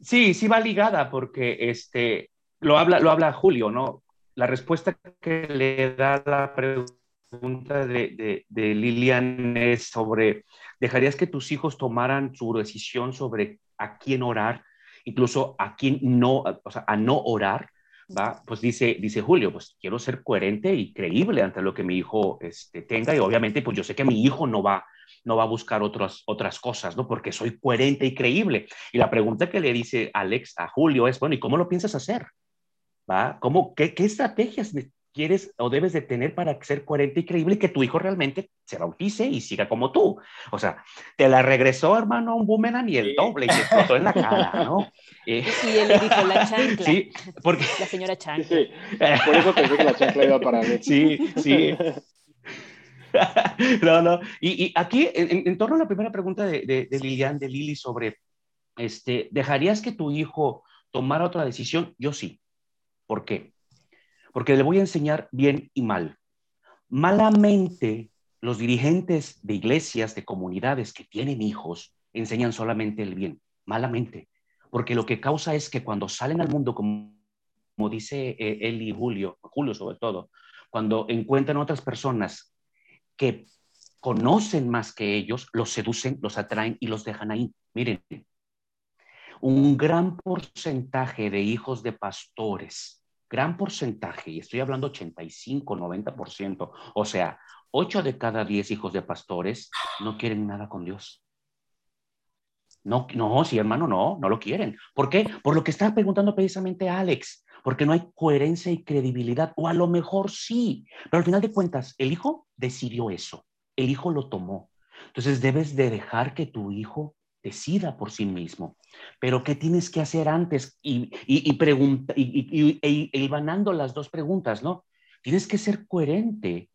sí, sí va ligada porque este, lo habla, lo habla Julio, ¿no? La respuesta que le da la pregunta de, de, Lilian es sobre, ¿dejarías que tus hijos tomaran su decisión sobre a quién orar, incluso a quién no, o sea, a no orar? ¿Va? Pues dice, dice Julio, pues quiero ser coherente y creíble ante lo que mi hijo este, tenga y obviamente pues yo sé que mi hijo no va, no va a buscar otras, otras cosas, ¿no? Porque soy coherente y creíble. Y la pregunta que le dice Alex a Julio es, bueno, ¿y cómo lo piensas hacer? ¿va? ¿Cómo, qué, qué estrategias quieres o debes de tener para ser coherente y creíble y que tu hijo realmente se bautice y siga como tú? O sea, te la regresó, hermano, un boomerang y el doble y te explotó en la cara, ¿no? Eh, sí, él le dijo la chancla. Sí, porque... La señora chancla. Sí, por eso pensé que la chancla iba para mí. Sí, sí. no, no. Y, aquí, en, torno a la primera pregunta de, de, de Lilian, de Lili, sobre, este, ¿dejarías que tu hijo tomara otra decisión? Yo sí. ¿Por qué? Porque le voy a enseñar bien y mal. Malamente, los dirigentes de iglesias, de comunidades que tienen hijos, enseñan solamente el bien. Malamente. Porque lo que causa es que cuando salen al mundo, como, dice eh, Julio, Julio sobre todo, cuando encuentran otras personas que conocen más que ellos, los seducen, los atraen y los dejan ahí. Miren, un gran porcentaje de hijos de pastores, gran porcentaje, y estoy hablando 85, 90%, o sea, 8 de cada 10 hijos de pastores no quieren nada con Dios. No, no, sí, hermano, no, no lo quieren. ¿Por qué? Por lo que está preguntando precisamente Alex, porque no hay coherencia y credibilidad, o a lo mejor sí, pero al final de cuentas, el hijo decidió eso, el hijo lo tomó. Entonces debes de dejar que tu hijo decida por sí mismo. Pero ¿qué tienes que hacer antes? Y, y, y, y, y, las dos preguntas, ¿no? Tienes que ser coherente.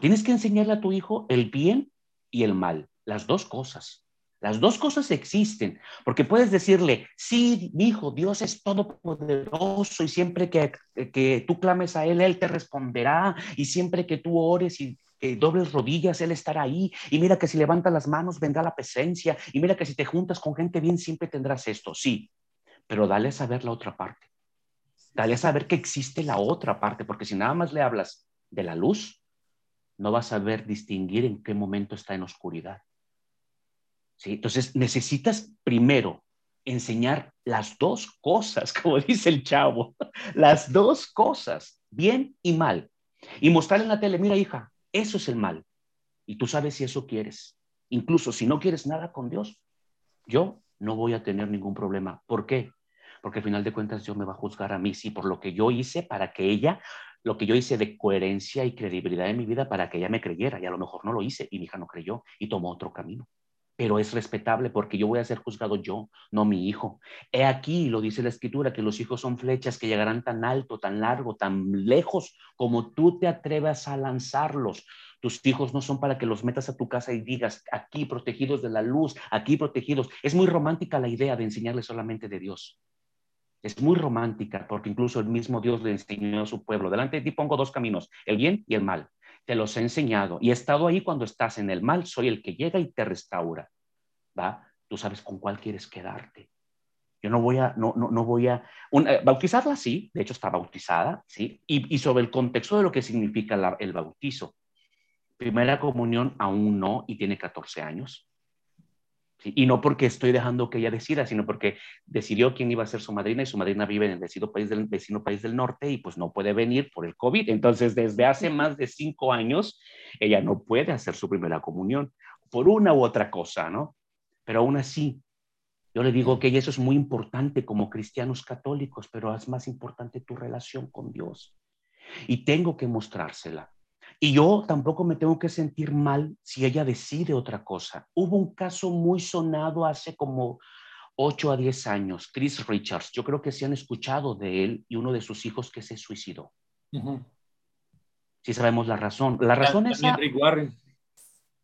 tienes que enseñarle a tu hijo el bien y el mal, las dos cosas. Las dos cosas existen, porque puedes decirle, sí, hijo, Dios es todopoderoso y siempre que, que tú clames a Él, Él te responderá y siempre que tú ores y dobles rodillas, Él estará ahí. Y mira que si levantas las manos vendrá la presencia. Y mira que si te juntas con gente bien, siempre tendrás esto. Sí, pero dale a saber la otra parte. Dale a saber que existe la otra parte, porque si nada más le hablas de la luz, no vas a saber distinguir en qué momento está en oscuridad. ¿Sí? Entonces necesitas primero enseñar las dos cosas, como dice el chavo, las dos cosas, bien y mal. Y mostrarle en la tele, mira hija, eso es el mal. Y tú sabes si eso quieres. Incluso si no quieres nada con Dios, yo no voy a tener ningún problema. ¿Por qué? Porque al final de cuentas Dios me va a juzgar a mí, sí, por lo que yo hice para que ella, lo que yo hice de coherencia y credibilidad en mi vida para que ella me creyera. Y a lo mejor no lo hice y mi hija no creyó y tomó otro camino pero es respetable porque yo voy a ser juzgado yo, no mi hijo. He aquí, lo dice la escritura, que los hijos son flechas que llegarán tan alto, tan largo, tan lejos como tú te atrevas a lanzarlos. Tus hijos no son para que los metas a tu casa y digas, aquí protegidos de la luz, aquí protegidos. Es muy romántica la idea de enseñarles solamente de Dios. Es muy romántica porque incluso el mismo Dios le enseñó a su pueblo. Delante de ti pongo dos caminos, el bien y el mal te los he enseñado y he estado ahí cuando estás en el mal, soy el que llega y te restaura. ¿Va? Tú sabes con cuál quieres quedarte. Yo no voy a, no, no, no voy a, eh, bautizarla sí, de hecho está bautizada, sí, y, y sobre el contexto de lo que significa el bautizo. Primera comunión aún no y tiene 14 años. Y no porque estoy dejando que ella decida, sino porque decidió quién iba a ser su madrina y su madrina vive en el vecino país del, vecino país del norte y pues no puede venir por el COVID. Entonces, desde hace más de cinco años, ella no puede hacer su primera comunión por una u otra cosa, ¿no? Pero aún así, yo le digo que eso es muy importante como cristianos católicos, pero es más importante tu relación con Dios. Y tengo que mostrársela. Y yo tampoco me tengo que sentir mal si ella decide otra cosa. Hubo un caso muy sonado hace como 8 a 10 años, Chris Richards. Yo creo que se han escuchado de él y uno de sus hijos que se suicidó. Si sabemos la razón. La razón es...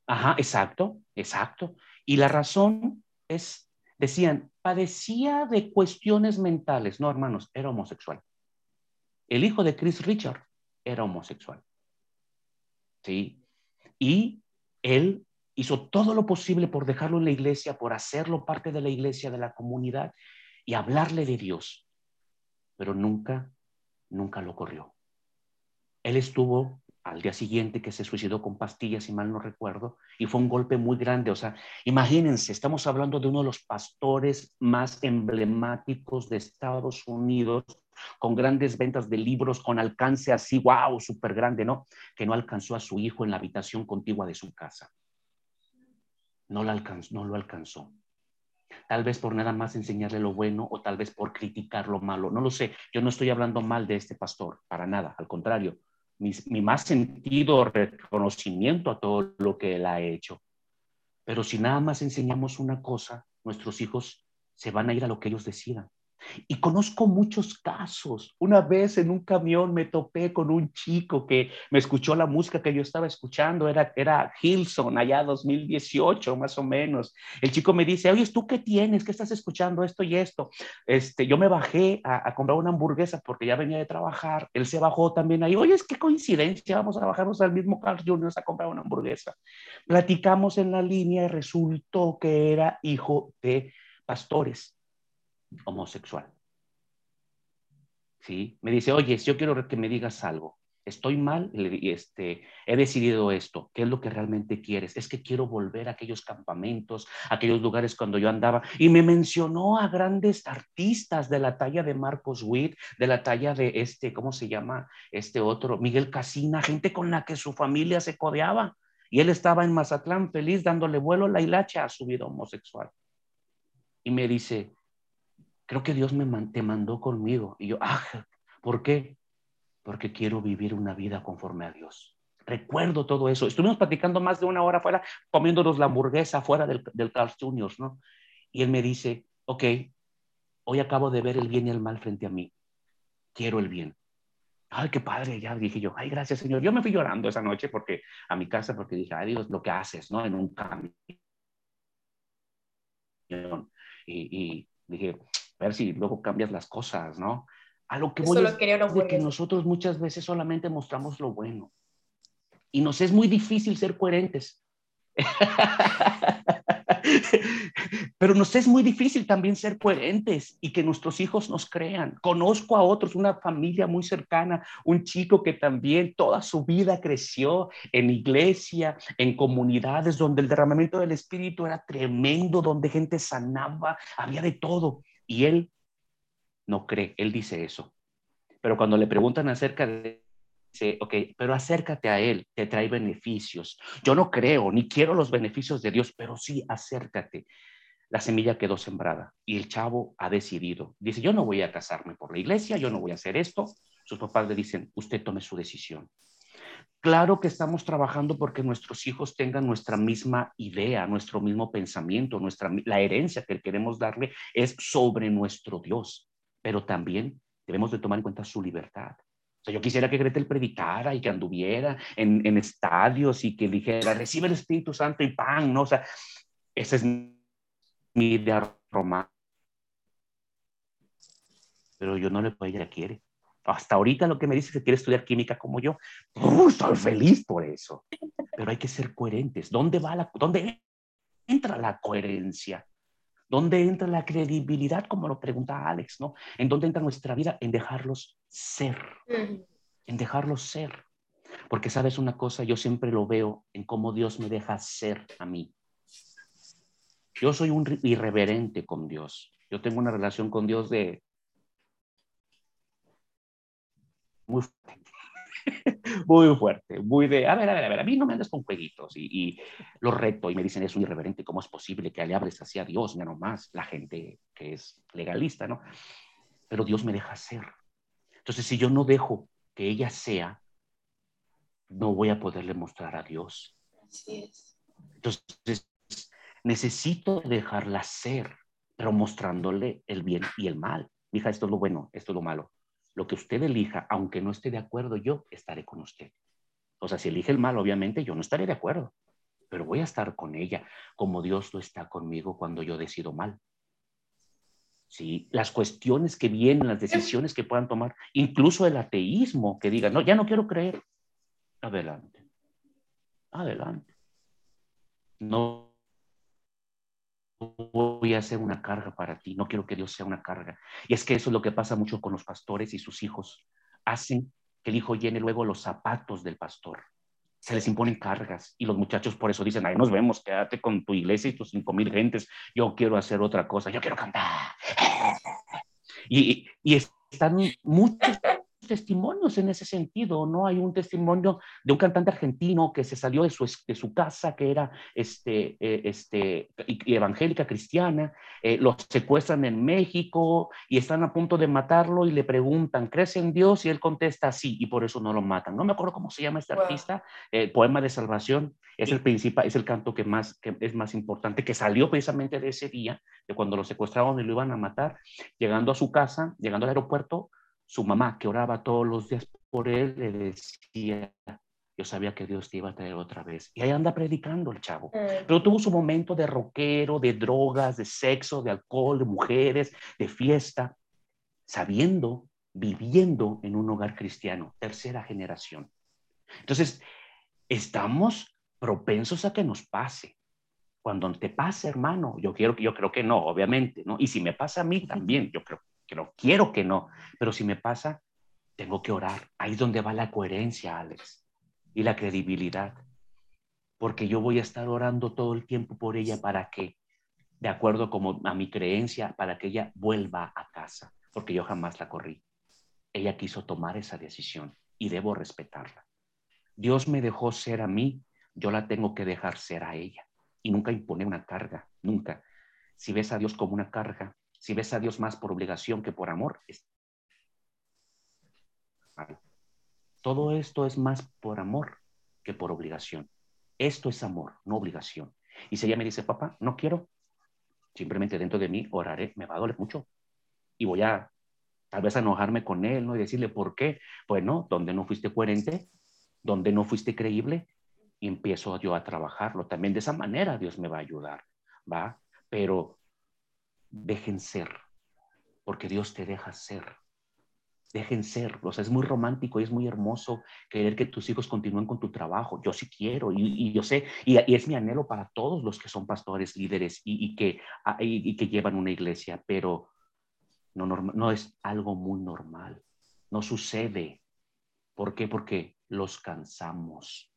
Ajá, exacto, exacto. Y la razón es, decían, padecía de cuestiones mentales. No, hermanos, era homosexual. El hijo de Chris Richards era homosexual. Y él hizo todo lo posible por dejarlo en la iglesia, por hacerlo parte de la iglesia, de la comunidad y hablarle de Dios, pero nunca, nunca lo corrió. Él estuvo al día siguiente que se suicidó con pastillas, si mal no recuerdo, y fue un golpe muy grande. O sea, imagínense, estamos hablando de uno de los pastores más emblemáticos de Estados Unidos, con grandes ventas de libros, con alcance así, wow, súper grande, ¿no? Que no alcanzó a su hijo en la habitación contigua de su casa. No lo alcanzó, no lo alcanzó. Tal vez por nada más enseñarle lo bueno o tal vez por criticar lo malo. No lo sé. Yo no estoy hablando mal de este pastor, para nada. Al contrario, mi, mi más sentido reconocimiento a todo lo que él ha hecho. Pero si nada más enseñamos una cosa, nuestros hijos se van a ir a lo que ellos decidan. Y conozco muchos casos. Una vez en un camión me topé con un chico que me escuchó la música que yo estaba escuchando, era, era Hilson, allá 2018 más o menos. El chico me dice, oye, ¿tú qué tienes? ¿Qué estás escuchando esto y esto? Este, yo me bajé a, comprar una hamburguesa porque ya venía de trabajar. Él se bajó también ahí. Oye, es qué coincidencia, vamos a bajarnos al mismo Carl Jr. a comprar una hamburguesa. Platicamos en la línea y resultó que era hijo de pastores homosexual. ¿Sí? Me dice, oye, yo quiero que me digas algo. Estoy mal, este, he decidido esto. ¿Qué es lo que realmente quieres? Es que quiero volver a aquellos campamentos, a aquellos lugares cuando yo andaba. Y me mencionó a grandes artistas de la talla de Marcos Witt, de la talla de este, ¿cómo se llama? Este otro, Miguel Casina, gente con la que su familia se codeaba. Y él estaba en Mazatlán feliz dándole vuelo a la hilacha a su vida homosexual. Y me dice, creo que Dios me te mandó conmigo. Y yo, ah, ¿por qué? Porque quiero vivir una vida conforme a Dios. Recuerdo todo eso. Estuvimos platicando más de una hora afuera, comiéndonos la hamburguesa fuera del, del Carl Jr., ¿no? Y él me dice, ok, hoy acabo de ver el bien y el mal frente a mí. Quiero el bien. Ay, qué padre, ya dije yo, ay, gracias Señor. Yo me fui llorando esa noche porque a mi casa porque dije, ay Dios, lo que haces, ¿no? En un cambio. Y, y dije, a ver si luego cambias las cosas, ¿no? A lo que voy es de que nosotros muchas veces solamente mostramos lo bueno y nos es muy difícil ser coherentes. Pero nos es muy difícil también ser coherentes y que nuestros hijos nos crean. Conozco a otros, una familia muy cercana, un chico que también toda su vida creció en iglesia, en comunidades donde el derramamiento del Espíritu era tremendo, donde gente sanaba, había de todo. Y él no cree, él dice eso. Pero cuando le preguntan acerca de dice, ok, pero acércate a Él, te trae beneficios. Yo no creo, ni quiero los beneficios de Dios, pero sí acércate. La semilla quedó sembrada y el chavo ha decidido. Dice, yo no voy a casarme por la iglesia, yo no voy a hacer esto. Sus papás le dicen, usted tome su decisión. Claro que estamos trabajando porque nuestros hijos tengan nuestra misma idea, nuestro mismo pensamiento, nuestra, la herencia que queremos darle es sobre nuestro Dios, pero también debemos de tomar en cuenta su libertad. O sea, yo quisiera que Gretel predicara y que anduviera en, en estadios y que dijera, recibe el Espíritu Santo y pan, ¿no? O sea, esa es mi idea romana. Pero yo no le puedo, ella quiere hasta ahorita lo que me dice es que quiere estudiar química como yo. estoy feliz por eso. Pero hay que ser coherentes. ¿Dónde va la, dónde entra la coherencia? ¿Dónde entra la credibilidad, como lo pregunta Alex, ¿no? ¿En dónde entra nuestra vida? En dejarlos ser. En dejarlos ser. Porque sabes una cosa, yo siempre lo veo en cómo Dios me deja ser a mí. Yo soy un irreverente con Dios. Yo tengo una relación con Dios de muy fuerte. muy fuerte, muy de, a ver, a ver, a ver, a mí no me andas con jueguitos y, y lo reto y me dicen, es un irreverente, ¿cómo es posible que le hables así a Dios? Ya más la gente que es legalista, ¿no? Pero Dios me deja ser. Entonces, si yo no dejo que ella sea, no voy a poderle mostrar a Dios. Así es. Entonces, necesito dejarla ser, pero mostrándole el bien y el mal. Hija, esto es lo bueno, esto es lo malo. Lo que usted elija, aunque no esté de acuerdo yo, estaré con usted. O sea, si elige el mal, obviamente yo no estaré de acuerdo, pero voy a estar con ella, como Dios lo está conmigo cuando yo decido mal. Sí, las cuestiones que vienen, las decisiones que puedan tomar, incluso el ateísmo, que diga, no, ya no quiero creer. Adelante. Adelante. No voy a ser una carga para ti, no quiero que Dios sea una carga. Y es que eso es lo que pasa mucho con los pastores y sus hijos. Hacen que el hijo llene luego los zapatos del pastor. Se les imponen cargas y los muchachos por eso dicen, ahí nos vemos, quédate con tu iglesia y tus cinco mil gentes, yo quiero hacer otra cosa, yo quiero cantar. Y, y están muchos testimonios en ese sentido, ¿no? Hay un testimonio de un cantante argentino que se salió de su, de su casa, que era este, eh, este, evangélica cristiana, eh, lo secuestran en México y están a punto de matarlo y le preguntan, ¿crees en Dios? Y él contesta sí, y por eso no lo matan. No me acuerdo cómo se llama este artista, el Poema de Salvación, es el principal, es el canto que, más, que es más importante, que salió precisamente de ese día, de cuando lo secuestraron y lo iban a matar, llegando a su casa, llegando al aeropuerto, su mamá, que oraba todos los días por él, le decía, yo sabía que Dios te iba a traer otra vez. Y ahí anda predicando el chavo. Eh. Pero tuvo su momento de rockero, de drogas, de sexo, de alcohol, de mujeres, de fiesta, sabiendo, viviendo en un hogar cristiano, tercera generación. Entonces, estamos propensos a que nos pase. Cuando te pase, hermano, yo quiero yo creo que no, obviamente, ¿no? Y si me pasa a mí también, yo creo no quiero que no, pero si me pasa, tengo que orar. Ahí es donde va la coherencia, Alex, y la credibilidad. Porque yo voy a estar orando todo el tiempo por ella para que, de acuerdo como a mi creencia, para que ella vuelva a casa, porque yo jamás la corrí. Ella quiso tomar esa decisión y debo respetarla. Dios me dejó ser a mí, yo la tengo que dejar ser a ella y nunca impone una carga, nunca. Si ves a Dios como una carga, si ves a Dios más por obligación que por amor, todo esto es más por amor que por obligación. Esto es amor, no obligación. Y si ella me dice, papá, no quiero, simplemente dentro de mí oraré, me va a doler mucho. Y voy a tal vez enojarme con él, ¿no? Y decirle, ¿por qué? Pues no, donde no fuiste coherente, donde no fuiste creíble, empiezo yo a trabajarlo. También de esa manera Dios me va a ayudar, ¿va? Pero dejen ser, porque Dios te deja ser. Dejen ser, o sea, es muy romántico y es muy hermoso querer que tus hijos continúen con tu trabajo. Yo sí quiero y, yo sé, y, es mi anhelo para todos los que son pastores, líderes y, que, ah, que llevan una iglesia, pero no, no es algo muy normal. No sucede. ¿Por qué? Porque los cansamos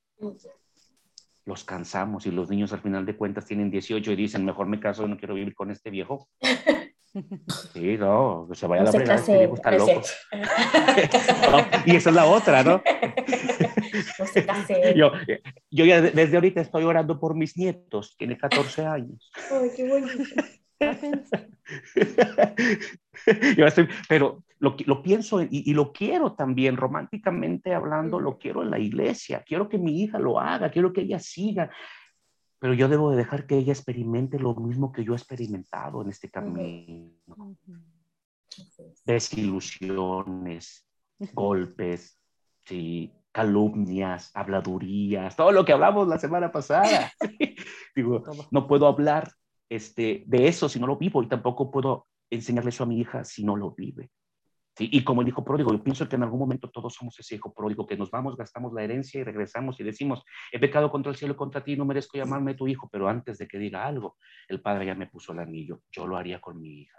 los cansamos y los niños al final de cuentas tienen 18 y dicen, mejor me caso, no quiero vivir con este viejo. Sí, no, que se vaya a la verdad, este viejo está loco. y esa es la otra, ¿no? no se case. Yo, yo ya desde ahorita estoy orando por mis nietos, tiene 14 años. Ay, qué bonito. pero lo, lo pienso y, lo quiero también, románticamente hablando, lo quiero en la iglesia, quiero que mi hija lo haga, quiero que ella siga, pero yo debo de dejar que ella experimente lo mismo que yo he experimentado en este camino. Desilusiones, golpes, sí, calumnias, habladurías, todo lo que hablamos la semana pasada. Digo, no puedo hablar este, de eso si no lo vivo y tampoco puedo enseñarle eso a mi hija si no lo vive. Y como el hijo pródigo, yo pienso que en algún momento todos somos ese hijo pródigo, que nos vamos, gastamos la herencia y regresamos y decimos, he pecado contra el cielo y contra ti, no merezco llamarme tu hijo, pero antes de que diga algo, el padre ya me puso el anillo, yo lo haría con mi hija.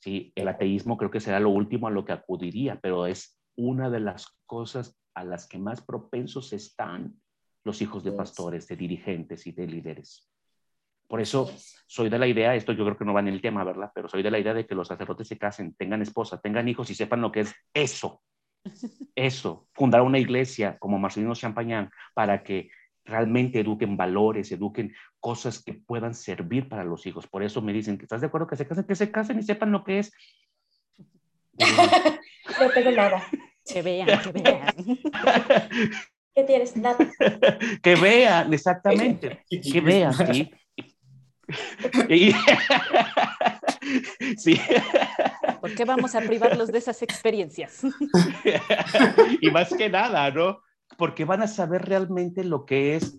Sí, el ateísmo creo que será lo último a lo que acudiría, pero es una de las cosas a las que más propensos están los hijos de pastores, de dirigentes y de líderes Por eso soy de la idea, esto yo creo que no va en el tema, ¿verdad? Pero soy de la idea de que los sacerdotes se casen, tengan esposa, tengan hijos y sepan lo que es eso. Eso, fundar una iglesia como Marcelino Champagnán para que realmente eduquen valores, eduquen cosas que puedan servir para los hijos. Por eso me dicen que estás de acuerdo que se casen, que se casen y sepan lo que es. no tengo nada. Que vean, que vean. ¿Qué tienes? Nada. que vean, exactamente. que vean, sí. sí. ¿Por qué vamos a privarlos de esas experiencias? y más que nada, ¿no? Porque van a saber realmente lo que es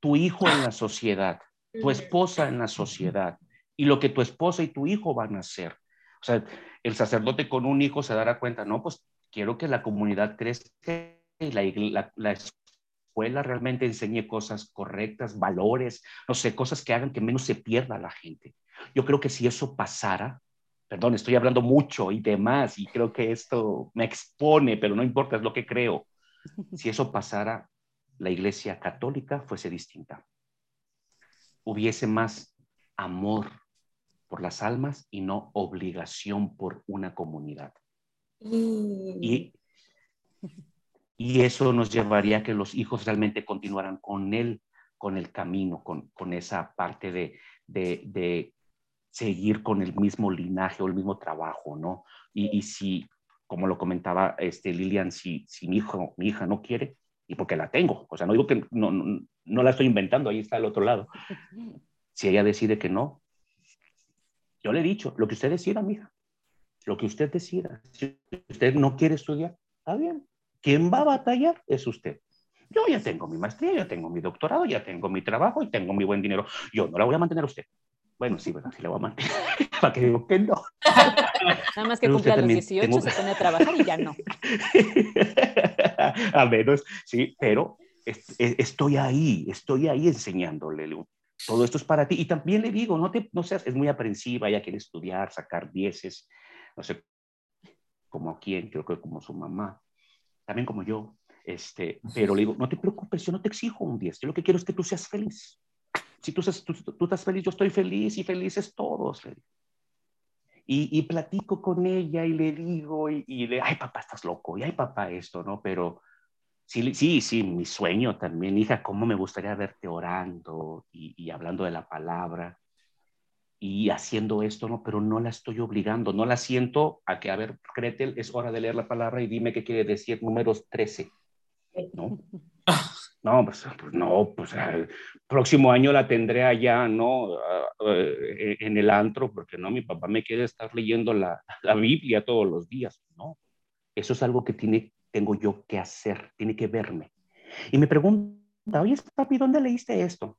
tu hijo en la sociedad, tu esposa en la sociedad y lo que tu esposa y tu hijo van a hacer. O sea, el sacerdote con un hijo se dará cuenta, no, pues quiero que la comunidad crezca y la, la, escuela realmente enseñe cosas correctas, valores, no sé, cosas que hagan que menos se pierda la gente. Yo creo que si eso pasara, perdón, estoy hablando mucho y demás, y creo que esto me expone, pero no importa, es lo que creo. Si eso pasara, la iglesia católica fuese distinta. Hubiese más amor por las almas y no obligación por una comunidad. Y, y eso nos llevaría a que los hijos realmente continuaran con él, con el camino, con, con esa parte de, de, de, seguir con el mismo linaje o el mismo trabajo, ¿no? Y, y si, como lo comentaba este, Lilian, si, si mi, hijo, mi hija no quiere, y porque la tengo, o sea, no digo que no, no, no la estoy inventando, ahí está al otro lado. Si ella decide que no, yo le he dicho, lo que usted decida, mija, lo que usted decida. Si usted no quiere estudiar, está bien. ¿Quién va a batallar? Es usted. Yo ya tengo mi maestría, ya tengo mi doctorado, ya tengo mi trabajo y tengo mi buen dinero. Yo no la voy a mantener a usted. Bueno, sí, ¿verdad? Sí la voy a mantener. ¿Para que digo que no? Nada más que cumpla los 18, se pone a trabajar y ya no. a menos, sí, pero estoy ahí, estoy ahí enseñándole todo esto es para ti. Y también le digo, no, te, no seas, es muy aprensiva, ella quiere estudiar, sacar dieces, no sé, como quién, creo que como su mamá, también como yo, este, pero le digo, no te preocupes, yo no te exijo un 10, yo lo que quiero es que tú seas feliz. Si tú, tú, tú estás feliz, yo estoy feliz y felices todos. Feliz. Y, y, platico con ella y le digo, y, y le, ay papá, estás loco, y ay papá, esto, ¿no? Pero Sí, sí, sí, mi sueño también, hija, cómo me gustaría verte orando y, hablando de la palabra y haciendo esto, ¿no? Pero no la estoy obligando, no la siento a que, a ver, Gretel, es hora de leer la palabra y dime qué quiere decir números 13, ¿no? No, pues, pues no, pues el próximo año la tendré allá, ¿no? Ah, eh, en el antro, porque no, mi papá me quiere estar leyendo la, la Biblia todos los días, ¿no? Eso es algo que tiene tengo yo que hacer, tiene que verme. Y me pregunta, oye, papi, ¿dónde leíste esto?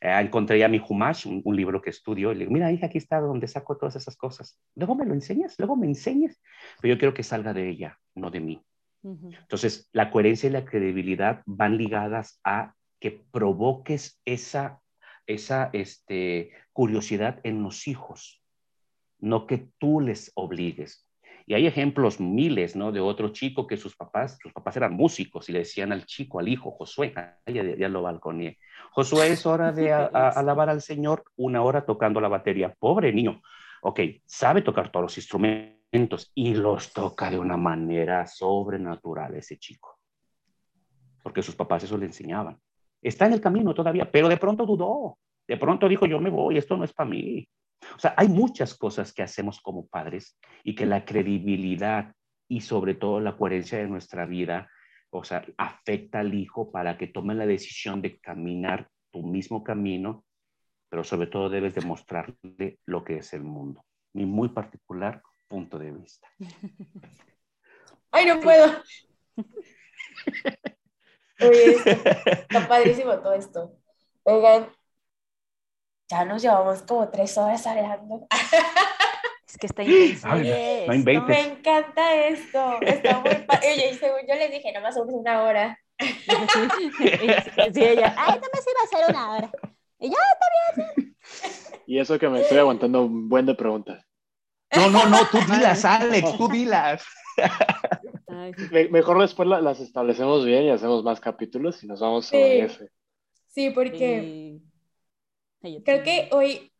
Eh, encontré ya mi Humash, un, libro que estudio, y le digo, mira, hija, aquí está donde saco todas esas cosas. Luego me lo enseñas, luego me enseñas, pero yo quiero que salga de ella, no de mí. Entonces, la coherencia y la credibilidad van ligadas a que provoques esa, esa este, curiosidad en los hijos, no que tú les obligues. Y hay ejemplos miles, ¿no? De otro chico que sus papás, sus papás eran músicos y le decían al chico, al hijo, Josué, ya, ya lo balconeé. Josué, es hora de alabar al Señor una hora tocando la batería. Pobre niño. Ok, sabe tocar todos los instrumentos y los toca de una manera sobrenatural ese chico. Porque sus papás eso le enseñaban. Está en el camino todavía, pero de pronto dudó. De pronto dijo, yo me voy, esto no es para mí. O sea, hay muchas cosas que hacemos como padres y que la credibilidad y sobre todo la coherencia de nuestra vida, o sea, afecta al hijo para que tome la decisión de caminar tu mismo camino, pero sobre todo debes demostrarle lo que es el mundo. Mi muy particular punto de vista. Ay, no puedo. Oye, está padrísimo todo esto. Oigan, ya nos llevamos como tres horas hablando. Es que está intenso. no Me encanta esto. Está muy Oye, y según yo les dije, nomás somos una hora. Sí, ella, ay, no me iba a hacer una hora. Y ya, está bien. Y eso que me estoy aguantando un buen de preguntas. No, no, no, tú dilas, Alex, tú dilas. Mejor después las establecemos bien y hacemos más capítulos y nos vamos a ese. Sí, porque Creo que hoy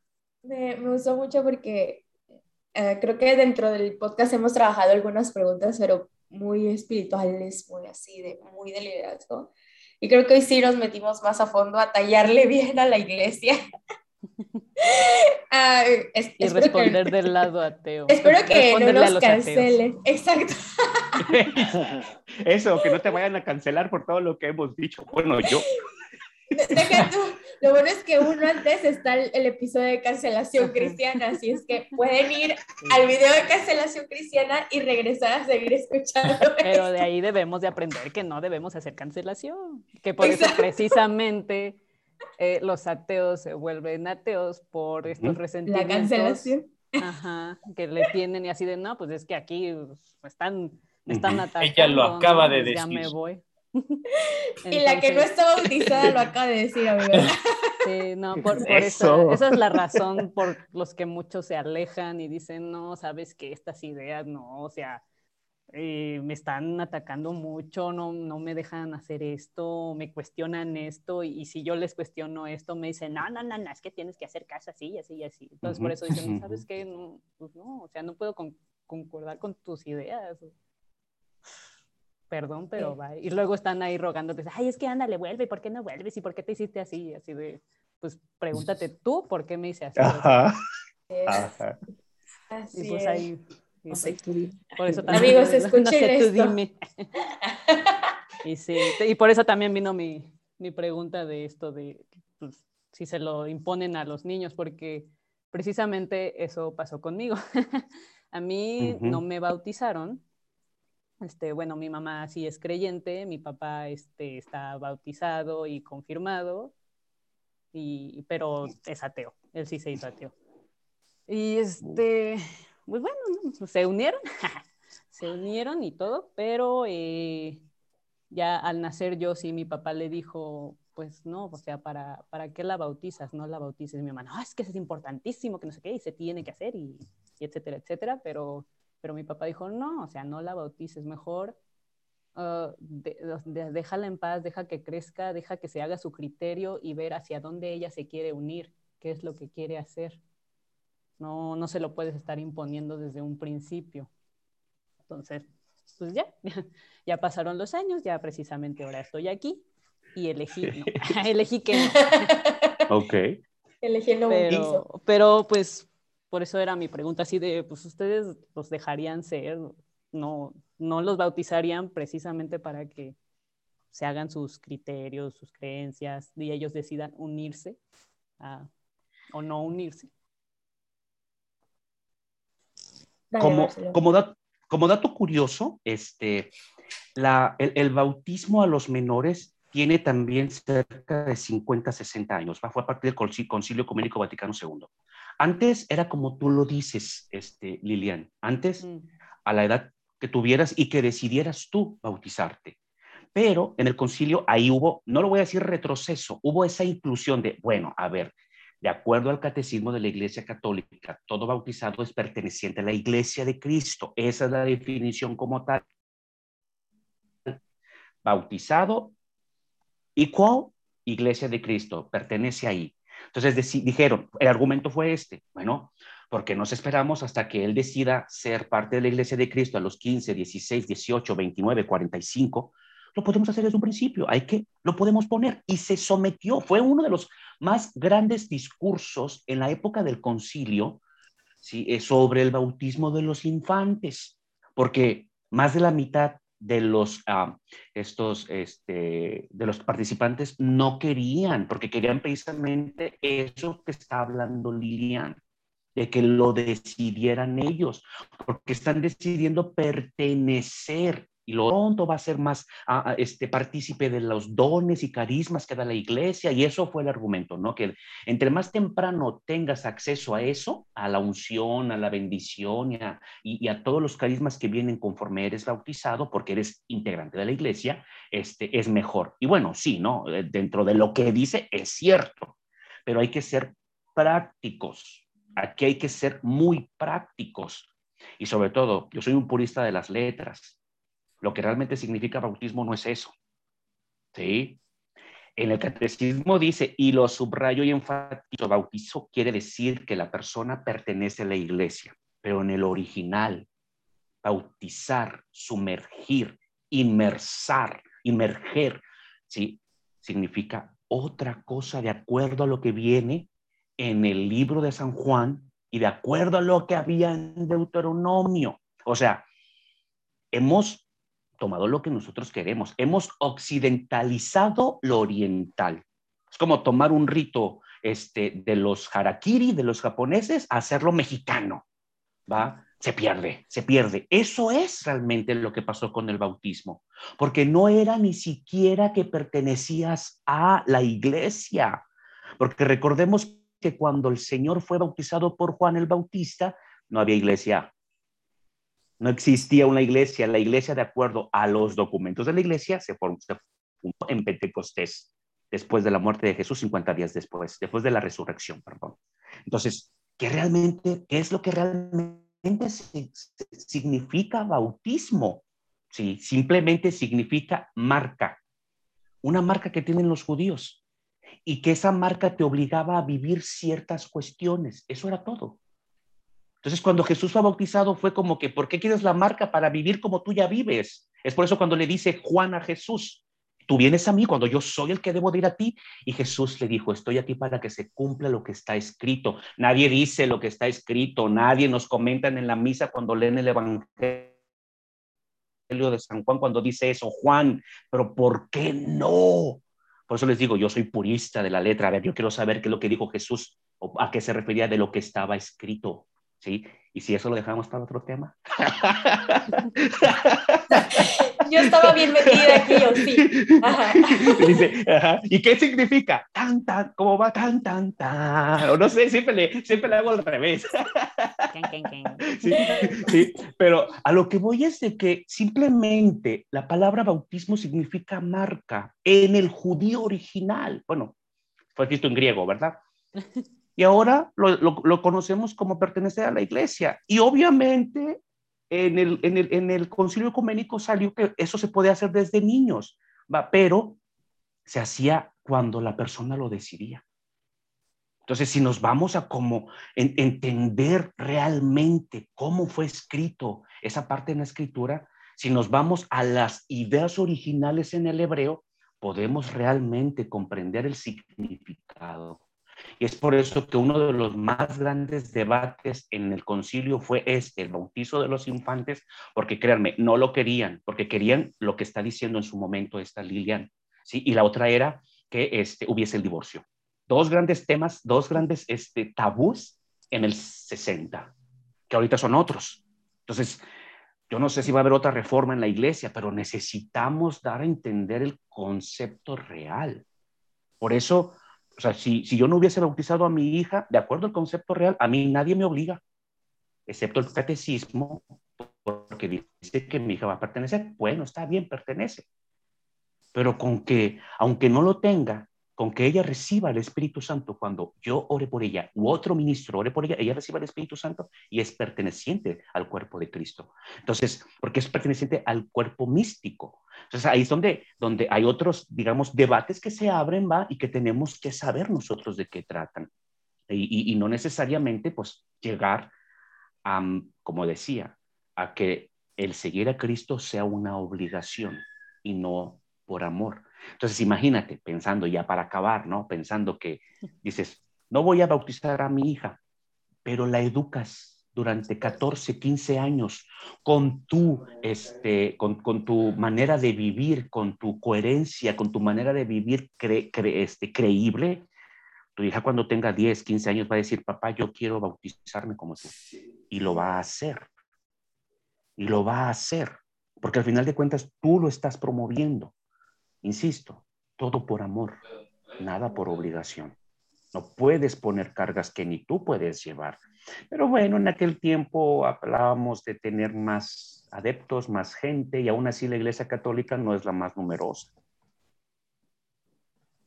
me, me gustó mucho porque eh, creo que dentro del podcast hemos trabajado algunas preguntas, pero muy espirituales, muy así, de, muy de liderazgo. Y creo que hoy sí nos metimos más a fondo a tallarle bien a la iglesia. Ah, y responder del lado ateo. Espero que no nos cancelen. Exacto. Eso, que no te vayan a cancelar por todo lo que hemos dicho. Bueno, yo. Deja tú. Lo bueno es que uno antes está el, episodio de cancelación cristiana, así es que pueden ir al video de cancelación cristiana y regresar a seguir escuchando. Pero de ahí debemos de aprender que no debemos hacer cancelación, que por eso precisamente eh, los ateos se vuelven ateos por estos resentimientos. La cancelación. Ajá, que le tienen y así de, no, pues es que aquí están, me están atacando. Ella lo acaba de decir. Ya me voy. y la que no está bautizada lo acaba de decir, amigo. Sí, no, por, eso. esa es la razón por los que muchos se alejan y dicen, no, sabes que estas ideas no, o sea, eh, me están atacando mucho, no, no me dejan hacer esto, me cuestionan esto, y, si yo les cuestiono esto, me dicen, no, no, no, no, es que tienes que hacer caso así, así, así. Entonces, por eso dicen, ¿sabes qué? No, pues no, o sea, no puedo concordar con tus ideas. Perdón, pero va. Y luego están ahí rogándote, ay, es que ándale, vuelve, ¿por qué no vuelves? ¿Y por qué te hiciste así? Así de, pues pregúntate tú por qué me hice así. Ajá. Ajá. Así y pues ahí por eso también, Amigos, escuchen y, sí, y por eso también vino mi, mi pregunta de esto de pues, si se lo imponen a los niños, porque precisamente eso pasó conmigo. a mí no me bautizaron. Este, bueno, mi mamá sí es creyente, mi papá este, está bautizado y confirmado, y, pero es ateo, él sí se hizo ateo. Y este, pues bueno, se unieron, se unieron y todo, pero eh, ya al nacer yo sí, mi papá le dijo, pues no, o sea, ¿para, ¿para qué la bautizas? No la bautices. Mi mamá, no, es que es importantísimo, que no sé qué, y se tiene que hacer, y, etcétera, etcétera, pero, pero mi papá dijo, no, o sea, no la bautices, mejor uh, déjala en paz, deja que crezca, deja que se haga su criterio y ver hacia dónde ella se quiere unir, qué es lo que quiere hacer. No, no se lo puedes estar imponiendo desde un principio. Entonces, pues ya, ya pasaron los años, ya precisamente ahora estoy aquí y elegí, no, elegí que no. Ok. Elegí no pero, pero pues por eso era mi pregunta así de, pues ustedes los dejarían ser, no, no los bautizarían precisamente para que se hagan sus criterios, sus creencias y ellos decidan unirse o no unirse. como, como, dato curioso, este, la, el, bautismo a los menores tiene también cerca de 50, 60 años, fue a partir del Concilio Ecuménico Vaticano II. Antes era como tú lo dices, este, Lilian, antes mm. a la edad que tuvieras y que decidieras tú bautizarte. Pero en el concilio ahí hubo, no lo voy a decir retroceso, hubo esa inclusión de, bueno, a ver, de acuerdo al catecismo de la Iglesia Católica, todo bautizado es perteneciente a la Iglesia de Cristo. Esa es la definición como tal. Bautizado, ¿y cuál? Iglesia de Cristo, pertenece ahí. Entonces dijeron, el argumento fue este, bueno, porque nos esperamos hasta que él decida ser parte de la Iglesia de Cristo a los 15, 16, 18, 29, 45, lo podemos hacer desde un principio, hay que, lo podemos poner. Y se sometió, fue uno de los más grandes discursos en la época del concilio ¿sí? Eh, sobre el bautismo de los infantes, porque más de la mitad de los, ah, estos, este, de los participantes no querían, porque querían precisamente eso que está hablando Lilian, de que lo decidieran ellos, porque están decidiendo pertenecer y lo pronto va a ser más ah, ah, este, partícipe de los dones y carismas que da la iglesia. Y eso fue el argumento, ¿no? Que entre más temprano tengas acceso a eso, a la unción, a la bendición y a, y, a todos los carismas que vienen conforme eres bautizado, porque eres integrante de la iglesia, este, es mejor. Y bueno, sí, ¿no? Eh, dentro de lo que dice es cierto, pero hay que ser prácticos. Aquí hay que ser muy prácticos. Y sobre todo, yo soy un purista de las letras lo que realmente significa bautismo no es eso. ¿Sí? En el catecismo dice, y lo subrayo y enfatizo, bautizo quiere decir que la persona pertenece a la iglesia, pero en el original, bautizar, sumergir, inmersar, inmerger, ¿sí? Significa otra cosa de acuerdo a lo que viene en el libro de San Juan y de acuerdo a lo que había en Deuteronomio. O sea, hemos tomado lo que nosotros queremos, hemos occidentalizado lo oriental. Es como tomar un rito este, de los harakiri, de los japoneses, hacerlo mexicano, ¿va? Se pierde, se pierde. Eso es realmente lo que pasó con el bautismo, porque no era ni siquiera que pertenecías a la iglesia, porque recordemos que cuando el Señor fue bautizado por Juan el Bautista, no había iglesia. No existía una iglesia. La iglesia, de acuerdo a los documentos de la iglesia, se formó, en Pentecostés, después de la muerte de Jesús, 50 días después, después de la resurrección, perdón. Entonces, ¿qué realmente, qué es lo que realmente significa bautismo? Sí, simplemente significa marca, una marca que tienen los judíos y que esa marca te obligaba a vivir ciertas cuestiones. Eso era todo. Entonces, cuando Jesús fue bautizado, fue como que, ¿por qué quieres la marca para vivir como tú ya vives? Es por eso cuando le dice Juan a Jesús, tú vienes a mí cuando yo soy el que debo de ir a ti. Y Jesús le dijo, estoy aquí para que se cumpla lo que está escrito. Nadie dice lo que está escrito, nadie nos comenta en la misa cuando leen el Evangelio de San Juan cuando dice eso, Juan, pero ¿por qué no? Por eso les digo, yo soy purista de la letra. A ver, yo quiero saber qué es lo que dijo Jesús o a qué se refería de lo que estaba escrito. ¿Sí? Y si eso lo dejamos para otro tema. yo estaba bien metida aquí, yo sí. Dice, ¿y qué significa? Tan, tan, ¿cómo va? Tan, tan, tan. O no sé, siempre le, siempre le hago al revés. sí, sí, pero a lo que voy es de que simplemente la palabra bautismo significa marca en el judío original. Bueno, fue escrito en griego, ¿verdad? Y ahora lo, conocemos como pertenecer a la iglesia. Y obviamente en el concilio ecuménico salió que eso se puede hacer desde niños, ¿va? pero se hacía cuando la persona lo decidía. Entonces, si nos vamos a como entender realmente cómo fue escrito esa parte en la escritura, si nos vamos a las ideas originales en el hebreo, podemos realmente comprender el significado y es por eso que uno de los más grandes debates en el concilio fue este, el bautizo de los infantes, porque créanme, no lo querían, porque querían lo que está diciendo en su momento esta Lilian, ¿sí? Y la otra era que este, hubiese el divorcio. Dos grandes temas, dos grandes este, tabús en el 60, que ahorita son otros. Entonces, yo no sé si va a haber otra reforma en la iglesia, pero necesitamos dar a entender el concepto real. Por eso o sea, si, si yo no hubiese bautizado a mi hija, de acuerdo al concepto real, a mí nadie me obliga, excepto el catecismo, porque dice que mi hija va a pertenecer. Bueno, está bien, pertenece. Pero con que, aunque no lo tenga, con que ella reciba el Espíritu Santo cuando yo ore por ella u otro ministro ore por ella, ella reciba el Espíritu Santo y es perteneciente al cuerpo de Cristo. Entonces, porque es perteneciente al cuerpo místico. Entonces, ahí es donde, donde hay otros, digamos, debates que se abren, va, y que tenemos que saber nosotros de qué tratan. Y, y, no necesariamente, pues, llegar a, como decía, a que el seguir a Cristo sea una obligación y no por amor. Entonces, imagínate, pensando ya para acabar, ¿no? Pensando que dices, no voy a bautizar a mi hija, pero la educas durante 14, 15 años con tu, este, con, con tu manera de vivir, con tu coherencia, con tu manera de vivir cre, cre, este, creíble, tu hija cuando tenga 10, 15 años va a decir, papá, yo quiero bautizarme como tú. Y lo va a hacer. Y lo va a hacer. Porque al final de cuentas tú lo estás promoviendo. Insisto, todo por amor, nada por obligación. No puedes poner cargas que ni tú puedes llevar. Pero bueno, en aquel tiempo hablábamos de tener más adeptos, más gente, y aún así la Iglesia Católica no es la más numerosa.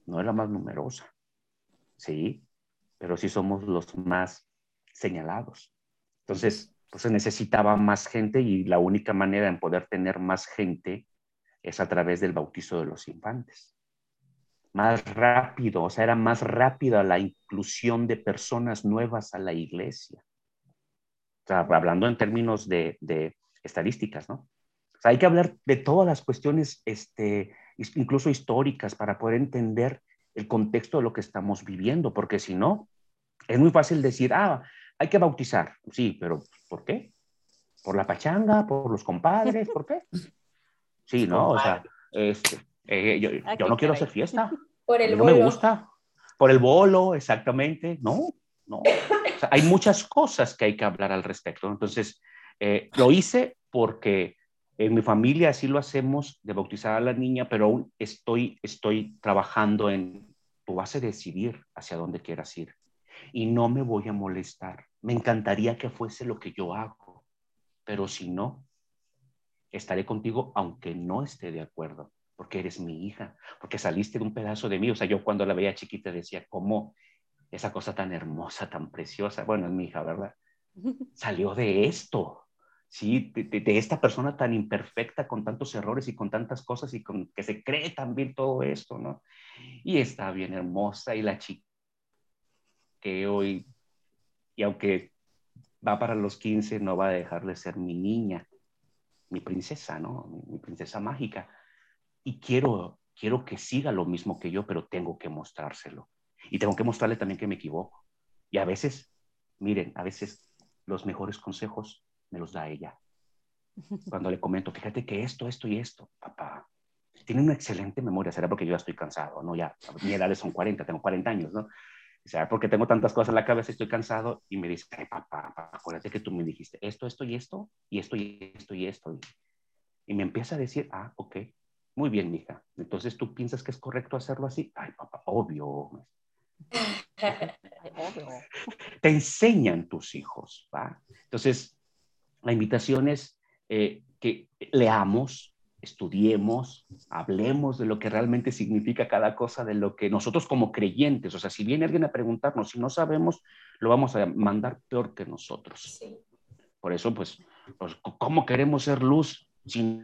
No es la más numerosa, sí, pero sí somos los más señalados. Entonces, pues se necesitaba más gente y la única manera en poder tener más gente es a través del bautizo de los infantes. más rápido, o sea, era más rápida la inclusión de personas nuevas a la iglesia. O sea, hablando en términos de, estadísticas, ¿no? O sea, hay que hablar de todas las cuestiones, este, incluso históricas, para poder entender el contexto de lo que estamos viviendo, porque si no, es muy fácil decir, ah, hay que bautizar. Sí, pero ¿por qué? ¿Por la pachanga? ¿Por los compadres? ¿Por qué? Sí, ¿no? O sea, este, eh, yo, yo, no quiero hacer fiesta. Por el no me gusta. Por el bolo, exactamente. No, no. hay muchas cosas que hay que hablar al respecto. Entonces, eh, lo hice porque en mi familia así lo hacemos de bautizar a la niña, pero aún estoy, estoy trabajando en, tú vas a decidir hacia dónde quieras ir y no me voy a molestar. Me encantaría que fuese lo que yo hago, pero si no, estaré contigo aunque no esté de acuerdo, porque eres mi hija, porque saliste de un pedazo de mí. O sea, yo cuando la veía chiquita decía, ¿cómo esa cosa tan hermosa, tan preciosa? Bueno, es mi hija, ¿verdad? Salió de esto, ¿sí? De, esta persona tan imperfecta, con tantos errores y con tantas cosas y con que se cree también todo esto, ¿no? Y está bien hermosa y la chica que hoy, y aunque va para los 15, no va a dejar de ser mi niña mi princesa, ¿no? Mi, princesa mágica. Y quiero, quiero que siga lo mismo que yo, pero tengo que mostrárselo. Y tengo que mostrarle también que me equivoco. Y a veces, miren, a veces los mejores consejos me los da ella. Cuando le comento, fíjate que esto, esto y esto, papá, tiene una excelente memoria, será porque yo ya estoy cansado, ¿no? Ya, mi edad son 40, tengo 40 años, ¿no? O sea, porque tengo tantas cosas en la cabeza, estoy cansado y me dice, ay, papá, papá, acuérdate que tú me dijiste esto, esto y esto, y esto y esto y esto. Y me empieza a decir, ah, ok, muy bien, mija. Entonces tú piensas que es correcto hacerlo así. Ay, papá, obvio. Te enseñan tus hijos, ¿va? Entonces, la invitación es eh, que leamos, estudiemos, hablemos de lo que realmente significa cada cosa, de lo que nosotros como creyentes, o sea, si viene alguien a preguntarnos, si no sabemos, lo vamos a mandar peor que nosotros. Por eso, pues, pues, ¿cómo queremos ser luz si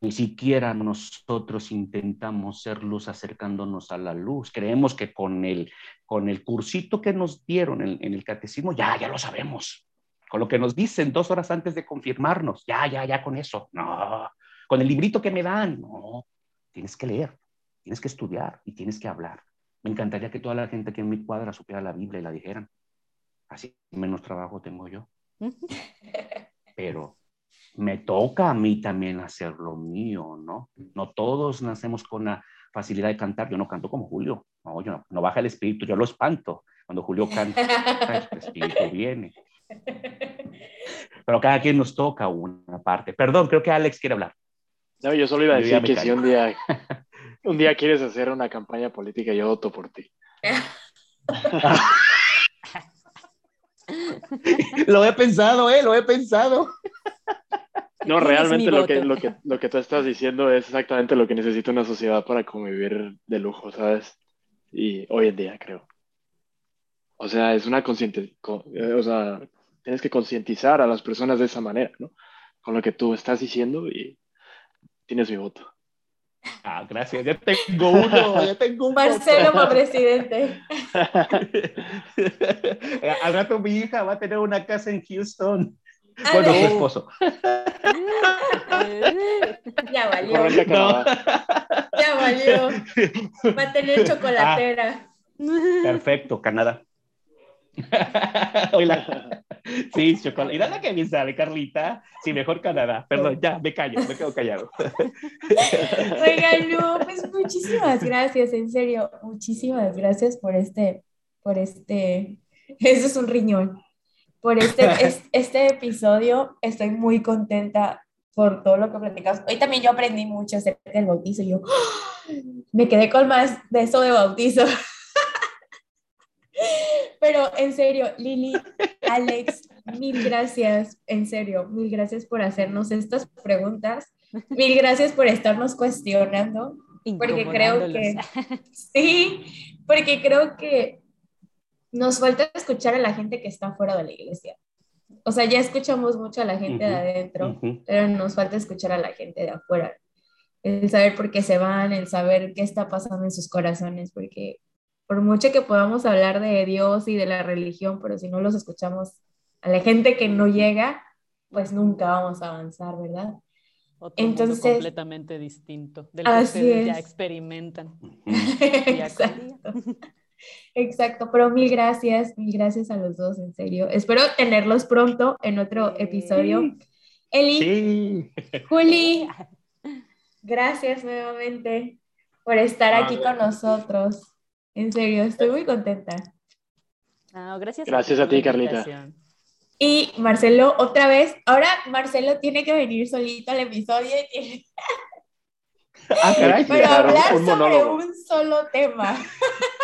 ni siquiera nosotros intentamos ser luz acercándonos a la luz? Creemos que con el, con el cursito que nos dieron en, en el catecismo, ya, ya lo sabemos con lo que nos dicen dos horas antes de confirmarnos, ya, ya, ya con eso. No, con el librito que me dan. No, tienes que leer, tienes que estudiar y tienes que hablar. Me encantaría que toda la gente que en mi cuadra supiera la Biblia y la dijeran. Así menos trabajo tengo yo. Pero me toca a mí también hacer lo mío, ¿no? No todos nacemos con la facilidad de cantar. Yo no canto como Julio. No, yo no, baja el espíritu, yo lo espanto. Cuando Julio canta, el espíritu viene. Pero cada quien nos toca una parte. Perdón, creo que Alex quiere hablar. No, yo solo iba a decir que si un día, un día quieres hacer una campaña política, yo voto por ti. lo he pensado, ¿eh? Lo he pensado. No, realmente lo que, lo, que, lo que tú estás diciendo es exactamente lo que necesita una sociedad para convivir de lujo, ¿sabes? Y hoy en día, creo. O sea, es una consciente, eh, o sea, tienes que concientizar a las personas de esa manera, ¿no? Con lo que tú estás diciendo y tienes mi voto. Ah, gracias, ya tengo uno, ya tengo un Marcelo para presidente. Al rato mi hija va a tener una casa en Houston. Bueno, su esposo. ya valió. Ya valió. Va a tener chocolatera. perfecto, Canadá. Hola. Sí, chocolate. Mira la que bien sabe, Carlita. Sí, mejor Canadá. Perdón, ya, me callo, me quedo callado. Oigan, no, pues muchísimas gracias, en serio, muchísimas gracias por este, por este, eso es un riñón, por este, este episodio. Estoy muy contenta por todo lo que platicamos. Hoy también yo aprendí mucho acerca del bautizo. Yo ¡ah! me quedé con más de eso de bautizo. Pero en serio, Lili, Alex, mil gracias, en serio, mil gracias por hacernos estas preguntas, mil gracias por estarnos cuestionando, porque creo que, sí, porque creo que nos falta escuchar a la gente que está fuera de la iglesia. O sea, ya escuchamos mucho a la gente de adentro, pero nos falta escuchar a la gente de afuera. el saber por qué se van, el saber qué está pasando en sus corazones, porque por mucho que podamos hablar de Dios y de la religión, pero si no los escuchamos a la gente que no llega, pues nunca vamos a avanzar, ¿verdad? Otro Entonces, mundo completamente distinto del que ustedes ya experimentan. Exacto. Exacto, pero mil gracias, mil gracias a los dos, en serio. Espero tenerlos pronto en otro episodio. Eli, sí. Juli, gracias nuevamente por estar aquí con nosotros. En serio, estoy muy contenta. gracias. Gracias a, ti, Carlita. Y Marcelo, otra vez, ahora Marcelo tiene que venir solito al episodio ah, Pero hablar sobre un solo tema.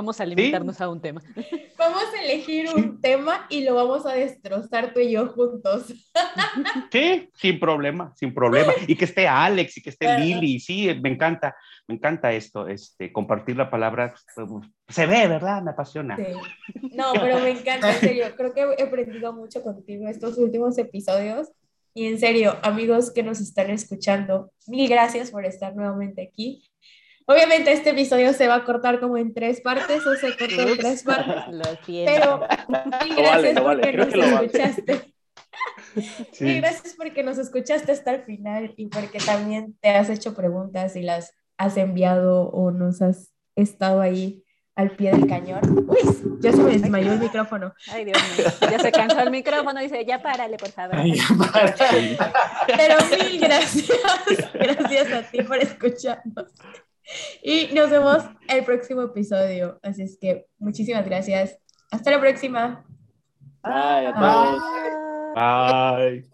Vamos a limitarnos a un tema. Vamos a elegir un tema y lo vamos a destrozar tú y yo juntos. Sí, sin problema, sin problema. Y que esté Alex y que esté Lili, sí, me encanta, me encanta esto, este, compartir la palabra. Se ve, ¿verdad? Me apasiona. Sí. No, pero me encanta, en serio. Creo que he aprendido mucho contigo estos últimos episodios. Y en serio, amigos que nos están escuchando, mil gracias por estar nuevamente aquí. Obviamente este episodio se va a cortar como en tres partes o se cortó en tres partes. Pero gracias porque nos escuchaste. Sí. gracias porque nos escuchaste hasta el final y porque también te has hecho preguntas y las has enviado o nos has estado ahí al pie del cañón. Uy, ya se me desmayó el micrófono. Ay, Dios mío. Ya se cansó el micrófono y dice, ya párale, por favor. Pero mil gracias. Gracias a ti por escucharnos. Y nos vemos el próximo episodio. Así es que muchísimas gracias. Hasta la próxima. Bye. Bye. Bye.